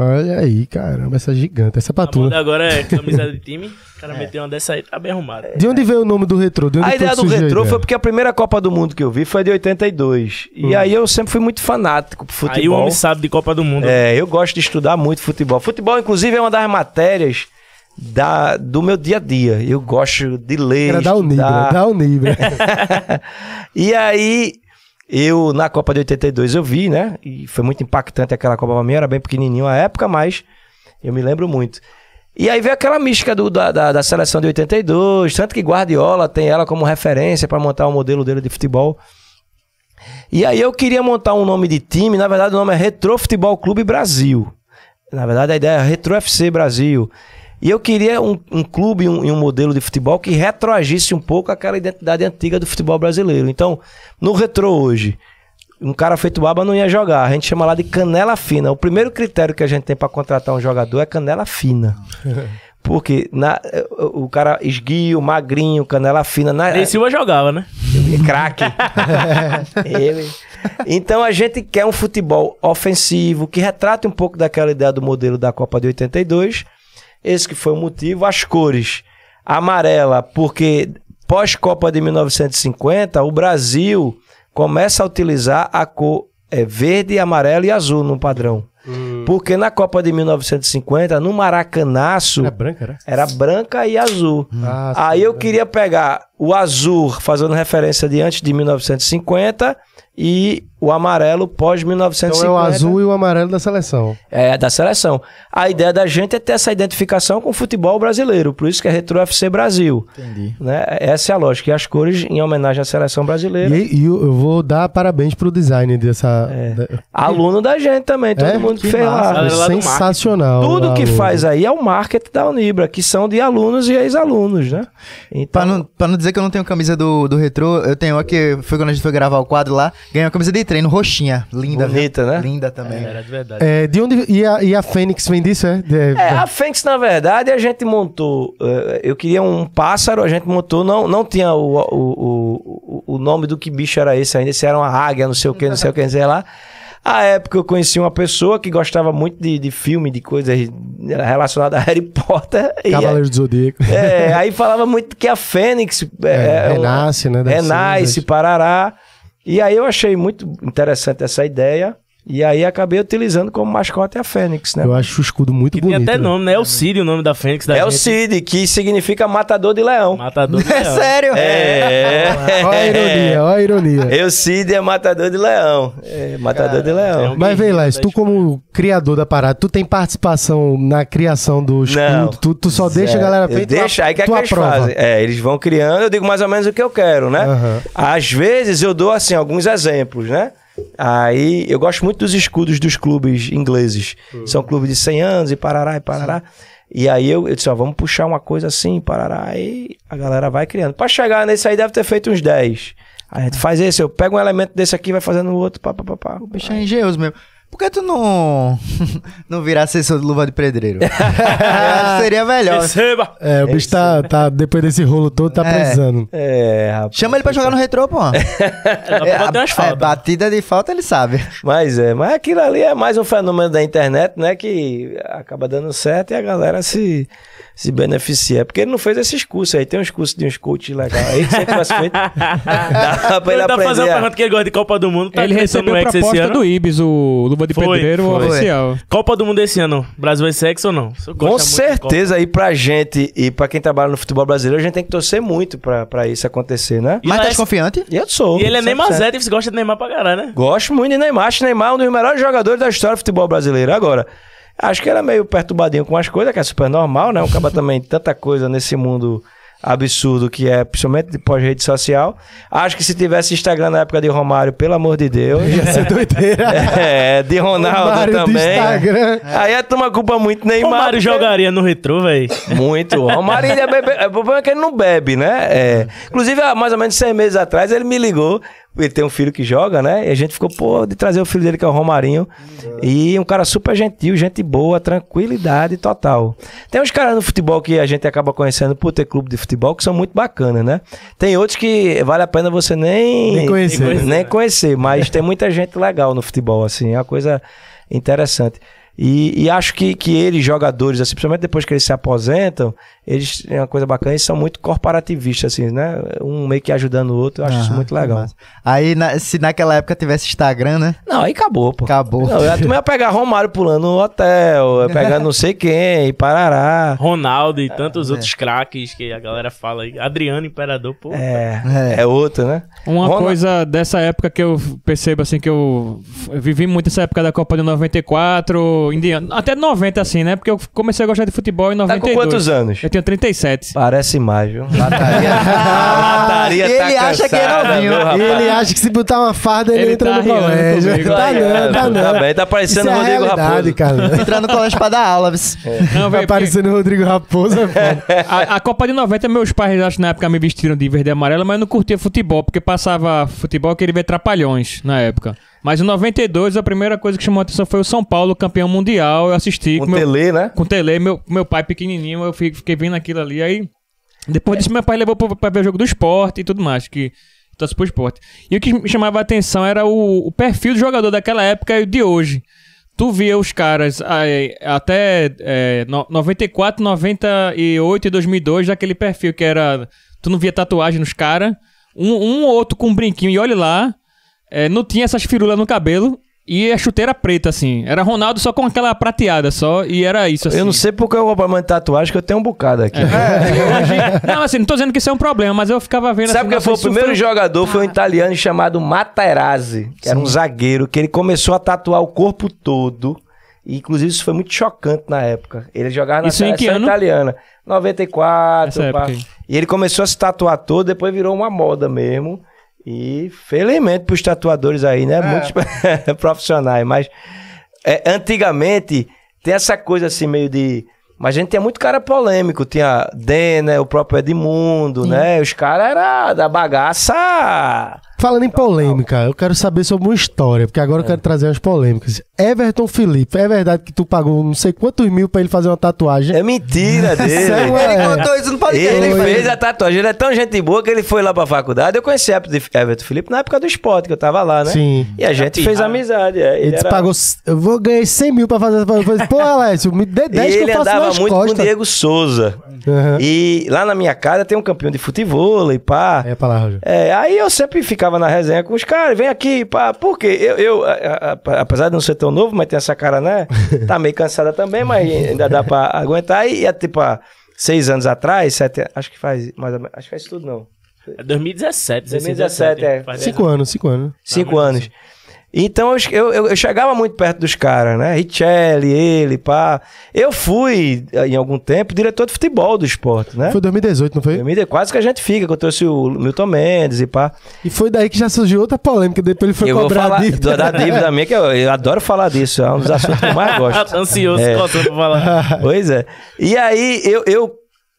Olha aí, caramba, essa gigante. Essa é pra tu. agora é camisa de time. O cara meteu uma dessa aí, tá bem arrumado. De onde veio o nome do retrô? A ideia do retrô foi porque a primeira Copa do Mundo que eu vi foi de 82. E aí eu sempre fui muito fanático por futebol. Aí o homem sabe de Copa do Mundo. É, eu gosto de estudar muito futebol. Futebol, inclusive, é uma das matérias da, do meu dia a dia. Eu gosto de ler. Era da Unibra, da Unibra. e aí, eu, na Copa de 82, eu vi, né? E foi muito impactante aquela Copa pra mim. Eu era bem pequenininho à época, mas eu me lembro muito. E aí veio aquela mística do- da, da, da seleção de 82, tanto que Guardiola tem ela como referência para montar o modelo dele de futebol. E aí eu queria montar um nome de time, na verdade o nome é Retro Futebol Clube Brasil. Na verdade a ideia é Retro FC Brasil. E eu queria um, um clube e um, um modelo de futebol que retroagisse um pouco aquela identidade antiga do futebol brasileiro. Então, no Retro hoje, um cara feito baba não ia jogar. A gente chama lá de canela fina. O primeiro critério que a gente tem para contratar um jogador é canela fina. Porque na, o cara esguio, magrinho, canela fina. Na, Ney Silva jogava, né? craque. Ele. Então a gente quer um futebol ofensivo que retrate um pouco daquela ideia do modelo da Copa de 82. Esse que foi o motivo. As cores amarela, porque pós-Copa de 1950, o Brasil começa a utilizar a cor é, verde, amarelo e azul no padrão. Porque na Copa de 1950, no Maracanaço, É branca, era? era branca e azul. Ah, sim, Aí eu né? queria pegar o azul, fazendo referência de antes de 1950, e o amarelo pós Então 1950. é o azul e o amarelo da seleção. É, da seleção. A ideia da gente é ter essa identificação com o futebol brasileiro, por isso que é Retro FC Brasil. Entendi. Né? Essa é a lógica. E as cores em homenagem à seleção brasileira. E, e eu eu vou dar parabéns pro design dessa. da- Aluno da gente também, todo É? mundo que Que fez massa. lá. Galera lá sensacional. Tudo que faz aí é o marketing da Unibra, que são de alunos e ex-alunos, né? Então, Pra não, pra não dizer que eu não tenho camisa do, do retrô, eu tenho aqui, foi quando a gente foi gravar o quadro lá, ganhei uma camisa de treino roxinha, linda. Bonita, viu? né? Linda também. Era de verdade. É, de onde. E a, e a Fênix vem disso, é? De- É, a Fênix, na verdade, a gente montou. eh, eu queria um pássaro, a gente montou, não, não tinha o, o, o, o nome do que bicho era esse ainda, se era uma águia, não sei o que, não sei o que, não sei lá. A época eu conheci uma pessoa que gostava muito de, de filme, de coisas relacionadas a Harry Potter. Cavaleiro do Zodíaco. é, aí falava muito que a Fênix É, uma- renasce, né, Renasce, cinzas. Parará. E aí eu achei muito interessante essa ideia. E aí acabei utilizando como mascote a Fênix, né? Eu acho o escudo muito Que tem bonito. até né? nome, né? É o Cid, o nome da Fênix da É o gente. Cid, que significa matador de leão. Matador de É leão. sério? É. Olha a ironia, olha a ironia. Eu, Cid, é matador de leão. É, matador de leão. é um- Mas vem lá, tu como criador da parada, tu tem participação na criação do escudo, Não. tu, tu só deixa a galera feita, deixo, aí o que, é que eles aprova. fazem? É, eles vão criando, eu digo mais ou menos o que eu quero, né? Aham. Às vezes eu dou, assim, alguns exemplos, né? Aí eu gosto muito dos escudos dos clubes ingleses. São clubes de 100 anos e parará e parará. E aí eu, eu disse, ó, vamos puxar uma coisa assim, parará, e a galera vai criando. Pra chegar nesse aí deve ter feito uns 10. Aí a gente faz esse, eu pego um elemento desse aqui, vai fazendo o outro, pá, pá, pá, pá. O bicho é engenhoso mesmo. Por que tu não, não virar assessor de luva de pedreiro? Seria melhor. Receba! É, o bicho tá, tá, depois desse rolo todo, tá É. precisando. É, rapaz. Chama ele pra jogar no retrô, pô. É, a- é, faltas. batida de falta ele sabe. Mas é, mas aquilo ali é mais um fenômeno da internet, né? Que acaba dando certo e a galera se, se beneficia. É Porque ele não fez esses cursos aí. Tem uns cursos de uns coaches legais aí que ele tivesse feito. dá pra ele Ele tá fazendo aprender. uma a- pergunta que ele gosta de Copa do Mundo. Tá ele recebeu a proposta ano? do Ibis, o Luva de Foi, Pedreiro foi. oficial. Copa do Mundo esse ano. Brasil vai sexo ou não? Com certeza aí pra gente e pra quem trabalha no futebol brasileiro, a gente tem que torcer muito pra, pra isso acontecer, né? E Mas tá é- confiante? E eu sou. E ele é 100%. Neymar Zé, e você gosta de Neymar pra caralho, né? Gosto muito de Neymar. Acho Neymar um dos melhores jogadores da história do futebol brasileiro. Agora, acho que ele é meio perturbadinho com as coisas, que é super normal, né? Um cara também tanta coisa nesse mundo absurdo que é, principalmente de pós-rede social. Acho que se tivesse Instagram na época de Romário, pelo amor de Deus. Ia ser doideira. é, de Ronaldo Romário do também. Instagram. Aí é tomar culpa muito Neymar. Romário porque- jogaria no retrô, velho. muito. O Romário ainda bebe. O problema é que ele não bebe, né? É. Inclusive, há mais ou menos seis meses atrás, ele me ligou. Ele tem um filho que joga, né? E a gente ficou, pô, de trazer o filho dele, que é o Romarinho. E um cara super gentil, gente boa, tranquilidade total. Tem uns caras no futebol que a gente acaba conhecendo por ter clube de futebol que são muito bacanas, né? Tem outros que vale a pena você nem, Nem conhecer. Nem conhecer, mas tem muita gente legal no futebol, assim, é uma coisa interessante. E, e acho que, que eles, jogadores, assim, principalmente depois que eles se aposentam, eles têm uma coisa bacana, eles são muito corporativistas, assim, né? Um meio que ajudando o outro, eu acho isso muito é legal. massa. Aí, na- se naquela época tivesse Instagram, né? Não, aí acabou, pô. Acabou. Não, eu ia pegar Romário pulando no hotel, ia pegar não sei quem, e parará. Ronaldo e tantos outros craques que a galera fala aí. Adriano Imperador, pô. É, É. é, outro, né? Uma Ronald- coisa dessa época que eu percebo, assim, que eu vivi muito essa época da Copa de 94, indiano, até 90, assim, né? Porque eu comecei a gostar de futebol em Tá 92. com quantos anos? Eu tenho 37. Parece mais, viu? Lataria. Lataria E tá ele acha que é cansada, novinho. viu, E rapaz? ele acha que se botar uma farda ele, Ele entra tá no colégio. comigo. Tá não, tá é, não. Tá bem, tá parecendo o é Rodrigo Raposo. cara. Entrar no colégio pra dar aula. vis. Não, Tá velho, porque parecendo o Rodrigo Raposo, é a, a Copa de 90, meus pais, acho que na época me vestiram de verde e amarelo, mas eu não curtia futebol, porque passava futebol, eu queria ver Trapalhões na época. Mas em 92, a primeira coisa que chamou a atenção foi o São Paulo, campeão mundial. Eu assisti com meu, tele, né? com tele, meu, meu pai pequenininho, eu fi- fiquei vendo aquilo ali. Aí, depois disso, meu pai levou pra, pra ver o jogo do esporte e tudo mais, que torce pro esporte. E o que me chamava a atenção era o, o perfil do jogador daquela época e o de hoje. Tu via os caras aí, até é, no- 94, 98 e 2002, daquele perfil que era. Tu não via tatuagem nos caras, um, um ou outro com um brinquinho, e olha lá, é, não tinha essas firulas no cabelo. E a chuteira preta, assim. Era Ronaldo só com aquela prateada só. E era isso, assim. Eu não sei porque eu vou pra de tatuagem que eu tenho um bocado aqui. Não, assim, não tô dizendo que isso é um problema, mas eu ficava vendo Sabe assim, quem foi o primeiro jogador? Foi um italiano chamado Materazzi, que era um zagueiro, que ele começou a tatuar o corpo todo. E, inclusive, isso foi muito chocante na época. Ele jogava na Isso em que seleção italiana. 94, Essa pá. época aí. E ele começou a se tatuar todo, depois virou uma moda mesmo. E felizmente pros tatuadores aí, né? Muitos profissionais. Mas é, antigamente tem essa coisa assim meio de. Mas a gente tinha muito cara polêmico. Tinha Denner, o próprio Edmundo, né? Os caras eram da bagaça. Falando em polêmica, eu quero saber sobre uma história, porque agora eu quero trazer umas polêmicas. Everton Felipe, é verdade que tu pagou não sei quantos mil pra ele fazer uma tatuagem? É mentira dele. Sério, Ele É. contou isso no podcast. Ele né? fez a tatuagem, ele é tão gente boa que ele foi lá pra faculdade. Eu conheci Everton Felipe na época do esporte, que eu tava lá, né? Sim. E a gente fez amizade. é. Ele, disse, era- pagou, eu vou ganhar 100 mil pra fazer essa Eu falei, Pô, Alessio, me dê E 10 que eu ele faço andava nas muito com o costas. Diego Souza. Aham. E lá na minha casa tem um campeão de futebol e pá. É pra lá, Roger. É, aí eu sempre ficava na resenha com os caras, vem aqui, pá, por quê? Eu, eu a- a- a- apesar de não ser tão novo, mas tem essa cara, né? Tá meio cansada também, mas ainda dá pra aguentar. E, é, tipo, há seis anos atrás, sete, acho que faz mais ou menos, acho que faz tudo não. É 2017, 2017, é. Faz Cinco anos, cinco anos. Cinco mas anos. Então eu, eu, eu- chegava muito perto dos caras, né? Richelli, ele, pá. Eu fui, em algum tempo, diretor de futebol do esporte, né? Foi 2018, não foi? 2000, Quase que a gente fica, que eu trouxe o Milton Mendes e pá. E foi daí que já surgiu outra polêmica. Depois ele foi eu vou cobrar a falar dívida. da dívida minha, que eu, eu adoro falar disso, é um dos assuntos que eu mais gosto. Ansioso, É. pra falar. Pois é. E aí, eu, eu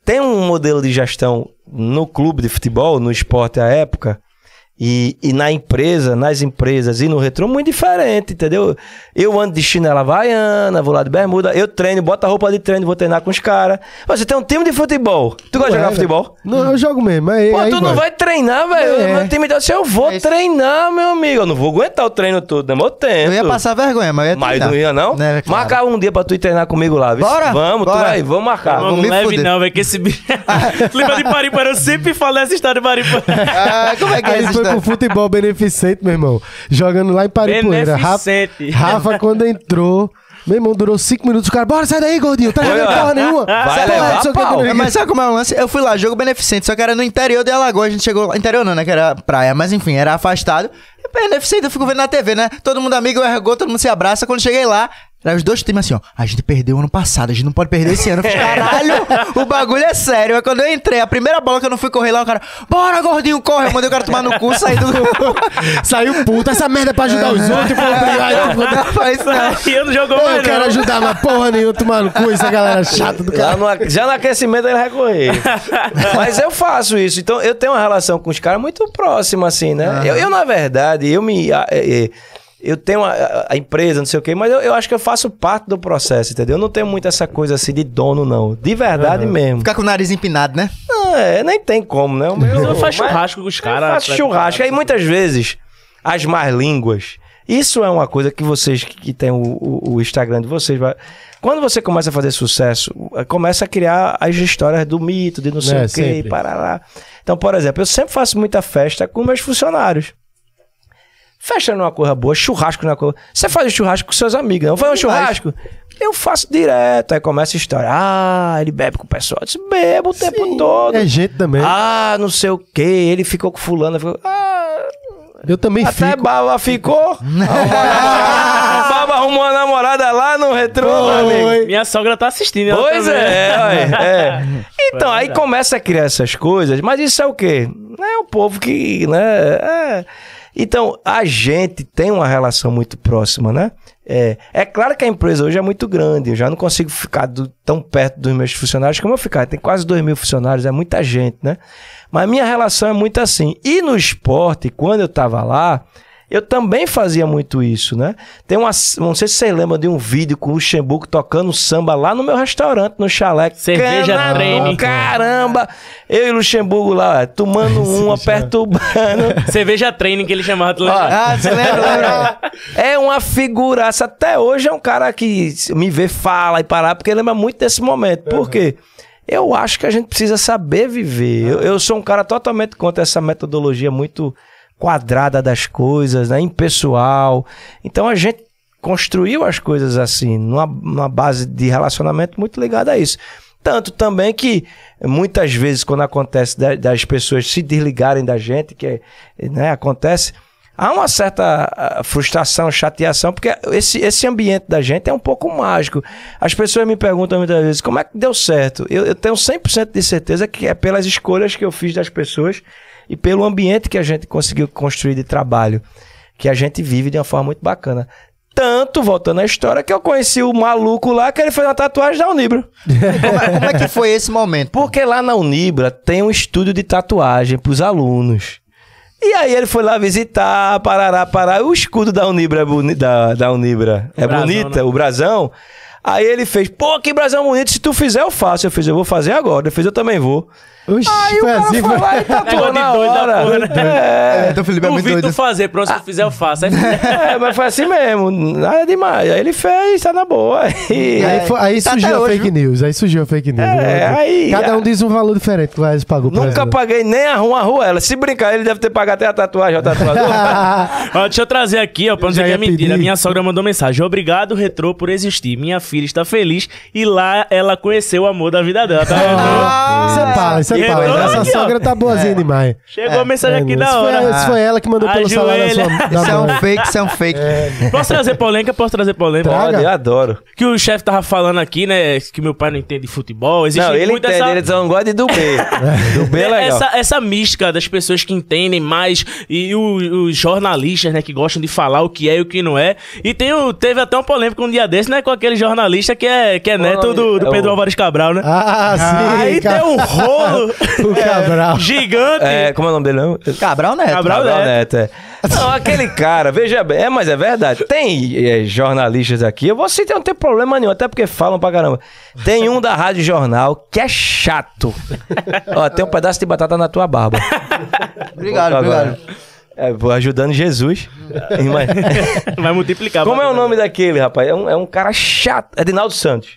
tenho um modelo de gestão no clube de futebol, no esporte à época, e, e na empresa, nas empresas e no retrô, muito diferente, entendeu? Eu ando de chinela havaiana, vou lá de bermuda, eu treino, boto a roupa de treino, vou treinar com os caras. Você tem um time de futebol. Tu gosta de jogar futebol? Não, eu jogo mesmo. Aí, Pô, aí tu não vai treinar, velho. É. Meu time disse, eu vou É treinar, meu amigo. Eu não vou aguentar o treino todo, né? Mas eu tento. Eu ia passar vergonha, mas eu ia Mas treinar. não ia, não? Né, claro. Marca um dia pra tu ir treinar comigo lá, viu? Bora, Vamos, tu bora. vai, vamos marcar. Vamos Não me leve fuder. não, velho, que esse bicho... Lembra de Paripa? Eu sempre falo essa história de Paripa. Ah, como é que é essa foi pro história? futebol beneficente, meu irmão. Jogando lá em Paripoeira. Rafa, Beneficente. Rafa, quando entrou, meu irmão, durou cinco minutos. Os caras, bora, sai daí, gordinho. Tá jogando porra nenhuma. vai Sai levar o que, pau. o que. Mas sabe como é o lance? Eu fui lá, jogo beneficente, só que era no interior de Alagoas. A gente chegou lá. Interior não, né? Que era praia, mas enfim, era afastado. E beneficente, eu fico vendo na TV, né? Todo mundo amigo, ergou, todo mundo se abraça. Quando cheguei lá, eram os dois times assim, ó. A gente perdeu ano passado, a gente não pode perder esse ano. Eu falei, caralho, o bagulho é sério. Aí quando eu entrei, a primeira bola que eu não fui correr lá, o cara, bora, gordinho, corre. Eu mandei o cara tomar no cu, saí do. Saiu puto. Essa merda é pra ajudar os outros. Pô, obrigado. Não faz isso, não. E eu não jogou Eu mais quero não. ajudar, mas porra nenhuma, tomar no cu, essa galera chata do cara. Lá no- já no aquecimento ele vai correr. Mas eu faço isso. Então eu tenho uma relação com os caras muito próxima, assim, né? Eu, eu, na verdade, eu me. é, é, eu tenho a, a- empresa, não sei o quê, mas eu, eu acho que eu faço parte do processo, entendeu? Eu não tenho muito essa coisa assim de dono, não. De verdade mesmo. Ficar com o nariz empinado, né? Não, é, nem tem como, né? O meu- Não faz mas- churrasco com os Eu caras. faço churrasco. Aí muitas vezes as más línguas Isso é uma coisa que vocês que tem o, o- o Instagram de vocês, vai- quando você começa a fazer sucesso, eh, começa a criar as histórias do mito, de não sei É, o quê, e sempre. parará. Então, por exemplo, eu sempre faço muita festa com meus funcionários. Festa não é uma coisa boa, churrasco não é uma coisa. Você faz um churrasco com seus amigos, não? Faz um churrasco? Eu faço direto. Aí começa a história. Ah, ele bebe com o pessoal. Eu disse, bebo o tempo todo. É gente também. Ah, não sei o que. Ele ficou com fulano. Ficou... Ah, eu também até fico. Baba ficou. Baba arrumou uma namorada lá no retrô. Minha sogra tá assistindo. Pois é, olha, é. Então, aí começa a criar essas coisas, mas isso é o quê? É o povo que, né? é. Então, a gente tem uma relação muito próxima, né? É, é claro que a empresa hoje é muito grande, eu já não consigo ficar do- tão perto dos meus funcionários como eu ficar. Tem quase dois mil funcionários, é muita gente, né? Mas minha relação é muito assim. E no esporte, quando eu tava lá, eu também fazia muito isso, né? Tem uma. Não sei se você lembra de um vídeo com o Luxemburgo tocando samba lá no meu restaurante, no chalé. Cerveja Cana treine. do Caramba! Eu e o Luxemburgo lá, tomando uma, perturbando. Cerveja training que ele chamava. tu? Ah, você lembra, lembra? É uma figuraça. Até hoje é um cara que me vê, fala e parar, porque lembra muito desse momento. Por quê? Eu acho que a gente precisa saber viver. Eu, eu sou um cara totalmente contra essa metodologia muito quadrada das coisas, né? Impessoal. Então a gente construiu as coisas assim, numa, numa base de relacionamento muito ligada a isso. Tanto também que muitas vezes, quando acontece da- das pessoas se desligarem da gente, que né, acontece, há uma certa ah, frustração, chateação, porque esse, esse ambiente da gente é um pouco mágico. As pessoas me perguntam muitas vezes como é que deu certo. Eu, eu tenho 100% de certeza que é pelas escolhas que eu fiz das pessoas e pelo ambiente que a gente conseguiu construir de trabalho, que a gente vive de uma forma muito bacana. Tanto, voltando à história, que eu conheci o maluco lá que ele fez uma tatuagem da Unibra. Como é, como é que foi esse momento? Porque lá na Unibra tem um estúdio de tatuagem pros alunos. E aí ele foi lá visitar, parará, parará. O escudo da Unibra é, boni da, da Unibra é brasão, bonita, né? o brasão. Aí ele fez, pô, que brasão bonito, se tu fizer eu faço. Eu fiz, eu vou fazer agora. Ele fez, eu também vou. Oxi, Aí o cara assim, foi lá e tatuou na hora. porra, né? É. Então o Felipe é muito Duvido doido. tu fazer, pronto, se tu fizer eu faço. Aí, É, mas foi assim mesmo, nada demais. Aí ele fez, tá na boa. E Aí, foi- aí Tá surgiu a hoje, fake news. Aí surgiu a fake news. É, aí- Cada um diz um valor diferente que o pagou nunca ela. paguei nem a rua, a ruela. Se brincar, ele deve ter pago até a tatuagem, o tatuador. Ó, deixa eu trazer aqui, ó, pra não dizer que é mentira. Minha sogra mandou mensagem. Obrigado, Retrô, por existir. Minha filha está feliz e lá ela conheceu o amor da vida dela, tá é pala, isso é Pala. retorno Essa aqui, ó. sogra tá boazinha demais. Chegou a mensagem aqui É, da isso foi- hora. Isso foi ela que mandou pelo celular da sua da Isso é mãe. um fake, isso é um fake. Posso trazer polêmica? Posso trazer polêmica? Traga. Pode, eu adoro. Que o chefe tava falando aqui, né? Que meu pai não entende de futebol. Existe Não, ele muito entende, essa... ele só não gosta de do B. do B é legal. Essa, essa mística das pessoas que entendem mais e o- os jornalistas, né, que gostam de falar o que é e o que não é. E tem o- teve até uma polêmica um dia desse, né, com aquele jornalista que é, que é neto do, do É Pedro o- Álvares Cabral, né? Ah, sim. Aí cara. tem um rolo O Cabral. gigante. É, como é o nome dele? Não? Cabral Neto. Cabral Cabral Neto. Neto, é. Não, aquele cara, veja bem, é, mas é verdade. Tem é, jornalistas aqui, eu vou citar, não tem problema nenhum, até porque falam pra caramba. Tem um da Rádio Jornal que é chato. Ó, tem um pedaço de batata na tua barba. Obrigado, obrigado. É, vou ajudando Jesus. Mas- Vai multiplicar. Como é o nome daquele, rapaz? É um, é um cara chato. É Dinaldo Santos.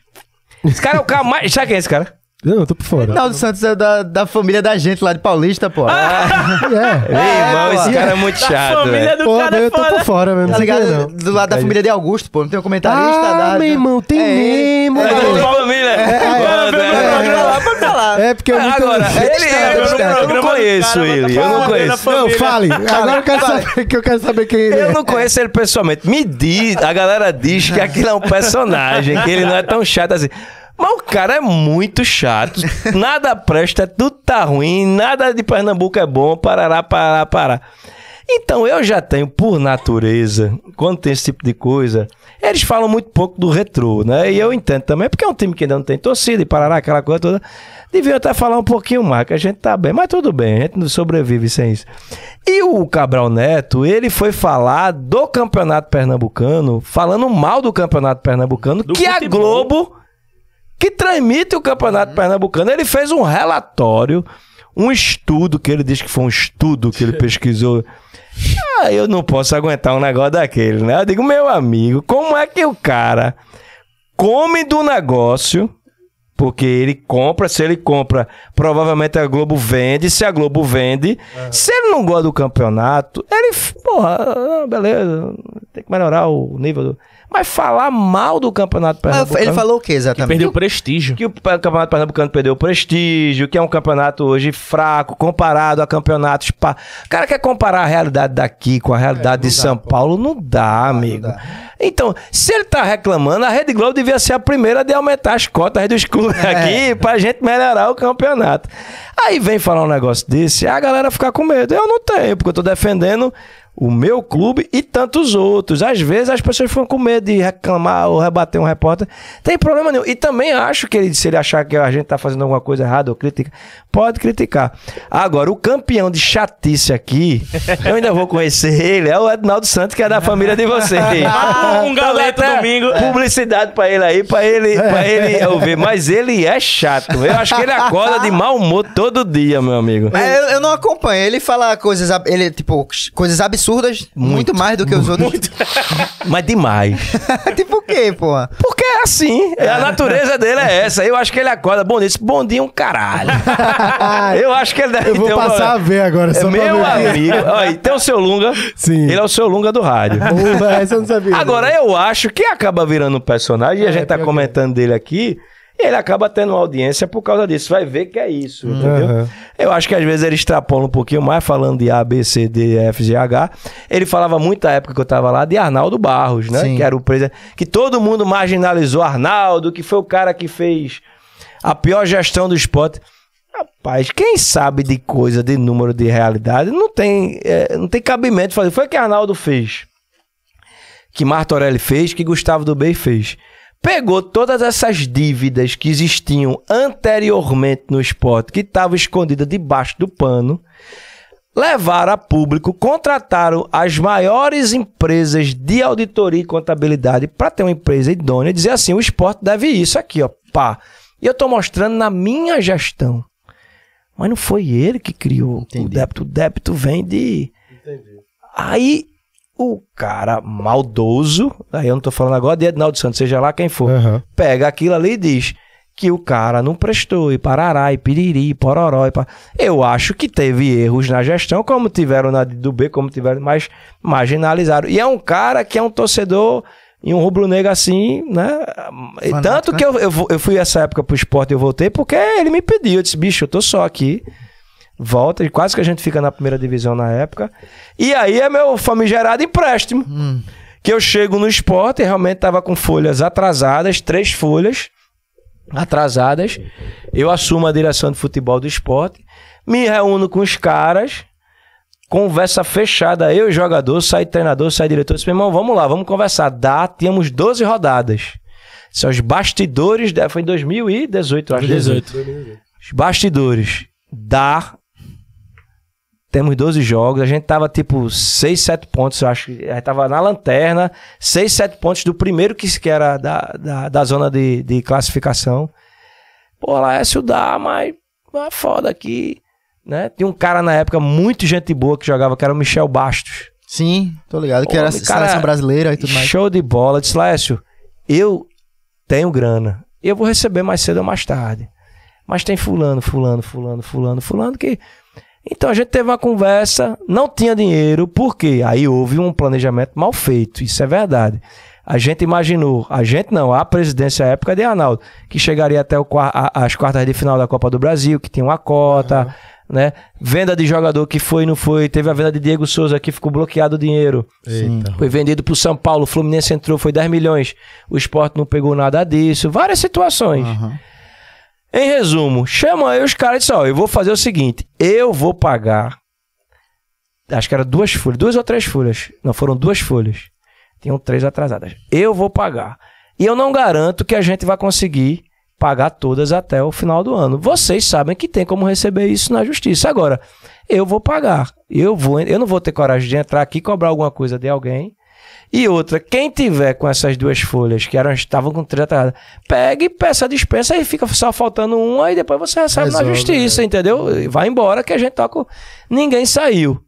Esse cara é o cara mais. Sabe quem é esse cara? Não, eu tô por fora. Naldo Santos é da, da família da gente lá de Paulista, pô. É. Meu irmão, pô. esse cara é muito Da chato. família velho. do Pô, cara é eu tô por fora mesmo. Tá não ligado? não. Do lado da família de Augusto, pô. Não tem um comentarista Ah, da... meu irmão, tem É, mesmo, É, da família. é, é. É porque eu muito... Agora, ele é, eu não, eu não conheço ele, eu não conheço. Não, fale. Agora eu quero saber, que eu quero saber quem ele é. Eu não conheço ele pessoalmente. Me diz, a galera diz que aquilo é um personagem, que ele não é tão chato assim. Mas o cara é muito chato. Nada presta, tudo tá ruim, nada de Pernambuco é bom, parará, parará, parará. Então eu já tenho, por natureza, quando tem esse tipo de coisa, eles falam muito pouco do retrô, né? E eu entendo também, porque é um time que ainda não tem torcida e parará, aquela coisa toda. Deviam até falar um pouquinho mais, que a gente tá bem, mas tudo bem, a gente não sobrevive sem isso. E o Cabral Neto, ele foi falar do Campeonato Pernambucano, falando mal do Campeonato Pernambucano, Do que a futebol. Globo, que transmite o Campeonato Pernambucano, ele fez um relatório, um estudo, que ele diz que foi um estudo que ele pesquisou. Ah, eu não posso aguentar um negócio daquele, né? Eu digo, meu amigo, como é que o cara come do negócio? Porque ele compra, se ele compra, provavelmente a Globo vende. Se a Globo vende, se ele não gosta do campeonato, ele, porra, ah, beleza, tem que melhorar o nível do. Mas falar mal do campeonato pernambucano. ele falou o que exatamente? Perdeu prestígio. Que o Campeonato Pernambucano perdeu prestígio, que é um campeonato hoje fraco, comparado a campeonatos. Pa... O cara quer comparar a realidade daqui com a realidade de São Paulo? Não dá, amigo. Então, se ele tá reclamando, a Rede Globo devia ser a primeira de aumentar as cotas dos clubes aqui pra gente melhorar o campeonato. Aí vem falar um negócio desse, a galera fica com medo. Eu não tenho, porque eu tô defendendo o meu clube e tantos outros. Às vezes as pessoas ficam com medo de reclamar ou rebater um repórter. Tem problema nenhum. E também acho que ele, se ele achar que a gente tá fazendo alguma coisa errada ou crítica, pode criticar. Agora, o campeão de chatice aqui, eu ainda vou conhecer ele, é o Ednaldo Santos, que é da família de vocês. Ah, um galeto Então, domingo. Publicidade pra ele aí, pra ele, pra ele ouvir. Mas ele é chato. Eu acho que ele acorda de mau humor todo dia, meu amigo. É, eu, eu não acompanho. Ele fala coisas, ele, tipo, coisas absurdas, muito, mais do que os outros. Mas demais. tipo o quê, porra? Porque é assim. A natureza dele é essa. Eu acho que ele acorda bom nisso. Bom dia, um caralho. Eu acho que ele deve Eu vou ter um passar a problema. ver agora, É só meu ver. amigo. Olha, tem o seu Lunga. Sim. Ele é o seu Lunga do rádio. Porra, essa eu não sabia. Agora, eu acho que acaba virando um personagem, e a É, gente tá comentando dele aqui, ele acaba tendo uma audiência por causa disso. Vai ver que é isso, entendeu? Aham. Eu acho que às vezes ele extrapola um pouquinho mais, falando de A, B, C, D, F, G, H. Ele falava muito na época que eu tava lá de Arnaldo Barros, né? Sim. Que era o presidente. Que todo mundo marginalizou Arnaldo, que foi o cara que fez a pior gestão do esporte. Rapaz, quem sabe de coisa, de número, de realidade, não tem, é, não tem cabimento de fazer. Foi o que Arnaldo fez. Que Martorelli fez, que Gustavo do Bey fez. Pegou todas essas dívidas que existiam anteriormente no esporte, que estavam escondidas debaixo do pano, levaram a público, contrataram as maiores empresas de auditoria e contabilidade para ter uma empresa idônea e dizer assim: o esporte deve isso aqui, ó, pá. E eu tô mostrando na minha gestão. Mas não foi ele que criou o Entendi. débito. O débito vem de. Aí o cara maldoso, aí eu não tô falando agora de Ednaldo Santos, seja lá quem for, Aham. pega aquilo ali e diz que o cara não prestou, e parará, e piriri, e pororó. E. Eu acho que teve erros na gestão, como tiveram na do B, como tiveram, mas marginalizaram. E é um cara que é um torcedor e um rubro-negro assim, né? Tanto né? que eu, eu, fu- eu fui essa época pro esporte e eu voltei, porque ele me pediu, eu disse, bicho, eu tô só aqui. Volta, e quase que a gente fica na primeira divisão na época. E aí é meu famigerado empréstimo. Que eu chego no esporte e realmente tava com folhas atrasadas, três folhas atrasadas. Eu assumo a direção de futebol do esporte, me reúno com os caras, conversa fechada, eu e jogador, sai treinador, sai diretor, disse, meu irmão, vamos lá, vamos conversar. Dá, tínhamos 12 rodadas. São os bastidores, foi em 2018, eu acho. 18. Os bastidores. Dá. Temos 12 jogos. A gente tava tipo 6, 7 pontos, eu acho. A gente tava na lanterna. 6, 7 pontos do primeiro que, que era da, da, da zona de, de classificação. Pô, Laércio dá, mas é foda aqui. Né? Tinha um cara na época, muito gente boa, que jogava, que era o Michel Bastos. Sim, tô ligado. Que Ô, era cara, seleção brasileira e tudo mais. Show de bola. Disse, Lécio, eu tenho grana. Eu vou receber mais cedo ou mais tarde. Mas tem fulano, fulano, fulano, fulano, fulano que... Então a gente teve uma conversa, não tinha dinheiro, por quê? Aí houve um planejamento mal feito, isso é verdade. A gente imaginou, a gente não, a presidência à época de Arnaldo, que chegaria até o a- as quartas de final da Copa do Brasil, que tinha uma cota, né? Venda de jogador que foi e não foi, teve a venda de Diego Souza que ficou bloqueado o dinheiro. Eita. Foi vendido pro São Paulo, o Fluminense entrou, foi 10 milhões. O esporte não pegou nada disso. Várias situações. Aham. Em resumo, chama aí os caras e disse: Ó, eu vou fazer o seguinte: eu vou pagar. Acho que era duas folhas, duas ou três folhas. Não, foram duas folhas. Tinham três atrasadas. Eu vou pagar. E eu não garanto que a gente vai conseguir pagar todas até o final do ano. Vocês sabem que tem como receber isso na justiça. Agora, eu vou pagar. Eu vou, eu não vou ter coragem de entrar aqui e cobrar alguma coisa de alguém. E outra, quem tiver com essas duas folhas, que eram, estavam com três atrasadas, pegue, peça a dispensa e fica só faltando uma e depois você recebe na Resolve, justiça, entendeu? E vai embora que a gente toca. o- Ninguém saiu.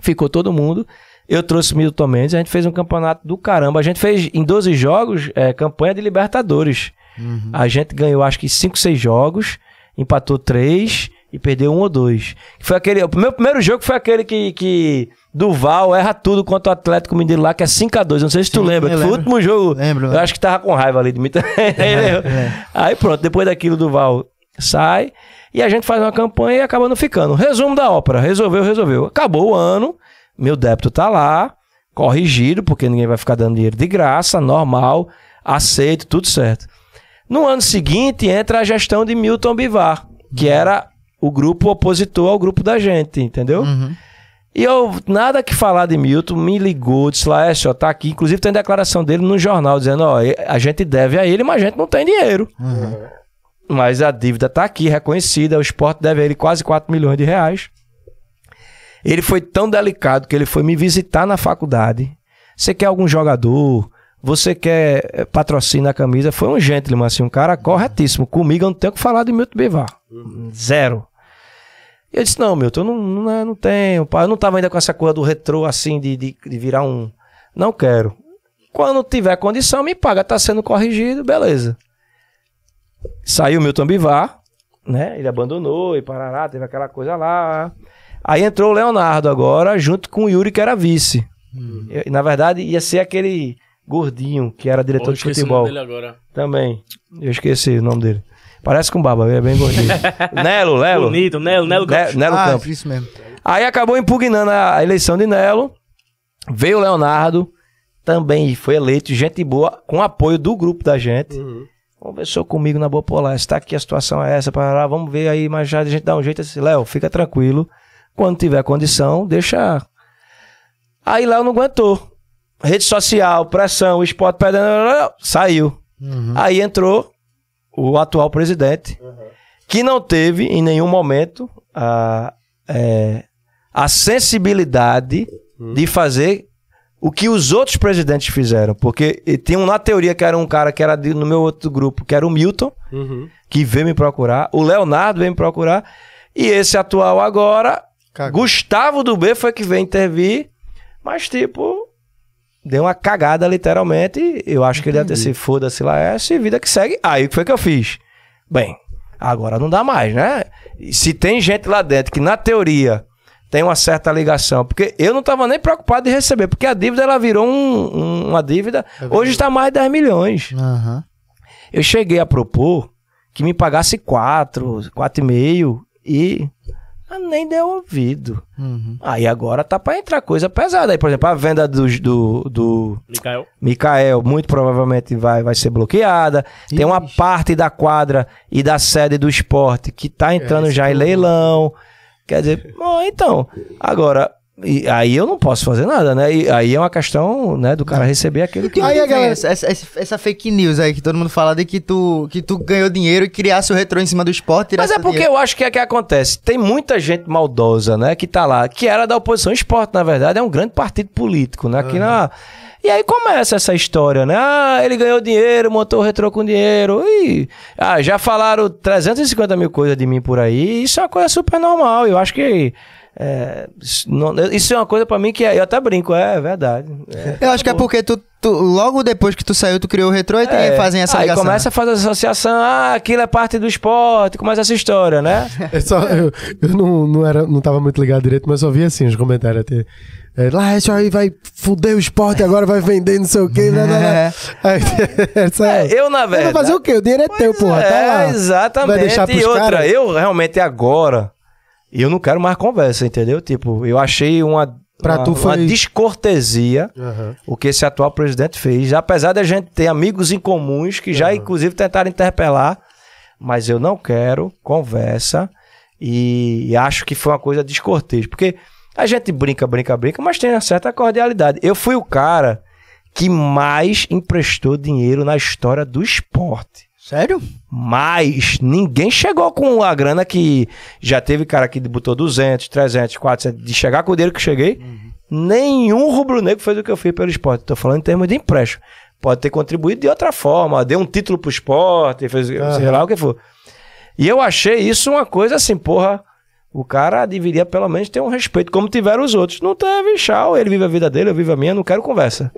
ficou todo mundo. Eu trouxe o Milton Mendes, a gente fez um campeonato do caramba. A gente fez em 12 jogos é, campanha de Libertadores. A gente ganhou acho que 5, 6 jogos, empatou 3 e perdeu um ou dois. Foi aquele, o meu primeiro jogo foi aquele que, que Duval erra tudo contra o Atlético Mineiro lá, que é 5x2. Não sei se tu Sim, lembra, eu que foi o último jogo. Lembro, Eu lembro. acho que tava com raiva ali de mim. Ele errou. Aí pronto, depois daquilo Duval sai e a gente faz uma campanha e acaba não ficando. Resumo da ópera, resolveu, resolveu. Acabou o ano, meu débito tá lá, corrigido, porque ninguém vai ficar dando dinheiro de graça, normal, aceito, tudo certo. No ano seguinte entra a gestão de Milton Bivar, que era o grupo opositor ao grupo da gente, entendeu? E eu, nada que falar de Milton, me ligou, disse lá, é, senhor, tá aqui. Inclusive tem declaração dele no jornal, dizendo, ó, a gente deve a ele, mas a gente não tem dinheiro. Mas a dívida tá aqui, reconhecida, o esporte deve a ele quase 4 milhões de reais. Ele foi tão delicado que ele foi me visitar na faculdade. Você quer algum jogador? Você quer eh, patrocínio na camisa? Foi um gentleman, assim, um cara corretíssimo. Comigo eu não tenho o que falar de Milton Bivar. Zero. Eu disse, não, Milton, eu não, não, é, não tenho. Eu não tava ainda com essa coisa do retrô, assim, de, de, de virar um... Não quero. Quando tiver condição, me paga. Tá sendo corrigido, beleza. Saiu Milton Bivar, né? Ele abandonou e parará, teve aquela coisa lá. Aí entrou o Leonardo agora, junto com o Yuri, que era vice. E, na verdade, ia ser aquele gordinho, que era diretor Pô, de esqueci o futebol. nome dele agora. Também. Eu esqueci o nome dele. Parece com barba, é bem gordinho. Nelo, Lelo. Bonito, Nelo, Nelo Ne- Campos. Nelo ah, Campos. isso mesmo. Aí acabou impugnando a, eleição de Nelo. Veio o Leonardo, também foi eleito, gente boa, com apoio do grupo da gente. Conversou comigo na Boa Polar. Está aqui, a situação é essa, parará, vamos ver aí, mas já a gente dá um jeito assim. Léo, fica tranquilo. Quando tiver condição, deixa. Aí Léo não aguentou. Rede social, pressão, esporte perdendo, saiu. Aí entrou o atual presidente, que não teve em nenhum momento a, é, a sensibilidade de fazer o que os outros presidentes fizeram. Porque tinha um na teoria que era um cara que era de- no meu outro grupo, que era o Milton, que veio me procurar. O Leonardo veio me procurar. E esse atual agora. Gustavo do B foi que veio intervir. Mas, tipo, deu uma cagada, literalmente. Eu acho que ele deve ter se foda-se lá, é essa e vida que segue. Aí o que foi que eu fiz? Bem, agora não dá mais, né? E Se tem gente lá dentro que, na teoria, tem uma certa ligação, porque eu não estava nem preocupado de receber, porque a dívida ela virou um- um- uma dívida. Hoje está mais de 10 milhões. Aham. Eu cheguei a propor que me pagasse 4, 4,5 e mas nem deu ouvido. Uhum. Aí agora tá pra entrar coisa pesada. Aí, por exemplo, a venda do, do, do Mikael. Mikael muito provavelmente vai, vai ser bloqueada. Tem uma Ixi. parte da quadra e da sede do esporte que tá entrando esse já em leilão. Quer dizer, bom, então, agora, e aí eu não posso fazer nada, né? E aí é uma questão, né, do cara receber aquilo que... Que Aí galera- essa, essa, essa fake news aí que todo mundo fala de que tu, que tu ganhou dinheiro e criasse o retrô em cima do esporte. Mas é porque dinheiro. eu acho que é que acontece. Tem muita gente maldosa, né? Que tá lá, que era da oposição. O esporte, na verdade, é um grande partido político, né? Aqui na... E aí começa essa história, né? Ah, ele ganhou dinheiro, montou o retrô com dinheiro. E... Ah, já falaram 350 mil coisas de mim por aí. Isso é uma coisa super normal. Eu acho que. É, isso não- isso é uma coisa pra mim que é- eu até brinco, é, verdade. É. Eu acho que é porque tu, tu- logo depois que tu saiu, tu criou o retrô e tem, É. fazem essa aí ligação. começa a fazer associação, ah, aquilo é parte do esporte, começa essa história, né? É só, eu eu não, não, era, não tava muito ligado direito, mas só vi assim os comentários. Até, é, lá, isso aí vai fuder o esporte, agora vai vender não sei o quê. blá, blá, blá. É. Aí, essa- É, eu, na verdade. fazer o quê? O dinheiro é teu, porra. é, tá lá. exatamente. Vai deixar pros e outra, caras? eu realmente agora, eu não quero mais conversa, entendeu? Tipo, eu achei uma, Pra uma, tu uma foi- descortesia Aham. o que esse atual presidente fez. Apesar da gente ter amigos em comuns que já, inclusive, tentaram interpelar, mas eu não quero conversa e, e acho que foi uma coisa descortês. Porque a gente brinca, brinca, brinca, mas tem uma certa cordialidade. Eu fui o cara que mais emprestou dinheiro na história do esporte. Sério? Mas ninguém chegou com a grana que já teve cara que botou 200, 300, 400, de chegar com o dinheiro que cheguei. Nenhum rubro-negro fez o que eu fiz pelo esporte. Tô falando em termos de empréstimo. Pode ter contribuído de outra forma, deu um título pro esporte, fez sei lá o que for. E eu achei isso uma coisa assim, porra. O cara deveria pelo menos ter um respeito, como tiveram os outros. Não teve, tchau. Ele vive a vida dele, eu vivo a minha, não quero conversa.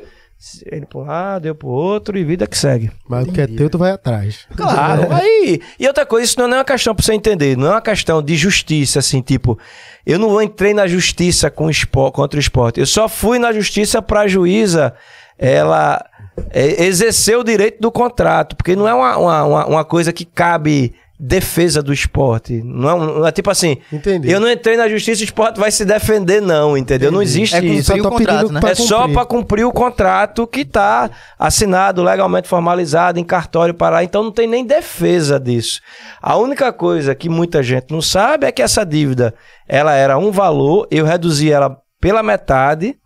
Ele por um lado, eu pro outro e vida que segue. Mas o que é teu, tu vai atrás. Claro, aí. E outra coisa, isso não é uma questão pra você entender, não é uma questão de justiça, assim, tipo, eu não entrei na justiça com o espo- contra o esporte. Eu só fui na justiça pra juíza ela é, exercer o direito do contrato, porque não é uma, uma, uma, uma coisa que cabe defesa do esporte. Não é, um- não é tipo assim, Entendi. eu não entrei na justiça, o esporte vai se defender, não, entendeu? Não existe É isso. cumprir o contrato, né? pra É só para cumprir o contrato que está assinado, legalmente formalizado, em cartório para lá. Então não tem nem defesa disso. A única coisa que muita gente não sabe é que essa dívida ela era um valor, eu reduzi ela pela metade,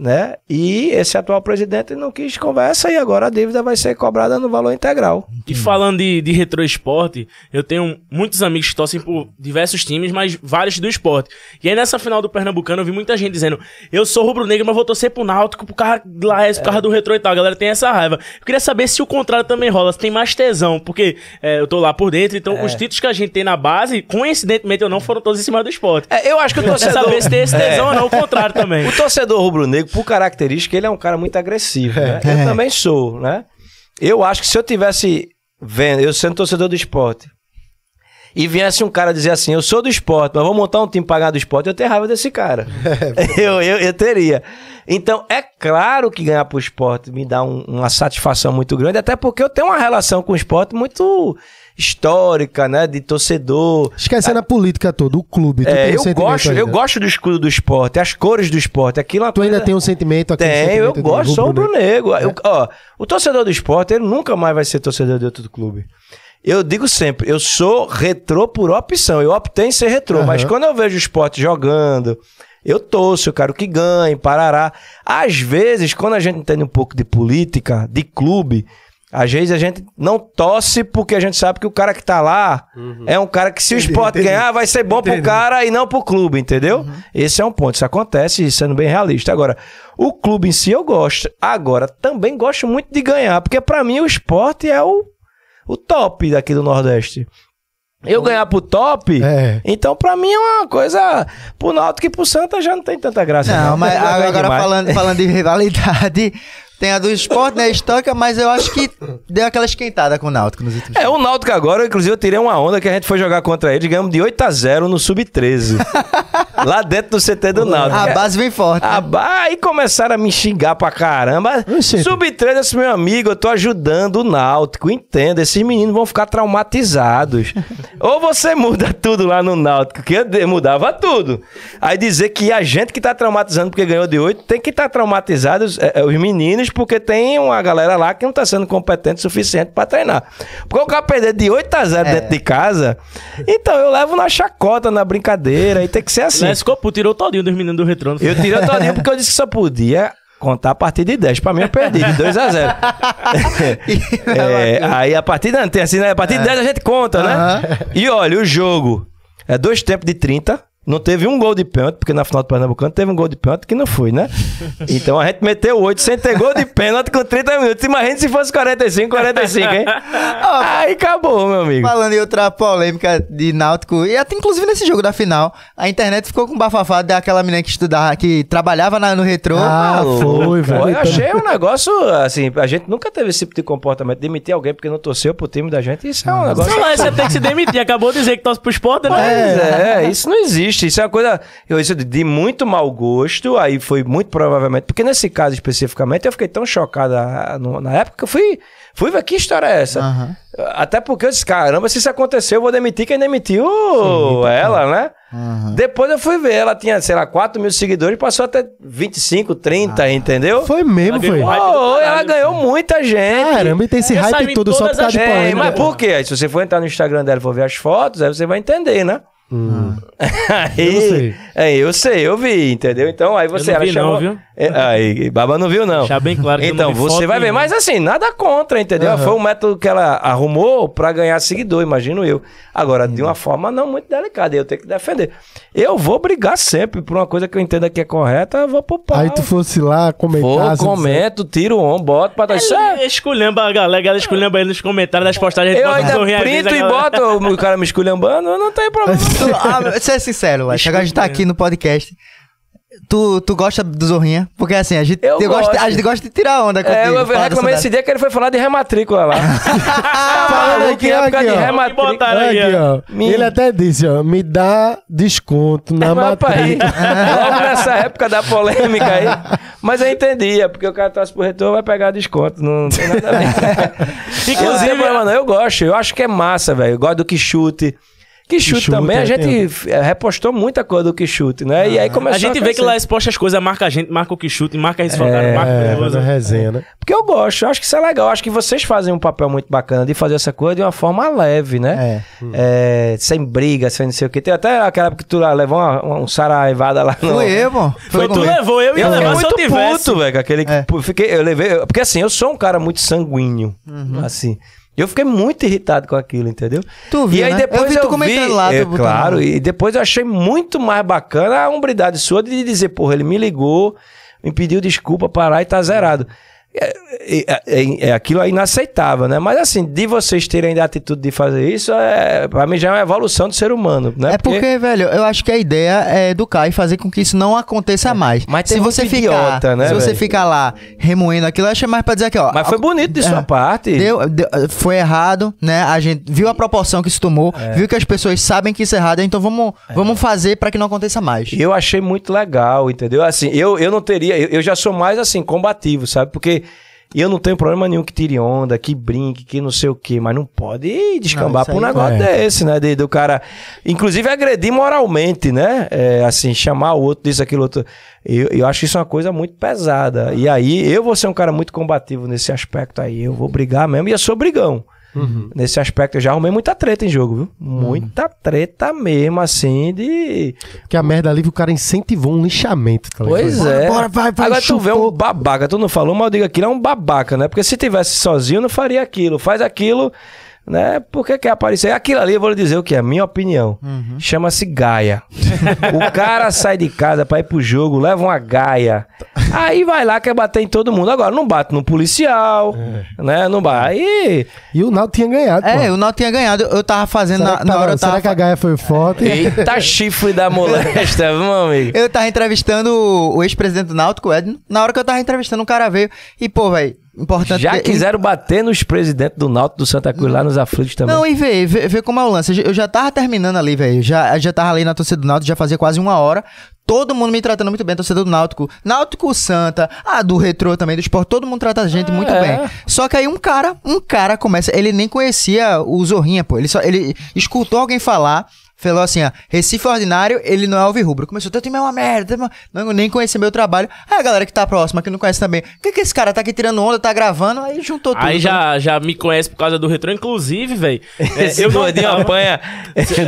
né? E esse atual presidente não quis conversa e agora a dívida vai ser cobrada no valor integral. E falando de, de retro esporte, eu tenho muitos amigos que torcem por diversos times, mas vários do esporte. E aí nessa final do Pernambucano eu vi muita gente dizendo: Eu sou rubro-negro, mas vou torcer pro Náutico por causa, lá, por causa do retro e tal. A galera tem essa raiva. Eu queria saber se o contrário também rola, se tem mais tesão, porque é, eu tô lá por dentro, então os títulos que a gente tem na base, coincidentemente ou não, foram todos em cima do esporte. É, eu acho que o Eu quero torcedor... saber se tem esse tesão ou não, o contrário também. O torcedor rubro-negro, por característica, ele é um cara muito agressivo, né? Eu também sou, né? Eu acho que se eu tivesse vendo, eu sendo torcedor do esporte, e viesse um cara dizer assim, eu sou do esporte, mas vou montar um time ganhar do esporte, eu teria raiva desse cara. eu, eu, eu teria. Então, é claro que ganhar pro esporte me dá um- uma satisfação muito grande, até porque eu tenho uma relação com o esporte muito histórica, né? De torcedor. Esquecendo a política toda, o clube. É, eu sentimento gosto, eu gosto do escudo do esporte, as cores do esporte, aquilo é Tu ainda coisa- tem um sentimento aqui? tem, eu gosto, sou rubro-negro. Eu- Ó, o torcedor do esporte, ele nunca mais vai ser torcedor de outro clube. Eu digo sempre, eu sou retrô por opção. Eu optei em ser retrô, Aham. mas quando eu vejo o esporte jogando, eu torço, eu quero que ganhe, parará. Às vezes, quando a gente entende um pouco de política, de clube, às vezes a gente não torce porque a gente sabe que o cara que tá lá é um cara que se o esporte entendi. ganhar, vai ser bom pro Entendi. cara e não pro clube, entendeu? Esse é um ponto. Isso acontece, sendo bem realista. Agora, o clube em si eu gosto. Agora, também gosto muito de ganhar, porque pra mim o esporte é o, o top daqui do Nordeste. Eu ganhar pro top, É. então pra mim é uma coisa. Pro Náutico e pro Santa já não tem tanta graça. Não, mas Já ganha agora demais. falando, falando de rivalidade, tem a do esporte, né? Histórica, mas eu acho que deu aquela esquentada com o Náutico nos últimos É, o Náutico agora, inclusive, eu tirei uma onda que a gente foi jogar contra ele, ganhamos de 8 a 0 no Sub-13. lá dentro do CT do Náutico. A base vem forte. Né? bah, aí começaram a me xingar pra caramba. Oxente. Sub-13, esse meu amigo, eu tô ajudando o Náutico, entenda. Esses meninos vão ficar traumatizados. Ou você muda tudo lá no Náutico, que eu de- mudava tudo. Aí dizer que a gente que tá traumatizando porque ganhou de 8, tem que estar tá traumatizado os, é, é, os meninos, porque tem uma galera lá que não tá sendo competente o suficiente pra treinar. Porque o cara perder de 8 a 0 É. dentro de casa, então eu levo na chacota, na brincadeira, e tem que ser assim. Né, ficou tirou todinho dos meninos do retrô. Eu tirei todinho porque eu disse que só podia contar a partir de 10. Pra mim eu perdi, de 2 a 0. É, aí a partir não, tem assim, né? A partir de 10 a gente conta, né? E olha, o jogo é dois tempos de 30. Não teve um gol de pênalti, porque na final do Pernambucano teve um gol de pênalti que não foi, né? Então a gente meteu 8 sem ter gol de pênalti com 30 minutos. Imagina se fosse 45, 45, hein? Aí acabou, meu amigo. Falando em outra polêmica de Náutico, e até inclusive nesse jogo da final, a internet ficou com bafafá daquela menina que estudava, que trabalhava na- no retrô. Ah, foi, velho. Eu achei um negócio, assim, a gente nunca teve esse tipo de comportamento. Demitir alguém porque não torceu pro time da gente, isso é um negócio. Não, mas você tem que se demitir. Acabou de dizer que torce pro esporte, né? Pois é, isso não existe. Isso é uma coisa eu, isso de- muito mau gosto. Aí foi muito provavelmente. Porque nesse caso especificamente eu fiquei tão chocada ah, no- na época que eu fui, fui ver que história é essa. Aham. Até porque eu disse: caramba, se isso aconteceu, eu vou demitir quem demitiu ela, né? Depois eu fui ver, ela tinha, sei lá, 4 mil seguidores, passou até 25, 30, entendeu? Foi mesmo, Ela foi. do Oh, ela ganhou muita gente. Caramba, e tem esse Já hype todo só por causa de as- É, polêmica. mas por quê? Aí, se você for entrar no Instagram dela e for ver as fotos, aí você vai entender, né? Aí, Eu não sei. É, eu sei, eu vi, entendeu? Então aí você não ela vi não, chamou- viu? É, aí, Baba não viu, não. Deixar bem claro que eu Então, não vi você foto vai ver. Mas assim, nada contra, entendeu? Foi um método que ela arrumou pra ganhar seguidor, imagino eu. Agora, de uma forma não muito delicada, eu tenho que defender. Eu vou brigar sempre por uma coisa que eu entenda que é correta, eu vou pro pau. Aí tu fosse lá comentar. Vou, assim, comento, tiro o ombro, boto. Isso é- Ele esculhamba a galera, a galera esculhamba ele nos comentários das postagens. Eu um ainda printo e boto o cara me esculhambando, não tem problema Tu, ah, ser sincero, Lex. Agora a gente tá aqui no podcast. Tu, tu gosta do Zorrinha? Porque assim, a gente, Eu gosta, gosto. a gente gosta de tirar onda contigo. É, eu reclamei esse dia que ele foi falar de rematrícula lá. Falando aqui, que época aqui, de rematrícula. Aqui, ó. Me- Ele até disse, ó, me dá desconto na Rapaz, matrícula. logo nessa época da polêmica aí. Mas eu entendia, porque o cara torce pro retorno vai pegar desconto. Não tem nada a ver. Inclusive, não, eu gosto. Eu acho que é massa, velho. Eu gosto do que chute. Que chute também, é, a gente tem- f- repostou muita coisa do que chute, né? E aí começou a gente vê que lá exposta as coisas, marca a gente, marca o que chute, marca eles faltaram, marca É, na resenha, né? Porque eu gosto, eu acho que isso é legal. Eu acho que vocês fazem um papel muito bacana de fazer essa coisa de uma forma leve, né? É, sem briga, sem não sei o que. Tem até aquela época que tu lá levou uma, uma, um saraivada lá no. Foi eu, pô. Foi tu comigo. levou, eu ia Eu levar se eu muito tivesse. puto, velho, aquele que É. fiquei, eu levei, porque assim, eu sou um cara muito sanguíneo, Uhum. assim. Eu fiquei muito irritado com aquilo, entendeu? Tu viu, e aí né? depois Eu vi tu comentando lá, é, botando claro, e depois eu achei muito mais bacana a hombridade sua de dizer, porra, ele me ligou, me pediu desculpa, parar e tá zerado. É, é, é- é- aquilo é inaceitável, né? Mas assim, de vocês terem a atitude de fazer isso, é, pra mim já é uma evolução do ser humano, né? É porque, velho, eu acho que a ideia é educar e fazer com que isso não aconteça mais. Mas se tem você ficar, idiota, né, se você velho? ficar lá remoendo aquilo, eu acho mais pra dizer aqui, ó. Mas foi bonito de sua É. parte. Deu, deu- foi errado, né? A gente viu a proporção que isso tomou, É. viu que as pessoas sabem que isso é errado, então vamos, vamos fazer pra que não aconteça mais. E eu achei muito legal, entendeu? Assim, eu, eu não teria. Eu, eu já sou mais assim, combativo, sabe? Porque eu não tenho problema nenhum que tire onda, que brinque, que não sei o quê, mas não pode descambar Não, pra um negócio é. desse, né? De, do cara. Inclusive agredir moralmente, né? É, assim, chamar o outro disso, aquilo outro. Eu, eu acho isso uma coisa muito pesada. E aí, eu vou ser um cara muito combativo nesse aspecto aí. Eu vou brigar mesmo, e eu sou brigão. Nesse aspecto, eu já arrumei muita treta em jogo, viu? Muita treta mesmo, assim, de. Porque a merda ali, o cara incentivou um lixamento, tá? Pois Bora, é. Bora, vai, vai, Agora tu vê um babaca, tu não falou, mas eu digo aquilo é um babaca, né? Porque se tivesse sozinho, não faria aquilo. Faz aquilo, né? Porque quer aparecer. Aquilo ali, eu vou lhe dizer o que é, minha opinião. Uhum. Chama-se gaia. o cara sai de casa pra ir pro jogo, leva uma gaia. Aí vai lá, quer bater em todo mundo. Agora, não bate no policial, É. né? Não bate. Aí. E o Naldo tinha ganhado, É, pô. o Naldo tinha ganhado, eu tava fazendo Será, na, que na tava- hora será tava. que a Gaia foi forte? Eita chifre da molesta, meu amigo. Eu tava entrevistando o o ex-presidente do Náutico, o Edno. Na hora que eu tava entrevistando, um cara veio. E, pô, velho, importante. Já que- quiseram bater nos presidentes do Náutico do Santa Cruz lá nos aflitos também. Não, e vê, vê, vê como é o lance. Eu já tava terminando ali, velho. Já, já tava ali na torcida do Náutico, já fazia quase uma hora. Todo mundo me tratando muito bem, torcida do Náutico. Náutico Santa, a do Retrô também, do esporte. Todo mundo trata a gente muito é. bem. Só que aí um cara, um cara começa. Ele nem conhecia o Zorrinha, pô. Ele só. Ele escutou alguém falar. Falou assim, ó, Recife Ordinário, ele não é alvirrubro. Começou, teu time é uma merda, é uma-" não, nem conhecia meu trabalho. Aí a galera que tá próxima, que não conhece também, o que que esse cara tá aqui tirando onda, tá gravando, aí juntou tudo. Aí né? já, já me conhece por causa do retrô, inclusive, velho. Esse gordinho apanha.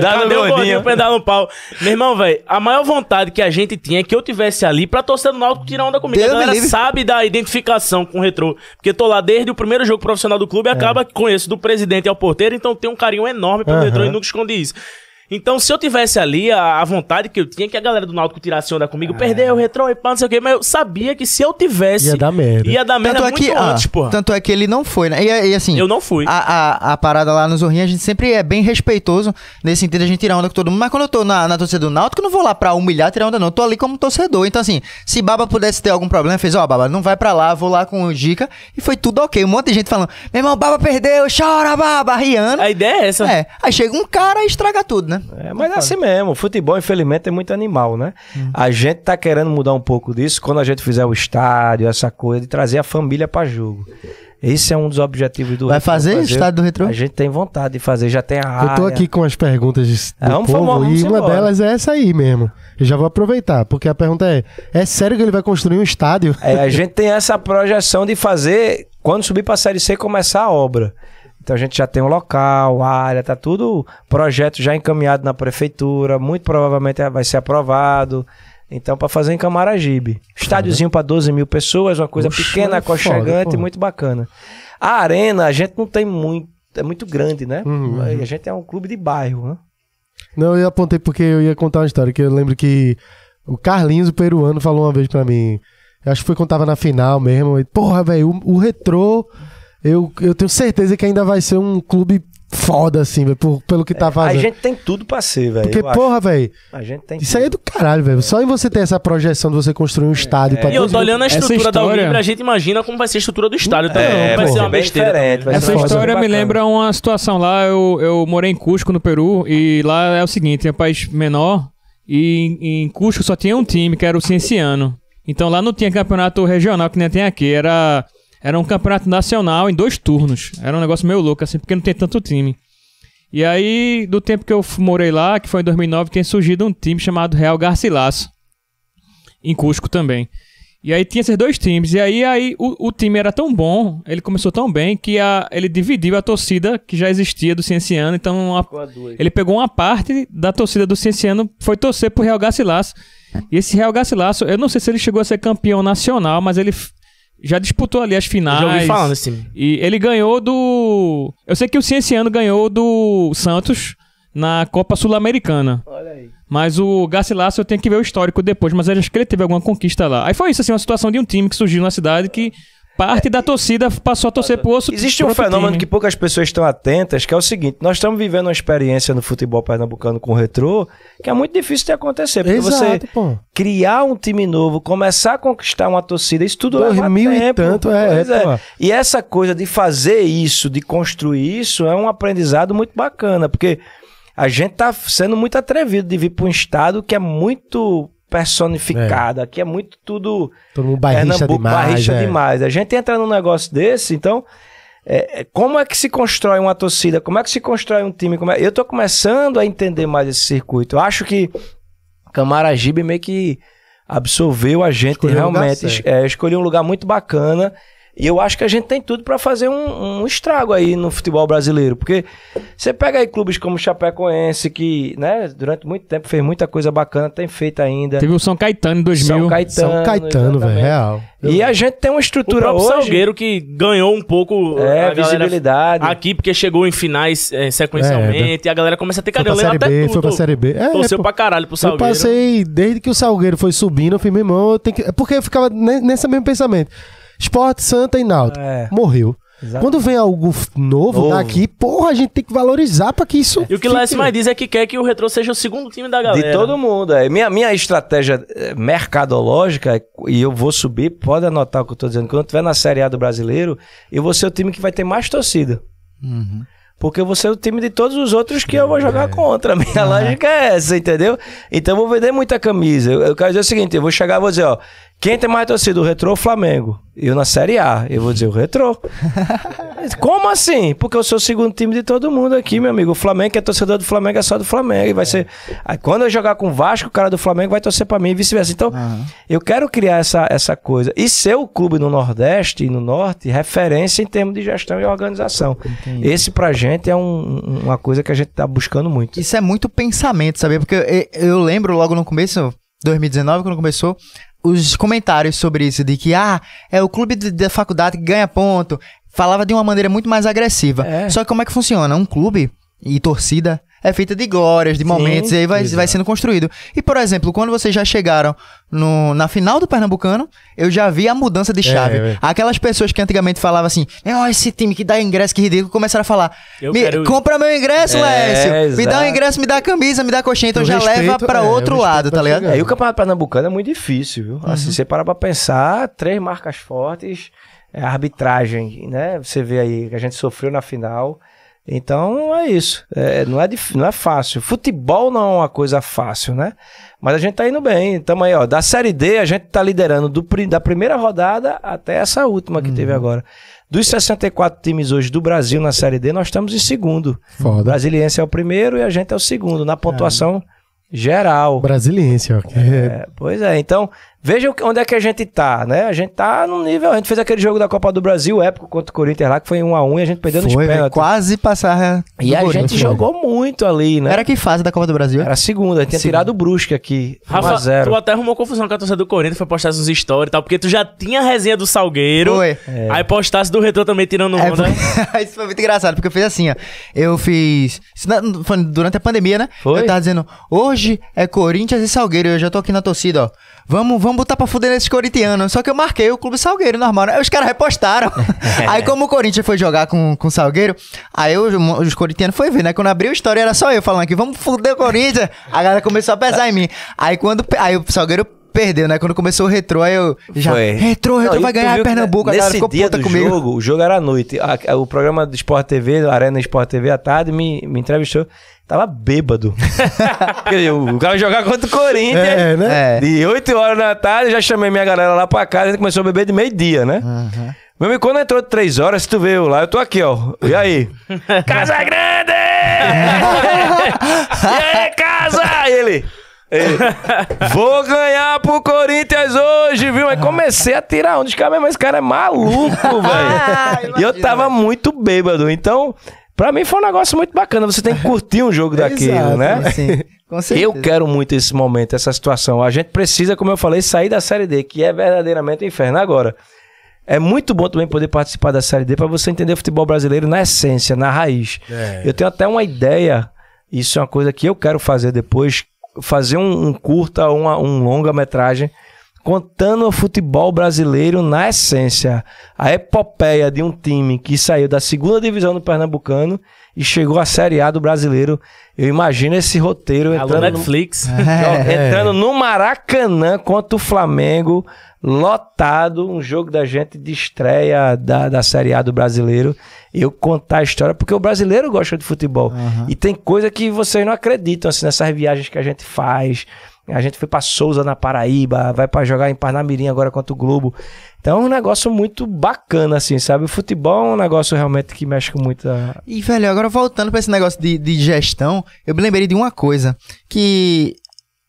Dá no gordinho pra dar no pau? Meu irmão, velho, a maior vontade que a gente tinha é que eu tivesse ali pra torcer do Náutico tirar onda comigo. Deus a galera sabe da identificação com o retrô. Porque eu tô lá desde o primeiro jogo profissional do clube e acaba que conheço do presidente ao porteiro, então tem um carinho enorme pelo Aham. retrô e nunca escondi isso. Então, se eu tivesse ali, a, a vontade que eu tinha que a galera do Náutico tirasse onda comigo, perdeu o retrô e pá, não sei o quê, mas eu sabia que se eu tivesse. Ia dar merda. Ia dar merda Tanto é, muito que, ah, antes, porra. tanto é que ele não foi, né? E, e assim. Eu não fui. A, a, a parada lá no Zorrinho, a gente sempre é bem respeitoso nesse sentido a gente tirar onda com todo mundo. Mas quando eu tô na, na torcida do Náutico, eu não vou lá pra humilhar, tirar onda, não. Eu tô ali como torcedor. Então, assim, se Baba pudesse ter algum problema, fez, ó, Baba, não vai pra lá, vou lá com o Dica. E foi tudo ok. Um monte de gente falando, meu irmão, Baba perdeu, chora, Baba, riando. A ideia é essa. É, aí chega um cara e estraga tudo, né? É, mas é assim mesmo. O futebol, infelizmente, é muito animal, né? A gente tá querendo mudar um pouco disso quando a gente fizer o estádio, essa coisa, de trazer a família pra jogo. Esse é um dos objetivos do Vai Retrô, fazer estádio do Retrô? A gente tem vontade de fazer, já tem a área. Eu tô aqui com as perguntas do É, vamos povo formar- vamos e uma embora. delas é essa aí mesmo. Eu já vou aproveitar, porque a pergunta é: é sério que ele vai construir um estádio? É, a gente tem essa projeção de fazer, quando subir pra Série C, começar a obra. Então a gente já tem um local, a área, tá tudo projeto já encaminhado na prefeitura, muito provavelmente vai ser aprovado. Então, para fazer em Camaragibe. Estádiozinho para 12 mil pessoas, uma coisa Oxe, pequena, é aconchegante, porra. muito bacana. A arena, a gente não tem muito, é muito grande, né? Uhum, A gente é um clube de bairro, né? Não, eu apontei porque eu ia contar uma história que eu lembro que o Carlinhos, o peruano, falou uma vez pra mim. Eu acho que foi quando tava na final mesmo. e, Porra, velho, o, o retrô, eu, eu tenho certeza que ainda vai ser um clube foda, assim, velho, por- pelo que tá A fazendo. gente tem tudo pra ser, velho. Porque, porra, velho, A gente tem isso aí é do caralho, velho. Só em você ter essa projeção de você construir um estádio pra E eu tô olhando a estrutura da história- Unibra, a gente imagina como vai ser a estrutura do estádio também. É, vai pô, ser uma besteira. vai Essa ser uma história me bacana. lembra uma situação lá. Eu, eu morei em Cusco, no Peru, e lá é o seguinte: é um país menor, e em, em Cusco só tinha um time, que era o Cienciano. Então lá não tinha campeonato regional, que nem tem aqui. Era, era um campeonato nacional em dois turnos. Era um negócio meio louco, assim, porque não tem tanto time. E aí, do tempo que eu morei lá, que foi em 2009, tem surgido um time chamado Real Garcilaso. Em Cusco também. E aí tinha esses dois times. E aí, aí o, o time era tão bom, ele começou tão bem, que a, ele dividiu a torcida que já existia do Cienciano. Então, a- ele pegou uma parte da torcida do Cienciano, foi torcer pro Real Garcilaso. E esse Real Garcilaso, eu não sei se ele chegou a ser campeão nacional, mas ele já disputou ali as Eu finais. Já ouvi falando desse time. E ele ganhou do. Eu sei que o Cienciano ganhou do Santos na Copa Sul-Americana. Olha aí. Mas o Garcilaso eu tenho que ver o histórico depois, mas eu acho que ele teve alguma conquista lá. Aí foi isso, assim, uma situação de um time que surgiu na cidade que parte da torcida passou a torcer pro outro Existe um fenômeno time. que poucas pessoas estão atentas, que é o seguinte: nós estamos vivendo uma experiência no futebol pernambucano com o retrô, que é muito difícil de acontecer. Porque você Exato, pô. criar um time novo, começar a conquistar uma torcida, isso tudo leva 2000 e tempo. tanto, é, é, pô. E essa coisa de fazer isso, de construir isso, é um aprendizado muito bacana, porque a gente tá sendo muito atrevido de vir para um estado que é muito personificado, aqui é muito tudo Todo mundo Pernambuco demais. barricha é. demais. A gente entra num negócio desse, então, é, é, como é que se constrói uma torcida? Como é que se constrói um time? Como é- Eu tô começando a entender mais esse circuito. Eu acho que Camaragibe meio que absorveu a gente lugar realmente. certo. É, escolheu um lugar muito bacana. E eu acho que a gente tem tudo para fazer um, um estrago aí no futebol brasileiro. Porque você pega aí clubes como o Chapecoense, que né, durante muito tempo fez muita coisa bacana, tem feito ainda. Teve o São Caetano em 2000. São Caetano. São Caetano, velho, real. E a gente tem uma O estrutura próprio hoje. Salgueiro que ganhou um pouco É, a visibilidade. aqui, porque chegou em finais é, sequencialmente, e a galera começa a ter Foi carinho. pra Eu Série B, foi pra Série B. É, Torceu pô. pra caralho pro Eu Salgueiro. passei, desde que o Salgueiro foi subindo, eu falei, meu irmão, eu tenho que... é Porque eu ficava ne- nesse mesmo pensamento. Esporte, Santa e Náutico. É. Morreu. Exato. Quando vem algo novo, Novo. daqui, porra, a gente tem que valorizar pra que isso E o que o Lécio mais diz é que quer que o Retro seja o segundo time da galera. De todo mundo. É. Minha, minha estratégia eh, mercadológica, e eu vou subir, pode anotar o que eu tô dizendo, quando eu estiver na Série A do brasileiro, eu vou ser o time que vai ter mais torcida. Porque eu vou ser o time de todos os outros que eu vou jogar contra. Minha lógica é essa, entendeu? Então eu vou vender muita camisa. Eu, eu quero dizer o seguinte: eu vou chegar e vou dizer, ó, quem tem mais torcida, o Retrô ou o Flamengo? Eu na Série A, eu vou dizer o Retrô. Como assim? Porque eu sou o segundo time de todo mundo aqui, meu amigo. O Flamengo, que é torcedor do Flamengo, é só do Flamengo. E vai ser. Aí quando eu jogar com o Vasco, o cara do Flamengo vai torcer pra mim e vice-versa. Então, eu quero criar essa, essa coisa. E ser o clube no Nordeste e no Norte referência em termos de gestão e organização. Esse pra gente é um- uma coisa que a gente tá buscando muito. Isso é muito pensamento, sabe? Porque eu, eu lembro logo no começo, 2019, quando começou, os comentários sobre isso, de que, ah, é o clube de- da faculdade que ganha ponto. Falava de uma maneira muito mais agressiva. É. Só que como é que funciona? Um clube e torcida é feita de glórias, de momentos, e aí vai, vai sendo construído. E, por exemplo, quando vocês já chegaram no- na final do Pernambucano, eu já vi a mudança de chave. é. Aquelas pessoas que antigamente falavam assim, ó, esse time que dá ingresso, que ridículo, começaram a falar, Eu "Me- quero ir." compra meu ingresso, É, Lécio. Me dá um exato. ingresso, me dá a camisa, me dá a coxinha. Então O já respeito, leva pra é, outro o lado, tá ligado? É, e o Campeonato Pernambucano é muito difícil, viu? Assim, você para pra pensar, três marcas fortes, é, arbitragem, né? Você vê aí que a gente sofreu na final. Então é isso. É, não, é não é fácil. Futebol não é uma coisa fácil, né? Mas a gente tá indo bem. Tamo aí, ó. Da Série D, a gente tá liderando do, da primeira rodada até essa última que teve agora. Dos 64 times hoje do Brasil na Série D, nós estamos em segundo. O Foda. Brasiliense é o primeiro e a gente é o segundo, na pontuação geral. Brasiliense, é- É, pois é, então veja onde é que a gente tá, né? A gente tá no nível. A gente fez aquele jogo da Copa do Brasil, épico contra o Corinthians lá, que foi 1 a 1 e a gente perdeu nos Foi, velho, pênaltis. quase passar. E a gente jogou muito ali, né? Era que fase da Copa do Brasil? Era a segunda, a gente tinha Segunda. tirado o Brusque aqui. 1 Rafa, 0 tu até arrumou confusão com a torcida do Corinthians, foi postar uns stories e tal, porque tu já tinha a resenha do Salgueiro. Foi. Aí postasse do Retro também tirando É, onda. foi- isso foi muito engraçado, porque eu fiz assim, ó. Eu fiz. durante a pandemia, né? Foi? Eu tava dizendo, hoje é Corinthians e Salgueiro. Eu já tô aqui na torcida, ó. Vamos, vamos vamos botar pra fuder nesses corintianos. Só que eu marquei o Clube Salgueiro normal. Aí os caras repostaram. aí como o Corinthians foi jogar com, com o Salgueiro, aí os, os corintianos foi ver, né? Quando abriu a história era só eu falando aqui, vamos fuder o Corinthians. A galera começou a pesar em mim. Aí quando aí o Salgueiro perdeu, né? Quando começou o retrô, aí eu já. Foi. Retrô, retrô Não, vai ganhar que Pernambuco. A galera Nesse ficou dia puta do comigo. jogo, o jogo era à noite. A- a- o programa do Sport TV, a Arena Sport TV à tarde, me, me entrevistou. Tava bêbado. O cara jogar contra o Corinthians. É, né? É. De 8 horas da tarde, já chamei minha galera lá pra casa e a gente começou a beber de meio-dia, né? Meu amigo, quando entrou de 3 horas, se tu veio lá, eu tô aqui, ó. E aí? casa Grande! e aí, casa? E ele. ele, Vou ganhar pro Corinthians hoje, viu? Aí comecei a tirar um dos caras, mas esse cara é maluco, velho. e eu tava muito bêbado. Então, pra mim foi um negócio muito bacana. Você tem que curtir um jogo daquilo, Exato. né? Sim, com certeza. Eu quero muito esse momento, essa situação. A gente precisa, como eu falei, sair da Série D, que é verdadeiramente um inferno. Agora, é muito bom também poder participar da Série D para você entender o futebol brasileiro na essência, na raiz. É. Eu tenho até uma ideia, isso é uma coisa que eu quero fazer depois, fazer um, um curta, uma, um longa-metragem, contando o futebol brasileiro na essência. A epopeia de um time que saiu da segunda divisão do Pernambucano e chegou à Série A do brasileiro. Eu imagino esse roteiro Alô, entrando no, Netflix. É. entrando no Maracanã contra o Flamengo, lotado, um jogo da gente de estreia da, da Série A do brasileiro. Eu contar a história, porque o brasileiro gosta de futebol. E tem coisa que vocês não acreditam, assim, nessas viagens que a gente faz. A gente foi pra Souza na Paraíba, vai pra jogar em Parnamirim agora contra o Globo. Então é um negócio muito bacana, assim, sabe? O futebol é um negócio realmente que mexe com muita. E, velho, agora voltando pra esse negócio de, de gestão, eu me lembrei de uma coisa. Que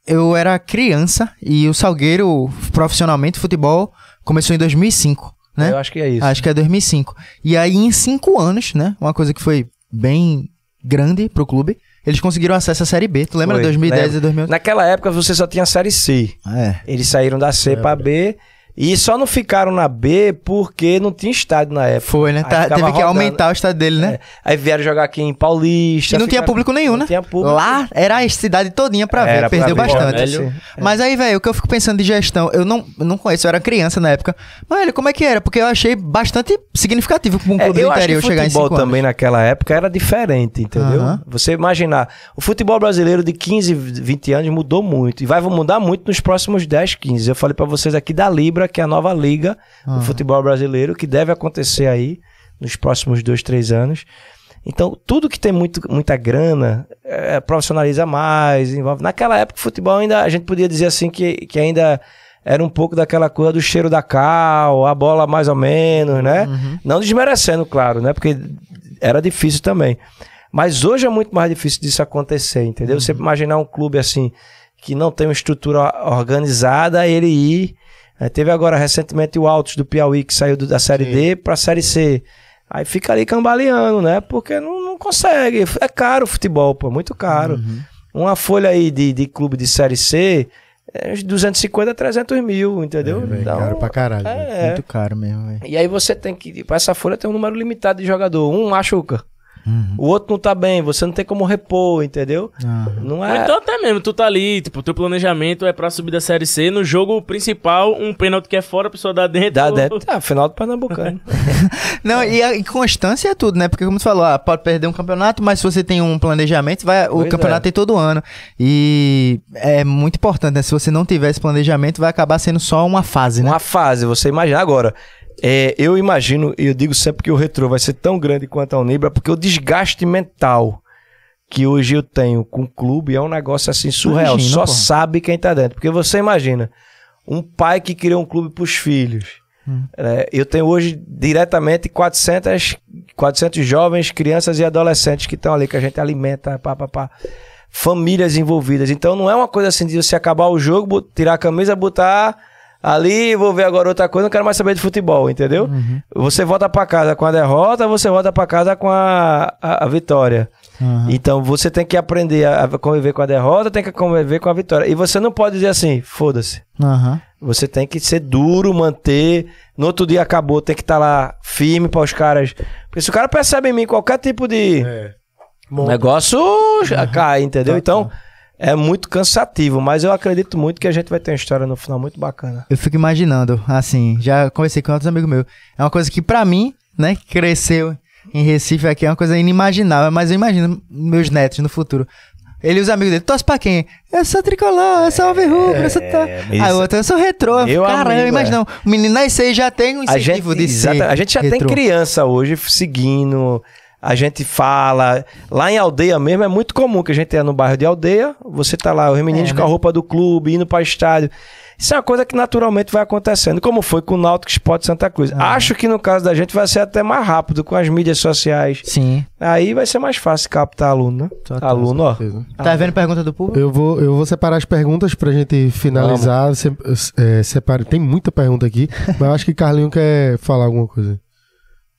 eu era criança e o Salgueiro, profissionalmente, futebol, começou em 2005, né? Eu acho que é isso. Acho que é 2005. E aí, em cinco anos, né? Uma coisa que foi bem grande pro clube, eles conseguiram acesso à Série B. Tu lembra? Foi, 2010 lembro. e 2011? Naquela época você só tinha a Série C. É. Eles saíram da C pra B e só não ficaram na B porque não tinha estádio na época. Foi, né? Tá- teve que rodando. aumentar o estado dele, né? É. Aí vieram jogar aqui em Paulista. E não tinha ficaram- público nenhum, não né? tinha público. Lá era a cidade todinha pra ver, Era pra perdeu ver, bastante. velho. Mas aí, velho, o que eu fico pensando de gestão, eu não, não conheço, eu era criança na época. Mas, velho, como é que era? Porque eu achei bastante significativo pra um É, clube eu do acho que interior o chegar em futebol 5 anos. também naquela época era diferente, entendeu? Você imaginar, o futebol brasileiro de 15, 20 anos mudou muito e vai mudar muito nos próximos 10, 15. Eu falei pra vocês aqui da Libra, que é a nova liga do futebol brasileiro, que deve acontecer aí nos próximos 2, 3 anos. Então, tudo que tem muito, muita grana, é, profissionaliza mais, envolve. Naquela época, o futebol ainda, a gente podia dizer assim que, que ainda era um pouco daquela coisa do cheiro da cal, a bola mais ou menos, né? Não desmerecendo, claro, né? Porque era difícil também. Mas hoje é muito mais difícil disso acontecer, entendeu? Você imaginar um clube assim, que não tem uma estrutura organizada, ele ir. Eh, teve agora recentemente o Altos do Piauí, que saiu do- da Série D pra Série C. Aí fica ali cambaleando, né? Porque não, não consegue. É caro o futebol, pô, muito caro. Uma folha aí de, de clube de Série C, é uns 250 a 300 mil, entendeu? É, Então, caro pra caralho. é. Muito caro mesmo, velho. E aí você tem que. Pra essa folha tem um número limitado de jogador. Um machuca. Uhum. O outro não tá bem, você não tem como repor, entendeu? Não Ou é. então até mesmo, tu tá ali, tipo, o teu planejamento é pra subir da Série C, no jogo principal, um pênalti que é fora, a pessoa dá dentro. Dá dentro. Ah, final do Pernambucano. Não, e a e constância é tudo, né? Porque como tu falou, ah, pode perder um campeonato, mas se você tem um planejamento, vai, o Pois campeonato é. tem todo ano. E é muito importante, né? Se você não tiver esse planejamento, vai acabar sendo só uma fase, né? Uma fase, você imagina. Agora, é, eu imagino, e eu digo sempre que o retrô vai ser tão grande quanto a Unibra, porque o desgaste mental que hoje eu tenho com o clube é um negócio assim surreal. Imagina, Só pô. sabe quem tá dentro. Porque você imagina, um pai que criou um clube pros filhos. Hum. É, eu tenho hoje diretamente 400, 400 jovens, crianças e adolescentes que estão ali, que a gente alimenta, pá, pá, pá. famílias envolvidas. Então não é uma coisa assim de você acabar o jogo, tirar a camisa, botar ali, vou ver agora outra coisa, não quero mais saber de futebol, entendeu? Uhum. Você volta pra casa com a derrota, você volta pra casa com a, a, a vitória. Aham. Então você tem que aprender a conviver com a derrota, tem que conviver com a vitória. E você não pode dizer assim, foda-se. Aham. Você tem que ser duro, manter. No outro dia acabou, tem que estar lá firme para os caras. Porque se o cara percebe em mim qualquer tipo de É. negócio, já cai, entendeu? Então, é muito cansativo, mas eu acredito muito que a gente vai ter uma história no final muito bacana. Eu fico imaginando, assim, já conversei com outros amigos meus. É uma coisa que pra mim, né, cresceu em Recife aqui, é uma coisa inimaginável, mas eu imagino meus netos no futuro. Ele e os amigos dele, torce pra quem? Eu sou tricolor, eu sou alvirrubro, eu sou... Tá... Aí isso- o outro, eu sou retrô. Meu Caramba, amigo, imagina, não. o menino já tem um A gente, incentivo de exata- a gente já tem retrô. criança hoje seguindo, a gente fala. Lá em aldeia mesmo é muito comum que a gente é no bairro de aldeia, você tá lá, os meninos É, com a né? roupa do clube, indo para estádio. Isso é uma coisa que naturalmente vai acontecendo, como foi com o Náutico Sport Santa Cruz. Ah. Acho que no caso da gente vai ser até mais rápido com as mídias sociais. Sim. Aí vai ser mais fácil captar aluno, né? Total, aluno, ó. Tá vendo pergunta do público? Eu vou, eu vou separar as perguntas pra gente finalizar. Se, é, separe- Tem muita pergunta aqui, mas eu acho que Carlinho quer falar alguma coisa.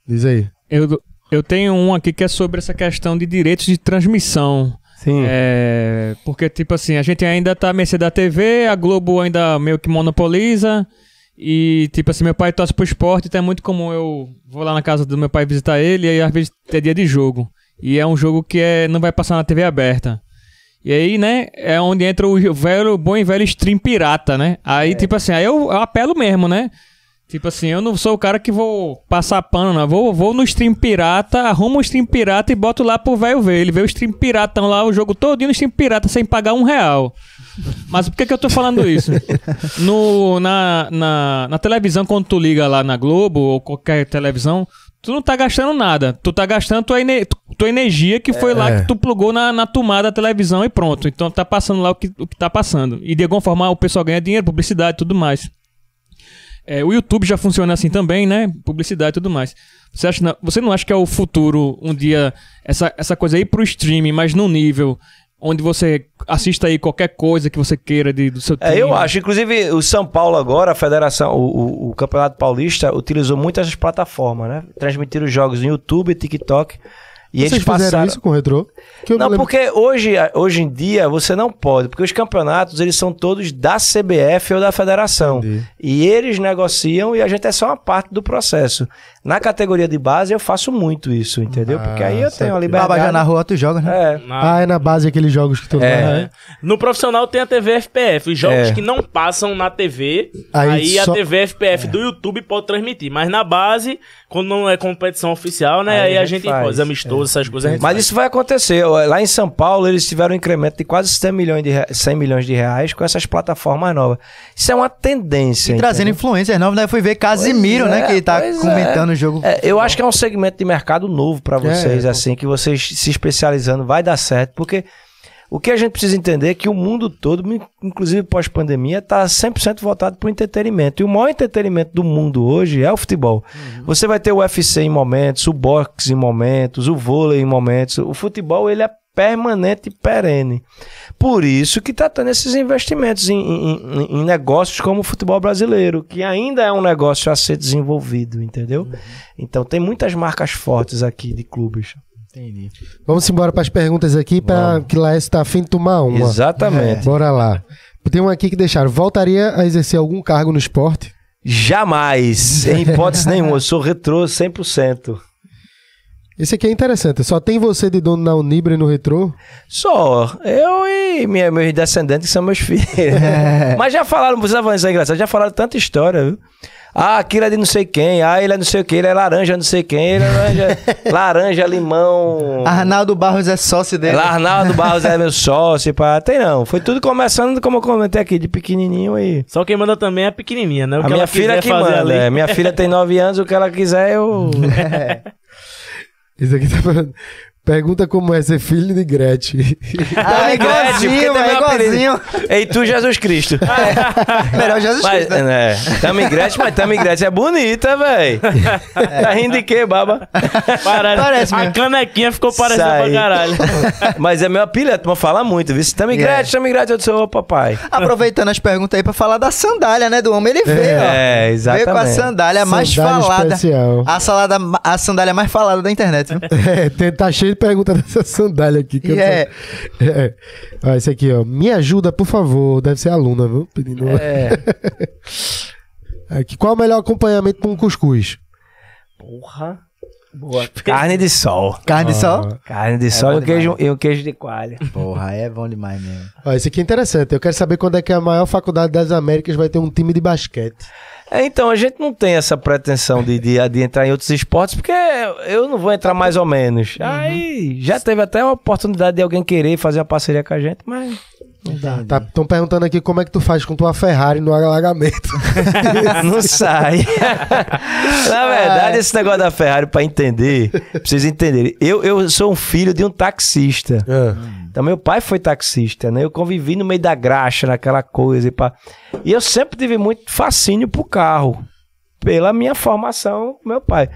Diz aí. Eu, eu tenho um aqui que é sobre essa questão de direitos de transmissão. Sim. É, porque, tipo assim, a gente ainda tá à mercê da TV, a Globo ainda meio que monopoliza. E, tipo assim, meu pai torce pro esporte, então é muito comum eu vou lá na casa do meu pai visitar ele, e aí às vezes é dia de jogo. E é um jogo que é, não vai passar na TV aberta. E aí, né, é onde entra o velho, bom e velho stream pirata, né? Aí, tipo assim, aí eu, eu apelo mesmo, né? Tipo assim, eu não sou o cara que vou passar pano, não. Vou, vou no stream pirata, arrumo o stream pirata e boto lá pro velho ver. Ele vê o stream piratão lá, o jogo todo no stream pirata sem pagar um real. Mas por que, que eu tô falando isso? No, na, na, na televisão, quando tu liga lá na Globo ou qualquer televisão, tu não tá gastando nada. Tu tá gastando tua, ene- tua energia que foi lá É. que tu plugou na, na tomada da televisão e pronto. Então tá passando lá o que, o que tá passando. E de alguma forma o pessoal ganha dinheiro, publicidade e tudo mais. É, o YouTube já funciona assim também, né? Publicidade e tudo mais. Você, acha, não- você não acha que é o futuro, um dia, essa, essa coisa aí pro streaming, mas num nível onde você assista aí qualquer coisa que você queira de, do seu É, time? eu acho. Inclusive, o São Paulo agora, a federação, o, o- o Campeonato Paulista, utilizou muito essas plataformas, né? Transmitiram os jogos no YouTube, TikTok. E Vocês eles fizeram passaram... isso com o Retrô? Que eu Não, lembro- porque hoje, hoje em dia você não pode, porque os campeonatos eles são todos da CBF ou da federação. Entendi. E eles negociam e a gente é só uma parte do processo. Na categoria de base eu faço muito isso, entendeu? Porque aí eu tenho a liberdade. Baba já na rua, tu joga, né? É. Na- Ah, é na base aqueles jogos que tu É. narra, No profissional tem a TV FPF, os jogos É. que não passam na TV, Aí aí, só- a TV FPF do YouTube pode transmitir, mas na base, quando não é competição oficial, né, aí, a gente, faz, faz, amistoso, essas coisas a gente Mas faz. isso vai acontecer. Lá em São Paulo, eles tiveram um incremento de quase 100 milhões de, rea- 100 milhões de reais com essas plataformas novas. Isso é uma tendência. E trazendo influências novas, né? Fui ver Casimiro, Pois né? é, Que tá pois comentando é. o jogo. É, eu acho que é um segmento de mercado novo pra vocês, É, assim, que vocês se especializando vai dar certo, porque o que a gente precisa entender é que o mundo todo, inclusive pós-pandemia, tá 100% voltado pro entretenimento. E o maior entretenimento do mundo hoje é o futebol. Você vai ter o UFC em momentos, o boxe em momentos, o vôlei em momentos. O futebol, ele é permanente e perene. Por isso que está tendo esses investimentos em, em- em- negócios como o futebol brasileiro, que ainda é um negócio a ser desenvolvido, entendeu? Então tem muitas marcas fortes aqui de clubes. Vamos embora para as perguntas aqui, para que Laércio tá afim de tomar uma. Exatamente. Bora lá. Tem um aqui que deixaram. Voltaria a exercer algum cargo no esporte? Jamais, em hipótese nenhuma, eu sou retrô 100%. Esse aqui é interessante. Só tem você de dono na Unibre e no Retrô? Só, eu e minha, meus descendentes que são meus filhos. Mas já falaram, vocês vão isso é engraçado, já falaram tanta história, viu? Ah, aquilo é de não sei quem, ah, ele é não sei o que, ele é laranja não sei quem, ele é laranja, laranja limão. Arnaldo Barros é sócio dele. Arnaldo Barros é meu sócio, pá. Tem não. Foi tudo começando, como eu comentei aqui, de pequenininho aí. Só quem manda também é a pequenininha, né? O A que minha ela filha que manda. ali. é. Minha filha tem 9 anos, o que ela quiser, eu. Isso aqui tá falando. Pergunta como é ser filho de Gretchen. Ah, é igualzinho, tem é meu apelido. igualzinho. Ei, tu, Jesus Cristo. Melhor Jesus Mas, Cristo. né? é, Tami Gretchen, mas Tami Gretchen é bonita, velho. Tá rindo de quê, baba? Parece, Parece a mesmo. canequinha ficou parecendo Sai. pra caralho. Mas é meu apelido, a turma fala muito, viu? Se Tami Yeah. Gretchen, Tami Gretchen, eu disse, ô papai. Aproveitando as perguntas aí pra falar da sandália, né? Do homem, ele veio, ó. É, Veio com a exatamente. sandália mais Sandália falada. especial. A, salada, a sandália mais falada da internet, viu? É, tá cheio de perguntas dessa sandália aqui. Que eu E tô- é- é. Ó, esse aqui, ó. Me ajuda, por favor. Deve ser aluna, viu? Pedindo. É. Aqui, qual é o melhor acompanhamento para um cuscuz? Porra. Boa. Carne de sol. Carne de sol? Carne de sol bom e um queijo, e um queijo de coalha. Porra, é bom demais mesmo. Ó, esse aqui é interessante. Eu quero saber quando é que a maior faculdade das Américas vai ter um time de basquete. É, então, a gente não tem essa pretensão de, de, de entrar em outros esportes, porque eu não vou entrar mais ou menos. Aí já teve até a oportunidade de alguém querer fazer uma parceria com a gente, mas dá. Estão perguntando aqui como é que tu faz com tua Ferrari no alagamento. não sai. Na verdade, esse negócio da Ferrari, pra entender, pra vocês entenderem, eu, eu sou um filho de um taxista. Ah. Então, meu pai foi taxista, né? Eu convivi no meio da graxa, naquela coisa. E, pá. e eu sempre tive muito fascínio pro carro, pela minha formação com meu pai.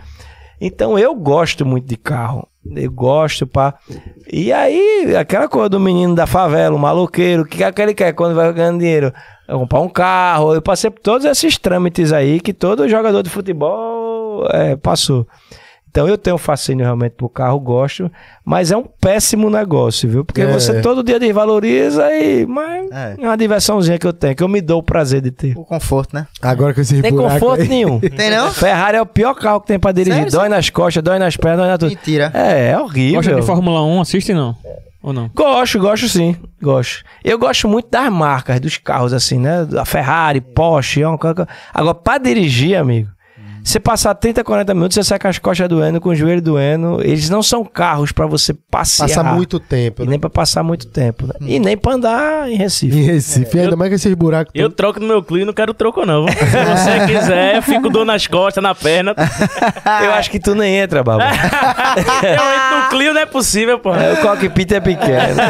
Então, eu gosto muito de carro. Eu gosto, pá. E aí, aquela coisa do menino da favela, o maloqueiro, o que é que ele quer quando vai ganhando dinheiro? É comprar um carro. Eu passei por todos esses trâmites aí que todo jogador de futebol é, passou. Então eu tenho fascínio realmente por carro, gosto, mas é um péssimo negócio, viu? Porque É. você todo dia desvaloriza e. Mas É. é uma diversãozinha que eu tenho, que eu me dou o prazer de ter. O conforto, né? Agora com esses Tem conforto aí. nenhum. Tem não? Ferrari é o pior carro que tem pra dirigir. Sério? dói nas costas, dói nas pernas, dói na tudo. Mentira. É, é horrível. Gosta de Fórmula 1? Assiste não? Ou não? Gosto, gosto sim. Gosto. Eu gosto muito das marcas, dos carros, assim, né? A Ferrari, Porsche. é uma coisa- Agora, pra dirigir, amigo, você passar 30, 40 minutos, você sai com as costas doendo, com o joelho doendo. Eles não são carros pra você passear. Passa muito tempo. E né? nem pra passar muito tempo. Né? E nem pra andar em Recife. Em Recife, ainda mais com esses buracos. Eu todos. troco no meu Clio, não quero troco não. Se você quiser, eu fico dor nas costas, na perna. Eu acho que tu nem entra, Baba. Eu entro no Clio, não é possível, pô. É, o cockpit é pequeno.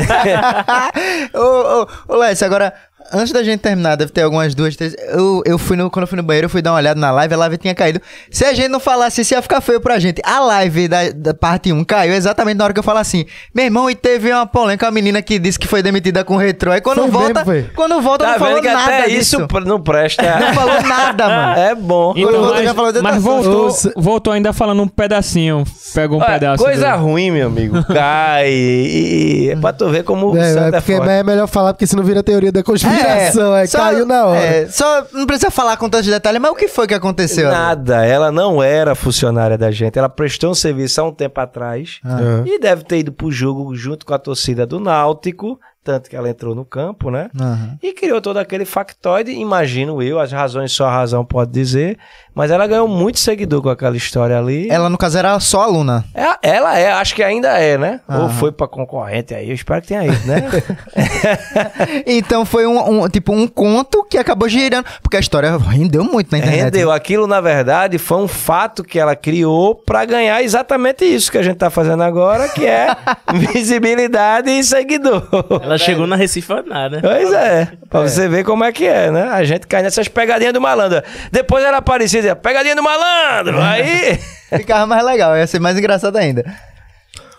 ô, ô, ô, Lécio, agora, antes da gente terminar, deve ter algumas duas, três. Eu, eu fui no, quando eu fui no banheiro, eu fui dar uma olhada na live, a live tinha caído. Se a gente não falasse isso, ia ficar feio pra gente. A live da, da parte 1 caiu exatamente na hora que eu falo assim. Meu irmão, e teve uma polêmica, uma menina que disse que foi demitida com retrô. Aí quando Foi volta, mesmo, quando volta, tá não falou nada até disso. isso não presta. Não falou nada, mano. É bom. Quando Então, voltou, já falou de mas voltou, voltou ainda falando um pedacinho. Pega um Olha, pedaço. coisa do- ruim, meu amigo. Cai. E, e é pra tu ver como o É, é é, porque forte. é melhor falar, porque senão vira teoria da conspiração. É, só- caiu na hora. é, só não precisa falar com tantos detalhes, mas o que foi que aconteceu? Nada, ela não era funcionária da gente. Ela prestou um serviço há um tempo atrás Ah. e deve ter ido pro jogo junto com a torcida do Náutico, tanto que ela entrou no campo, né? Aham. E criou todo aquele factoide, imagino eu, as razões só a razão pode dizer, mas ela ganhou muito seguidor com aquela história ali. Ela, no caso, era só aluna. É, ela é, acho que ainda é, né? Ou Aham. foi pra concorrente aí, eu espero que tenha ido, né? Então foi um, um- tipo um conto que acabou girando, porque a história rendeu muito na internet. Rendeu. Aquilo, na verdade, foi um fato que ela criou pra ganhar exatamente isso que a gente tá fazendo agora, que é visibilidade e seguidor. Ela chegou na Recife nada. Pois é, pra você ver como é que é, né? A gente cai nessas pegadinhas do malandro. Depois ela aparecia dizia, pegadinha do malandro. Aí. Ficava mais legal, ia ser mais engraçado ainda.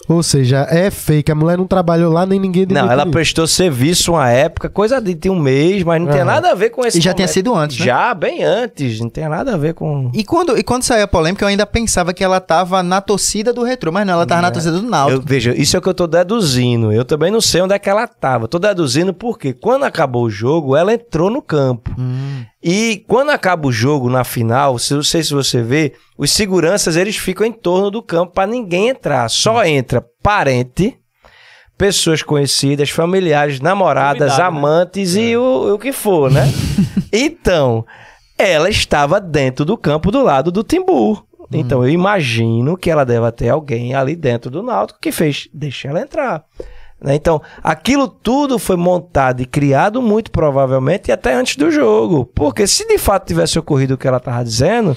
Ou seja, é fake. A mulher não trabalhou lá, nem ninguém Não, ela prestou serviço uma época, coisa de, de um mês, mas não tem Aham. nada a ver com esse. E já tinha sido antes, né? Já, bem antes. Não tem nada a ver com. E quando, e quando saiu a polêmica, eu ainda pensava que ela tava na torcida do retrô, mas não, ela tava na torcida do Eu, Náutico. veja, isso é o que eu tô deduzindo. Eu também não sei onde é que ela tava. Tô deduzindo porque quando acabou o jogo, ela entrou no campo. Hum. E quando acaba o jogo na final, se não sei se você vê, os seguranças eles ficam em torno do campo para ninguém entrar. Só entra parente, pessoas conhecidas, familiares, namoradas, Convidado, né? amantes e o, o que for, né? então, ela estava dentro do campo do lado do Timbu. Então eu imagino que ela deva ter alguém ali dentro do Náutico que fez, deixa ela entrar. Né? Então, aquilo tudo foi montado e criado muito provavelmente e até antes do jogo. Porque se de fato tivesse ocorrido o que ela estava dizendo,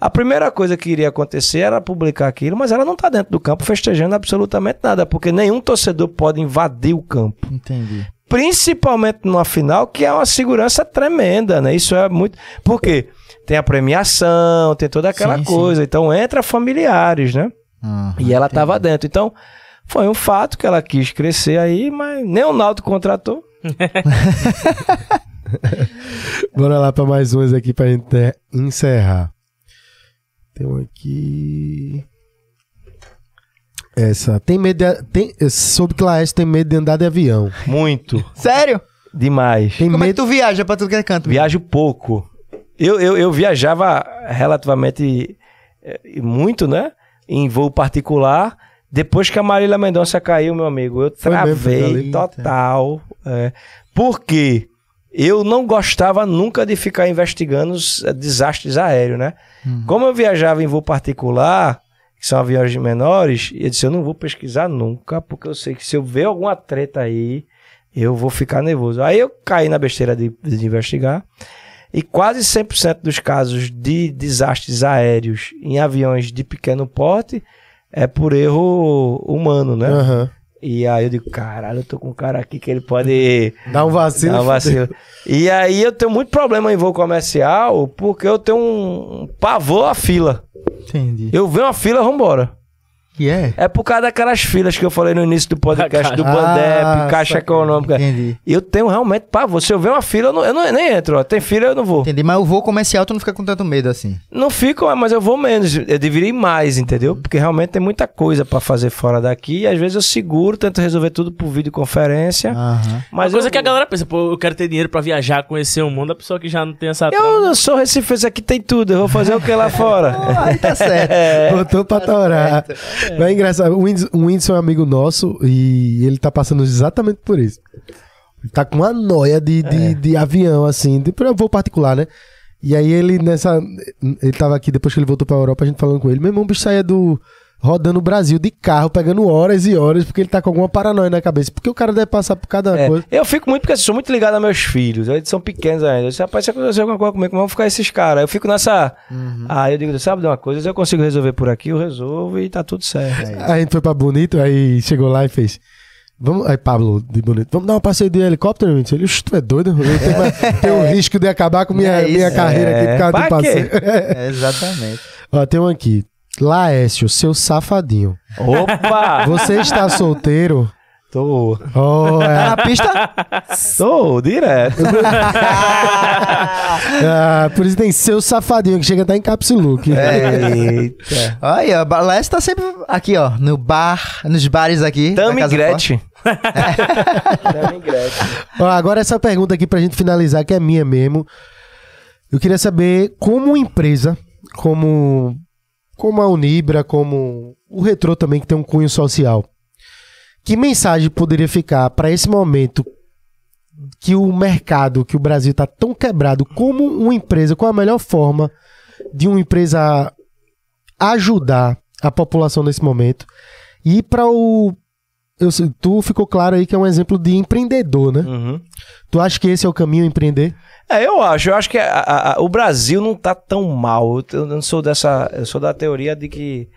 a primeira coisa que iria acontecer era publicar aquilo, mas ela não está dentro do campo festejando absolutamente nada, porque nenhum torcedor pode invadir o campo Entendi. principalmente numa final, que é uma segurança tremenda, né? Isso é muito. Por quê? Tem a premiação, tem toda aquela Sim, sim. coisa. Então entra familiares, né? Ah, E ela tava dentro. Então, foi um fato que ela quis crescer aí, mas nem o Náutico contratou. Bora lá pra mais umas aqui pra gente ter- encerrar. Tem um aqui. Essa. Tem medo de. Tem, soube que Laércio tem medo de andar de avião. Muito. Sério? Demais. Como Tem é que medo. tu viaja pra tudo que é canto? Viajo pouco. Eu, eu, eu viajava relativamente eh, muito, né? em voo particular. Depois que a Marília Mendonça caiu, meu amigo, eu mesmo, travei ali. total. É. Por quê? Eu não gostava nunca de ficar investigando os eh, desastres aéreos, né? Como eu viajava em voo particular, que são aviões menores, eu disse, eu não vou pesquisar nunca, porque eu sei que se eu ver alguma treta aí, eu vou ficar nervoso. Aí eu caí na besteira de, de investigar. E quase 100% dos casos de desastres aéreos em aviões de pequeno porte é por erro humano, né? Aham. E aí eu digo, caralho, eu tô com um cara aqui que ele pode Dá um vacilo. dar um vacilo. E aí eu tenho muito problema em voo comercial porque eu tenho um pavor à fila. Entendi. Eu vejo uma fila, vambora. Que é? É por causa daquelas filas que eu falei no início do podcast do Ah, Bandep, Caixa saquei. Econômica. Entendi. Eu tenho realmente pavor. Se eu ver uma fila, eu, não, eu não- nem entro. Ó. Tem fila, eu não vou. Entendi. Mas o voo comercial tu não fica com tanto medo assim. Não fico, mas eu vou menos. Eu deveria ir mais, entendeu? Porque realmente tem muita coisa pra fazer fora daqui. E às vezes eu seguro, tento resolver tudo por videoconferência. Aham. Mas Uma coisa eu, que a galera pensa, pô, eu quero ter dinheiro pra viajar, conhecer o mundo, a pessoa que já não tem essa eu, eu sou recifense, aqui tem tudo. Eu vou fazer o que lá fora? Aí tá certo. É. Botou pra torar. Mas é engraçado. O Whindersson, o Whindersson é um amigo nosso e ele tá passando exatamente por isso. Ele tá com uma noia de, de, de avião, assim, de voo particular, né? E aí ele nessa. Ele tava aqui, depois que ele voltou pra Europa, a gente falando com ele. Meu irmão, o bicho saía do. Rodando o Brasil de carro, pegando horas e horas, porque ele tá com alguma paranoia na cabeça. Porque o cara deve passar por cada É, coisa. eu fico muito, porque assim, sou muito ligado a meus filhos. Eles são pequenos ainda. Eu disse, rapaz, se acontecer alguma coisa comigo, como vão ficar esses caras? Eu fico nessa. Ah, eu digo, sabe de uma coisa? Se eu consigo resolver por aqui, eu resolvo e tá tudo certo. Aí a gente foi pra Bonito, aí chegou lá e fez. Vamos, aí Pablo, de Bonito, vamos dar um passeio de helicóptero, Whindersson? Ele, "Oxe, tu é doido? Eu tenho, uma- tenho um risco de acabar com minha, É isso, minha carreira aqui por causa Pra do passeio. É, exatamente. Ó, tem um aqui. Laércio, seu safadinho. Opa! Você está solteiro? tô. Oh, Tá é. na pista? Tô, direto. Ah, por isso tem seu safadinho, que chega até em caps look. É. Eita. Olha, o Leste tá sempre aqui, ó, no bar, nos bares aqui. Tami. Tami Gretchen. Ó, agora essa pergunta aqui pra gente finalizar, que é minha mesmo. Eu queria saber como empresa, como, como a Unibra, como o Retro também, que tem um cunho social, que mensagem poderia ficar para esse momento que o mercado, que o Brasil está tão quebrado, como uma empresa, qual a melhor forma de uma empresa ajudar a população nesse momento? E para o. Eu, tu ficou claro aí que é um exemplo de empreendedor, né? Uhum. Tu acha que esse é o caminho empreender? É, eu acho. Eu acho que a- a- a- o Brasil não tá tão mal. Eu, não sou dessa. Eu sou da teoria de que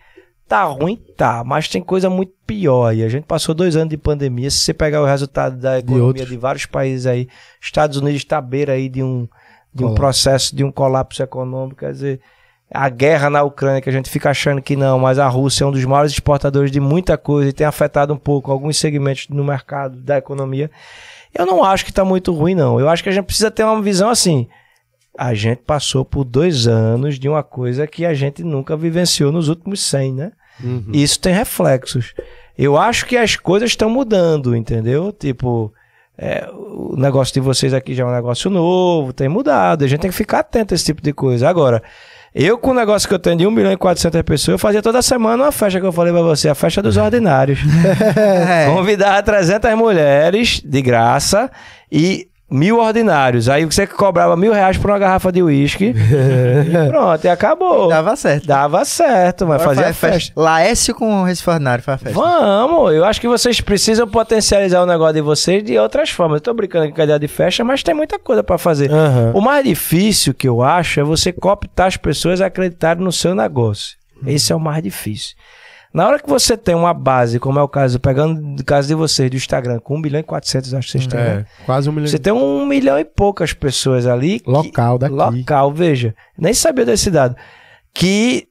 tá ruim, tá, mas tem coisa muito pior. E a gente passou dois anos de pandemia. Se você pegar o resultado da economia outros. de, vários países aí, Estados Unidos está à beira aí de um, de um processo de um colapso econômico. Quer dizer, a guerra na Ucrânia, que a gente fica achando que não, mas a Rússia é um dos maiores exportadores de muita coisa e tem afetado um pouco alguns segmentos no mercado da economia. Eu não acho que tá muito ruim, não. Eu acho que a gente precisa ter uma visão assim. A gente passou por dois anos de uma coisa que a gente nunca vivenciou nos últimos 100, né? E Isso tem reflexos. Eu acho que as coisas estão mudando, entendeu? Tipo, é, o negócio de vocês aqui já é um negócio novo, tem mudado. A gente tem que ficar atento a esse tipo de coisa. Agora, eu com o negócio que eu tenho de 1 milhão e 400 pessoas, eu fazia toda semana uma festa que eu falei pra você, a festa dos ordinários. É. Convidava 300 mulheres de graça e mil ordinários. Aí você cobrava mil reais por uma garrafa de uísque. e pronto, e acabou. Dava certo. Dava certo, mas Agora fazia faz festa. Laércio com o Recife Ordinário faz festa. Vamos, eu acho que vocês precisam potencializar o negócio de vocês de outras formas. Eu tô brincando com a ideia de festa, mas tem muita coisa pra fazer. Aham. O mais difícil que eu acho é você cooptar as pessoas a acreditarem no seu negócio. Esse é o mais difícil. Na hora que você tem uma base, como é o caso, pegando o caso de vocês do Instagram, com 1 milhão e 400, acho que vocês têm, né? É, quase um milhão. Você tem um milhão e poucas pessoas ali. que- Local daqui. Local, veja. Nem sabia desse dado. Que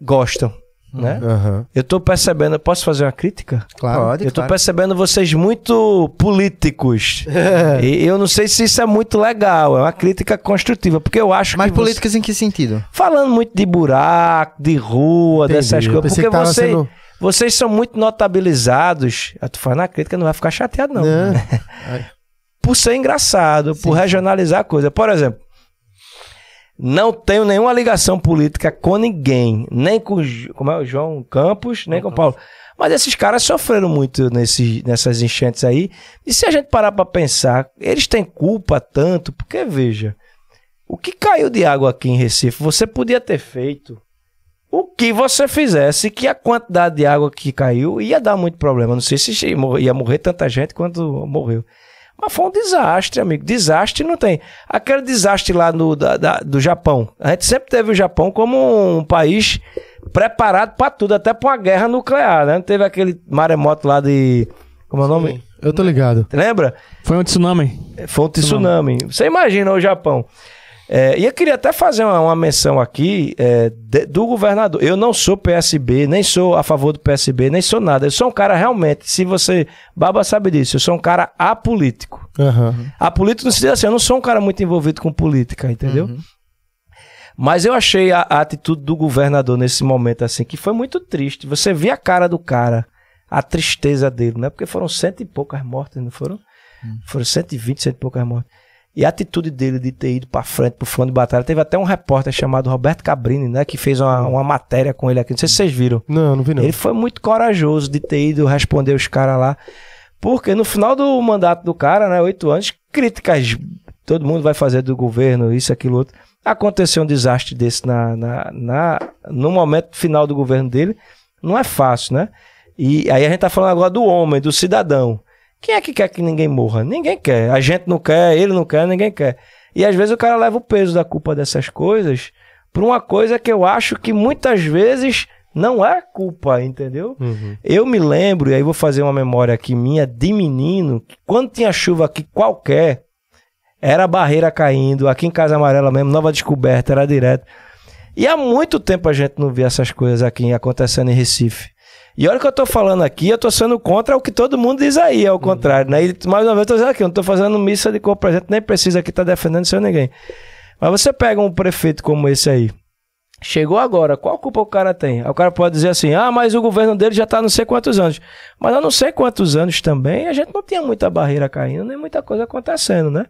gostam, né? Aham. Eu tô percebendo, posso fazer uma crítica? Claro. Pode, Eu tô claro. percebendo vocês muito políticos. e eu não sei se isso é muito legal, é uma crítica construtiva, porque eu acho Mas que você- políticas em que sentido? falando muito de buraco, de rua, Entendi. dessas coisas, porque você- sendo- vocês são muito notabilizados. Eu tô falando a crítica, não vai ficar chateado não. Por ser engraçado, por regionalizar a coisa. Por exemplo, Não tenho nenhuma ligação política com ninguém, nem com como é, o João Campos, nem com o Paulo. Mas esses caras sofreram muito nesse, nessas enchentes aí. E se a gente parar para pensar, eles têm culpa tanto, porque veja, o que caiu de água aqui em Recife, você podia ter feito o que você fizesse, que a quantidade de água que caiu ia dar muito problema. Não sei se ia morrer tanta gente quanto morreu. Mas foi um desastre, amigo. Desastre não tem. Aquele desastre lá no, da, da, do Japão. A gente sempre teve o Japão como um país preparado para tudo, até para uma guerra nuclear, né? Teve aquele maremoto lá de. Como é o nome? Eu tô ligado. Lembra? Foi um tsunami. Foi um tsunami. Você imagina o Japão. É, e eu queria até fazer uma, uma menção aqui é, de, do governador. Eu não sou PSB, nem sou a favor do PSB, nem sou nada. Eu sou um cara realmente, se você. Baba sabe disso, eu sou um cara apolítico. Uhum. Apolítico no sentido assim, eu não sou um cara muito envolvido com política, entendeu? Uhum. Mas eu achei a, a, atitude do governador nesse momento, assim, que foi muito triste. Você via a cara do cara, a tristeza dele, né? Porque foram cento e poucas mortes, não foram? Uhum. Foram cento e vinte, cento e poucas mortes. E a atitude dele de ter ido para frente, pro front de batalha. Teve até um repórter chamado Roberto Cabrini, né? Que fez uma, uma matéria com ele aqui. Não sei se vocês viram. Não, não vi não. Ele foi muito corajoso de ter ido responder os caras lá. Porque no final do mandato do cara, né? Oito anos, críticas todo mundo vai fazer do governo, isso, aquilo, outro. Aconteceu um desastre desse na, na, na, no momento final do governo dele. Não é fácil, né? E aí a gente tá falando agora do homem, do cidadão. Quem é que quer que ninguém morra? Ninguém quer. A gente não quer, ele não quer, ninguém quer. E às vezes o cara leva o peso da culpa dessas coisas por uma coisa que eu acho que muitas vezes não é culpa, entendeu? Uhum. Eu me lembro, e aí vou fazer uma memória aqui minha de menino, que quando tinha chuva aqui qualquer, era barreira caindo, aqui em Casa Amarela mesmo, nova descoberta, era direto. E há muito tempo a gente não vê essas coisas aqui acontecendo em Recife. E olha que eu tô falando aqui, eu tô sendo contra o que todo mundo diz aí, ao contrário, né? E mais uma vez eu tô dizendo aqui, eu não tô fazendo missa de cor presente, nem precisa aqui estar tá defendendo seu ninguém. Mas você pega um prefeito como esse aí, Chegou agora, qual culpa o cara tem? o cara pode dizer assim: ah, mas o governo dele já está não sei quantos anos. Mas há não sei quantos anos também, a gente não tinha muita barreira caindo, nem muita coisa acontecendo, né?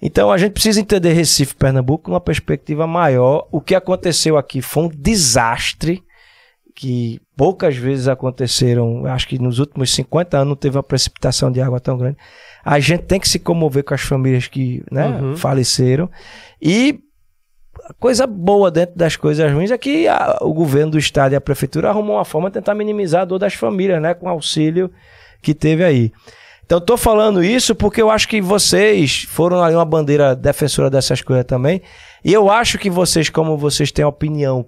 Então a gente precisa entender Recife, Pernambuco, numa perspectiva maior. O que aconteceu aqui foi um desastre que poucas vezes aconteceram, acho que nos últimos 50 anos não teve uma precipitação de água tão grande. A gente tem que se comover com as famílias que né, uhum. faleceram. E a coisa boa dentro das coisas ruins é que a, o governo do estado e a prefeitura arrumou uma forma de tentar minimizar a dor das famílias, né, com o auxílio que teve aí. Então, estou falando isso porque eu acho que vocês foram ali uma bandeira defensora dessas coisas também. E eu acho que vocês, como vocês têm opinião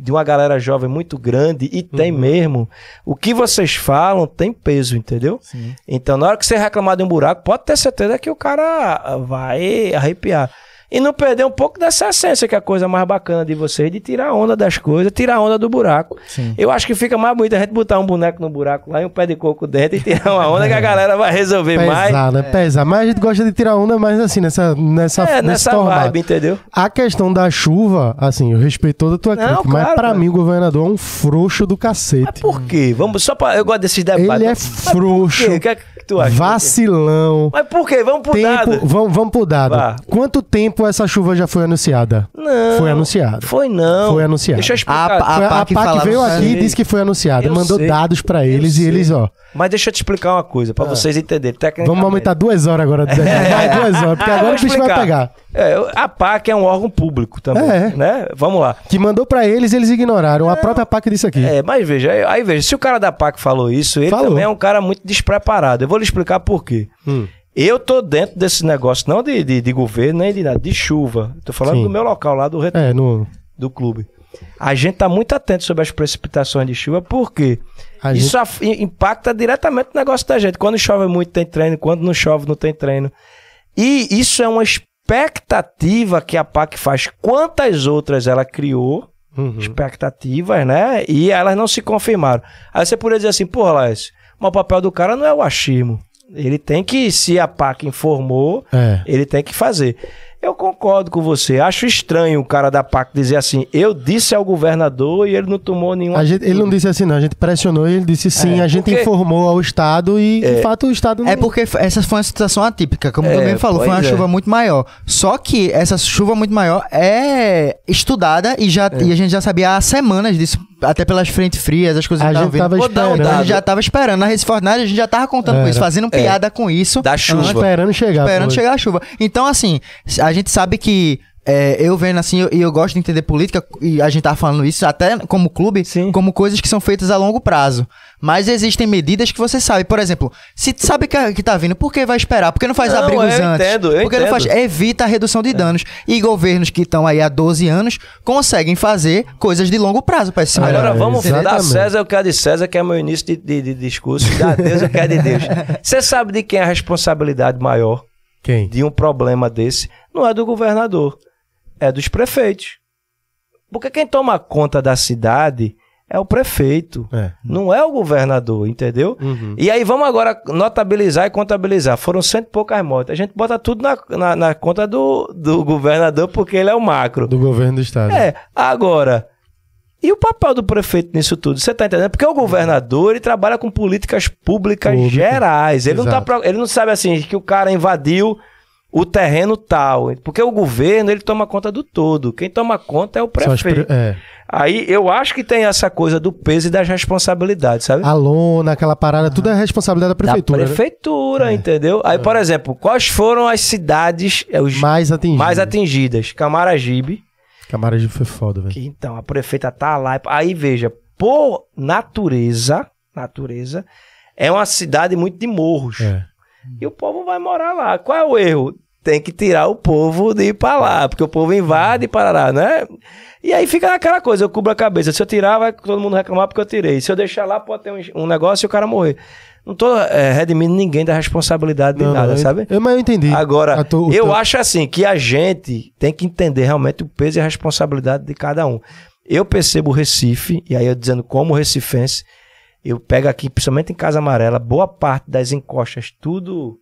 de uma galera jovem muito grande, e tem uhum. mesmo, o que vocês falam tem peso, entendeu? Sim. Então, na hora que você reclamar de um buraco, pode ter certeza que o cara vai arrepiar. E não perder um pouco dessa essência, que é a coisa mais bacana de vocês, de tirar onda das coisas, tirar onda do buraco. Sim. Eu acho que fica mais bonito a gente botar um boneco no buraco lá e um pé de coco dentro e tirar uma onda que a galera vai resolver Pesar, mais. Né? É. Pesar, mas a gente gosta de tirar onda mais assim, nessa nessa É, nessa vibe, entendeu? A questão da chuva, assim, eu respeito toda a tua não, crítica, claro, mas pra mim o governador é um frouxo do cacete. Mas por quê? Vamos, só pra, eu gosto desses debates. Ele é frouxo. Que tu acha? Vacilão. Mas por quê? Vamos pro tempo, dado. Vamos, vamos pro dado. Vá. Quanto tempo essa chuva já foi anunciada? Não. Foi anunciada. Foi não. Foi anunciada. Deixa eu explicar. A, a, a, a PAC veio aqui e disse que foi anunciada. Eu mandou sei. dados para eles eu e sei. eles, ó. Mas deixa eu te explicar uma coisa, para ah. vocês entenderem. Vamos aumentar duas horas agora. Vai duas horas, porque ah, agora o bicho vai pegar. É, a PAC é um órgão público também, é. né? Vamos lá. Que mandou para eles eles ignoraram. É. A própria PAC disse aqui. É, mas veja, aí veja, se o cara da PAC falou isso, ele falou. também é um cara muito despreparado. Vou lhe explicar por quê. Hum. Eu tô dentro desse negócio, não de, de, de, governo, nem de nada, de chuva. Tô falando Sim. do meu local lá do retorno, é, no... do clube. A gente tá muito atento sobre as precipitações de chuva, porque a isso gente... impacta diretamente o negócio da gente. Quando chove muito, tem treino, quando não chove, não tem treino. E isso é uma expectativa que a PAC faz. Quantas outras ela criou, uhum. expectativas, né? E elas não se confirmaram. Aí você poderia dizer assim, porra, Laércio, mas o papel do cara não é o achismo. Ele tem que, se a PAC informou, é. ele tem que fazer. Eu concordo com você. Acho estranho o cara da PAC dizer assim: eu disse ao governador e ele não tomou nenhuma. A gente, ele não disse assim, não. A gente pressionou e ele disse sim. É, a gente porque- informou ao Estado e, de fato, o Estado não. É porque essa foi uma situação atípica, como É, mesmo falou, foi uma é. chuva muito maior. Só que essa chuva muito maior é estudada e, já, É. e a gente já sabia há semanas disso, até pelas frentes frias, as coisas A que gente tava vindo. Vou dar um esperando. A dado. gente já tava esperando. Na Recife Ordinária a gente já tava contando com Era. isso, fazendo piada com isso. Da chuva. esperando chegar. esperando chegar a chuva. Então, assim, a gente sabe que. é, eu vendo assim, eu- e eu, gosto de entender política, e a gente tá falando isso até como clube, Sim. como coisas que são feitas a longo prazo. Mas existem medidas que você sabe. Por exemplo, se sabe que, que tá vindo, por que vai esperar? Por que não faz Não, abrigos eu antes? entendo, eu por que não faz. entendo. Evita a redução de danos. E governos que estão aí há 12 anos conseguem fazer coisas de longo prazo para esse Agora É, vamos dar exatamente. César o que é de César, que é meu início de, de- de discurso, e dar a Deus o que é de Deus. Você sabe de quem é a responsabilidade maior Quem? de um problema desse? Não é do governador, é dos prefeitos. Porque quem toma conta da cidade é o prefeito, É. não é o governador, entendeu? Uhum. E aí vamos agora notabilizar e contabilizar. Foram cento e poucas mortes. A gente bota tudo na, na, na conta do, do governador porque ele é o macro. Do governo do Estado. É, agora. E o papel do prefeito nisso tudo? Você tá entendendo? Porque o governador, ele trabalha com políticas públicas Pública. gerais. Ele não, tá, ele não sabe assim que o cara invadiu o terreno tal. Porque o governo, ele toma conta do todo. Quem toma conta é o prefeito. pre- é. Aí eu acho que tem essa coisa do peso e das responsabilidades, sabe? A lona, aquela parada, tudo é responsabilidade da prefeitura. Da né? prefeitura, entendeu? Aí, por exemplo, quais foram as cidades é, os Mais atingido. mais atingidas? Camaragibe. Camaragibe foi foda, velho. Então, a prefeita tá lá. Aí, veja, por natureza, natureza, é uma cidade muito de morros. É. E o povo vai morar lá. Qual é o erro? Tem que tirar o povo de ir pra lá, porque o povo invade e parará, né? E aí fica aquela coisa, eu cubro a cabeça. Se eu tirar, vai todo mundo reclamar porque eu tirei. Se eu deixar lá, pode ter um, um negócio e o cara morrer. Não tô é, redimindo ninguém da responsabilidade de Não, nada, eu- sabe? Eu, mas eu entendi. Agora, o eu teu- acho assim que a gente tem que entender realmente o peso e a responsabilidade de cada um. Eu percebo o Recife, e aí eu dizendo como recifense, eu pego aqui, principalmente em Casa Amarela, boa parte das encostas, tudo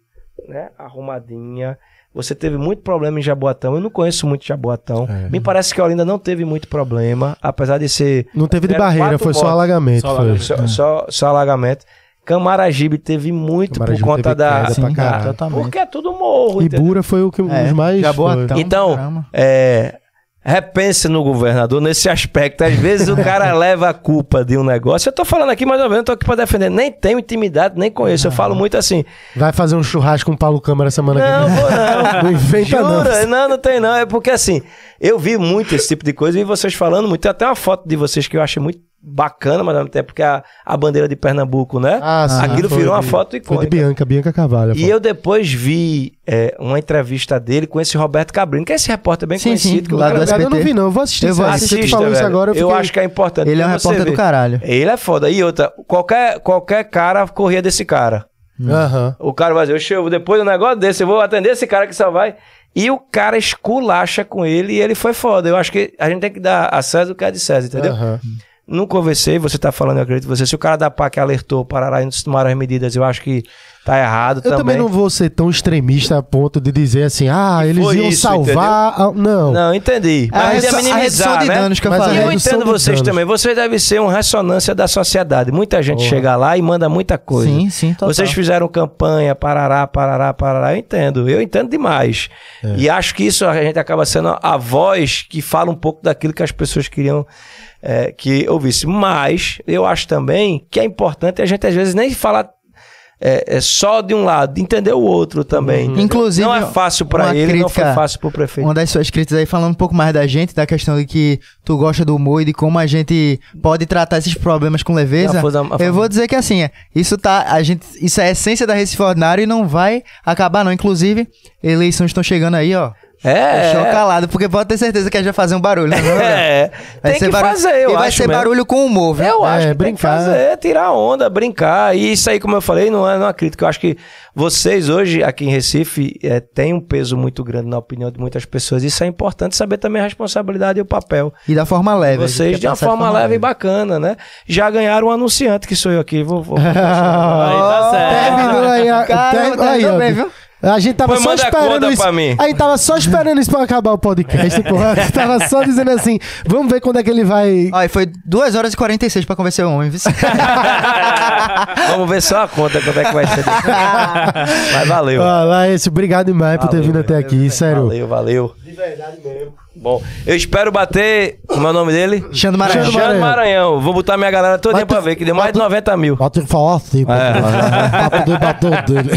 né, arrumadinha. Você teve muito problema em Jaboatão. Eu não conheço muito Jaboatão. É. Me parece que a Olinda não teve muito problema, apesar de ser Não teve de Tiveram barreira, foi só alagamento. Só foi. alagamento. só, só, só alagamento. Camaragibe teve muito Camaragibe por conta da. Totalmente. porque é tudo morro. Ibura foi o que É, os mais. Então, é, repense no governador nesse aspecto. Às vezes o cara leva a culpa de um negócio. Eu tô falando aqui, mas eu não tô aqui pra defender. Nem tenho intimidade, nem conheço. Eu falo muito assim. Vai fazer um churrasco com o Paulo Câmara semana Não, que vem. não. Não inventa não. Jura? Não, não tem não. É porque assim, eu vi muito esse tipo de coisa e vocês falando muito. Tem até uma foto de vocês que eu achei muito bacana, mas ao mesmo tempo que a, a bandeira de Pernambuco, né? Ah, sim, Aquilo foi virou uma de- foto Foi de icônica. Bianca, Bianca Carvalho. E eu depois vi é, uma entrevista dele com esse Roberto Cabrino, que é esse repórter bem Sim, conhecido. sim, que o lá do Cara, eu não SBT. vi, não. Eu vou assistir. Eu vou. Você Assista, que falou isso agora, eu eu, fiquei... acho que é importante. Ele é um repórter do caralho. Ele é foda. E outra, qualquer, qualquer cara corria desse cara. Aham. O cara vai dizer, "Oxe, eu depois do negócio desse, eu vou atender esse cara que só vai. E o cara esculacha com ele e ele foi foda. Eu acho que a gente tem que dar a César o que é de César, entendeu? Aham. Não conversei, você tá falando, eu acredito você. Se o cara da PAC alertou, Parará e não tomaram as medidas, eu acho que tá errado Eu também não vou ser tão extremista a ponto de dizer assim, ah, eles foi iam isso, salvar. a- Não. Não, entendi. A, Mas redução- é a de né? danos que eu Mas a E falei. eu entendo vocês também. Você deve ser uma ressonância da sociedade. Muita gente Porra. chega lá e manda muita coisa. Sim, sim, total. Vocês fizeram campanha, parará, parará, parará. Eu entendo. Eu entendo demais. É. E acho que isso a gente acaba sendo a voz que fala um pouco daquilo que as pessoas queriam é, que ouvisse. Mas eu acho também que é importante a gente às vezes nem falar é, é só de um lado, de entender o outro também. Uhum. Inclusive, não é fácil pra uma ele, não foi crítica- fácil pro prefeito. Uma das suas críticas aí, falando um pouco mais da gente, da questão de que tu gosta do humor e de como a gente pode tratar esses problemas com leveza. A força- a Eu vou dizer que assim, é, isso tá, a gente, isso é a essência da Recife Ordinário e não vai acabar não. Inclusive, eleições estão chegando aí, ó. É. Show calado, porque pode ter certeza que a gente vai fazer um barulho, né? É, Vai tem ser que barulho, fazer, eu e vai acho ser mesmo. barulho com humor, viu? Eu É, acho que brincar. tem que fazer, tirar onda, brincar. E isso aí, como eu falei, não é uma crítica. Eu acho que vocês hoje, aqui em Recife, é, têm um peso muito grande na opinião de muitas pessoas. Isso é importante saber também a responsabilidade e o papel. E da forma leve. Vocês, de uma passar forma leve e bacana, né? Já ganharam um anunciante, que sou eu aqui. Vou, vou- Aí tá certo. Terminou aí a. Caramba, ter- aí, terminou ó. bem, viu? A gente tava Pois só esperando isso. pra mim. A gente tava só esperando isso pra acabar o podcast, porra. A gente tava só dizendo assim, vamos ver quando é que ele vai... E foi 2 horas e 46 pra convencer o homem, viu? Vamos ver só a conta, quanto é que vai ser. Mas valeu. Ah, lá, esse, obrigado demais por ter Valeu, vindo até aqui, sério. Valeu, valeu. De verdade mesmo. Bom, eu espero bater. Como é o nome dele? Xando Maranhão. Xando Xande Maranhão. Vou botar minha galera tu- pra ver, que deu mais de 90 mil. Que falar assim, pra poder bater o dele.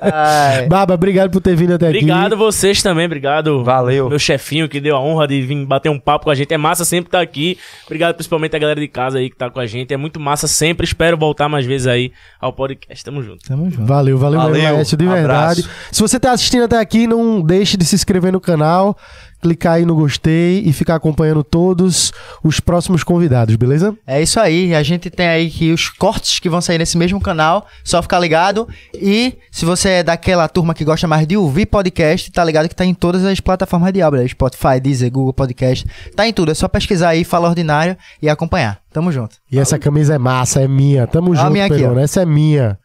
Ai. Baba, obrigado por ter vindo até aqui. Obrigado vocês também, obrigado. Valeu. Meu chefinho que deu a honra de vir bater um papo com a gente. É massa sempre estar aqui. Obrigado principalmente a galera de casa aí que tá com a gente. É muito massa sempre. Espero voltar mais vezes aí ao podcast. Tamo junto. Tamo junto. Valeu, valeu, Valeu, Laércio, de abraço. verdade. Se você tá assistindo até aqui, não deixe de se inscrever no canal, clicar aí no gostei e ficar acompanhando todos os próximos convidados, beleza? É isso aí. A gente tem aí que os cortes que vão sair nesse mesmo canal. Só ficar ligado. E se você é daquela turma que gosta mais de ouvir podcast, tá ligado que tá em todas as plataformas de áudio. né? Spotify, Deezer, Google Podcast. Tá em tudo. É só pesquisar aí, Fala Ordinário e acompanhar. Tamo junto. E essa camisa é massa, é minha. Tamo Ó a junto, minha aqui. Essa é minha.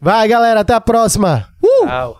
Vai, galera, até a próxima. Tchau.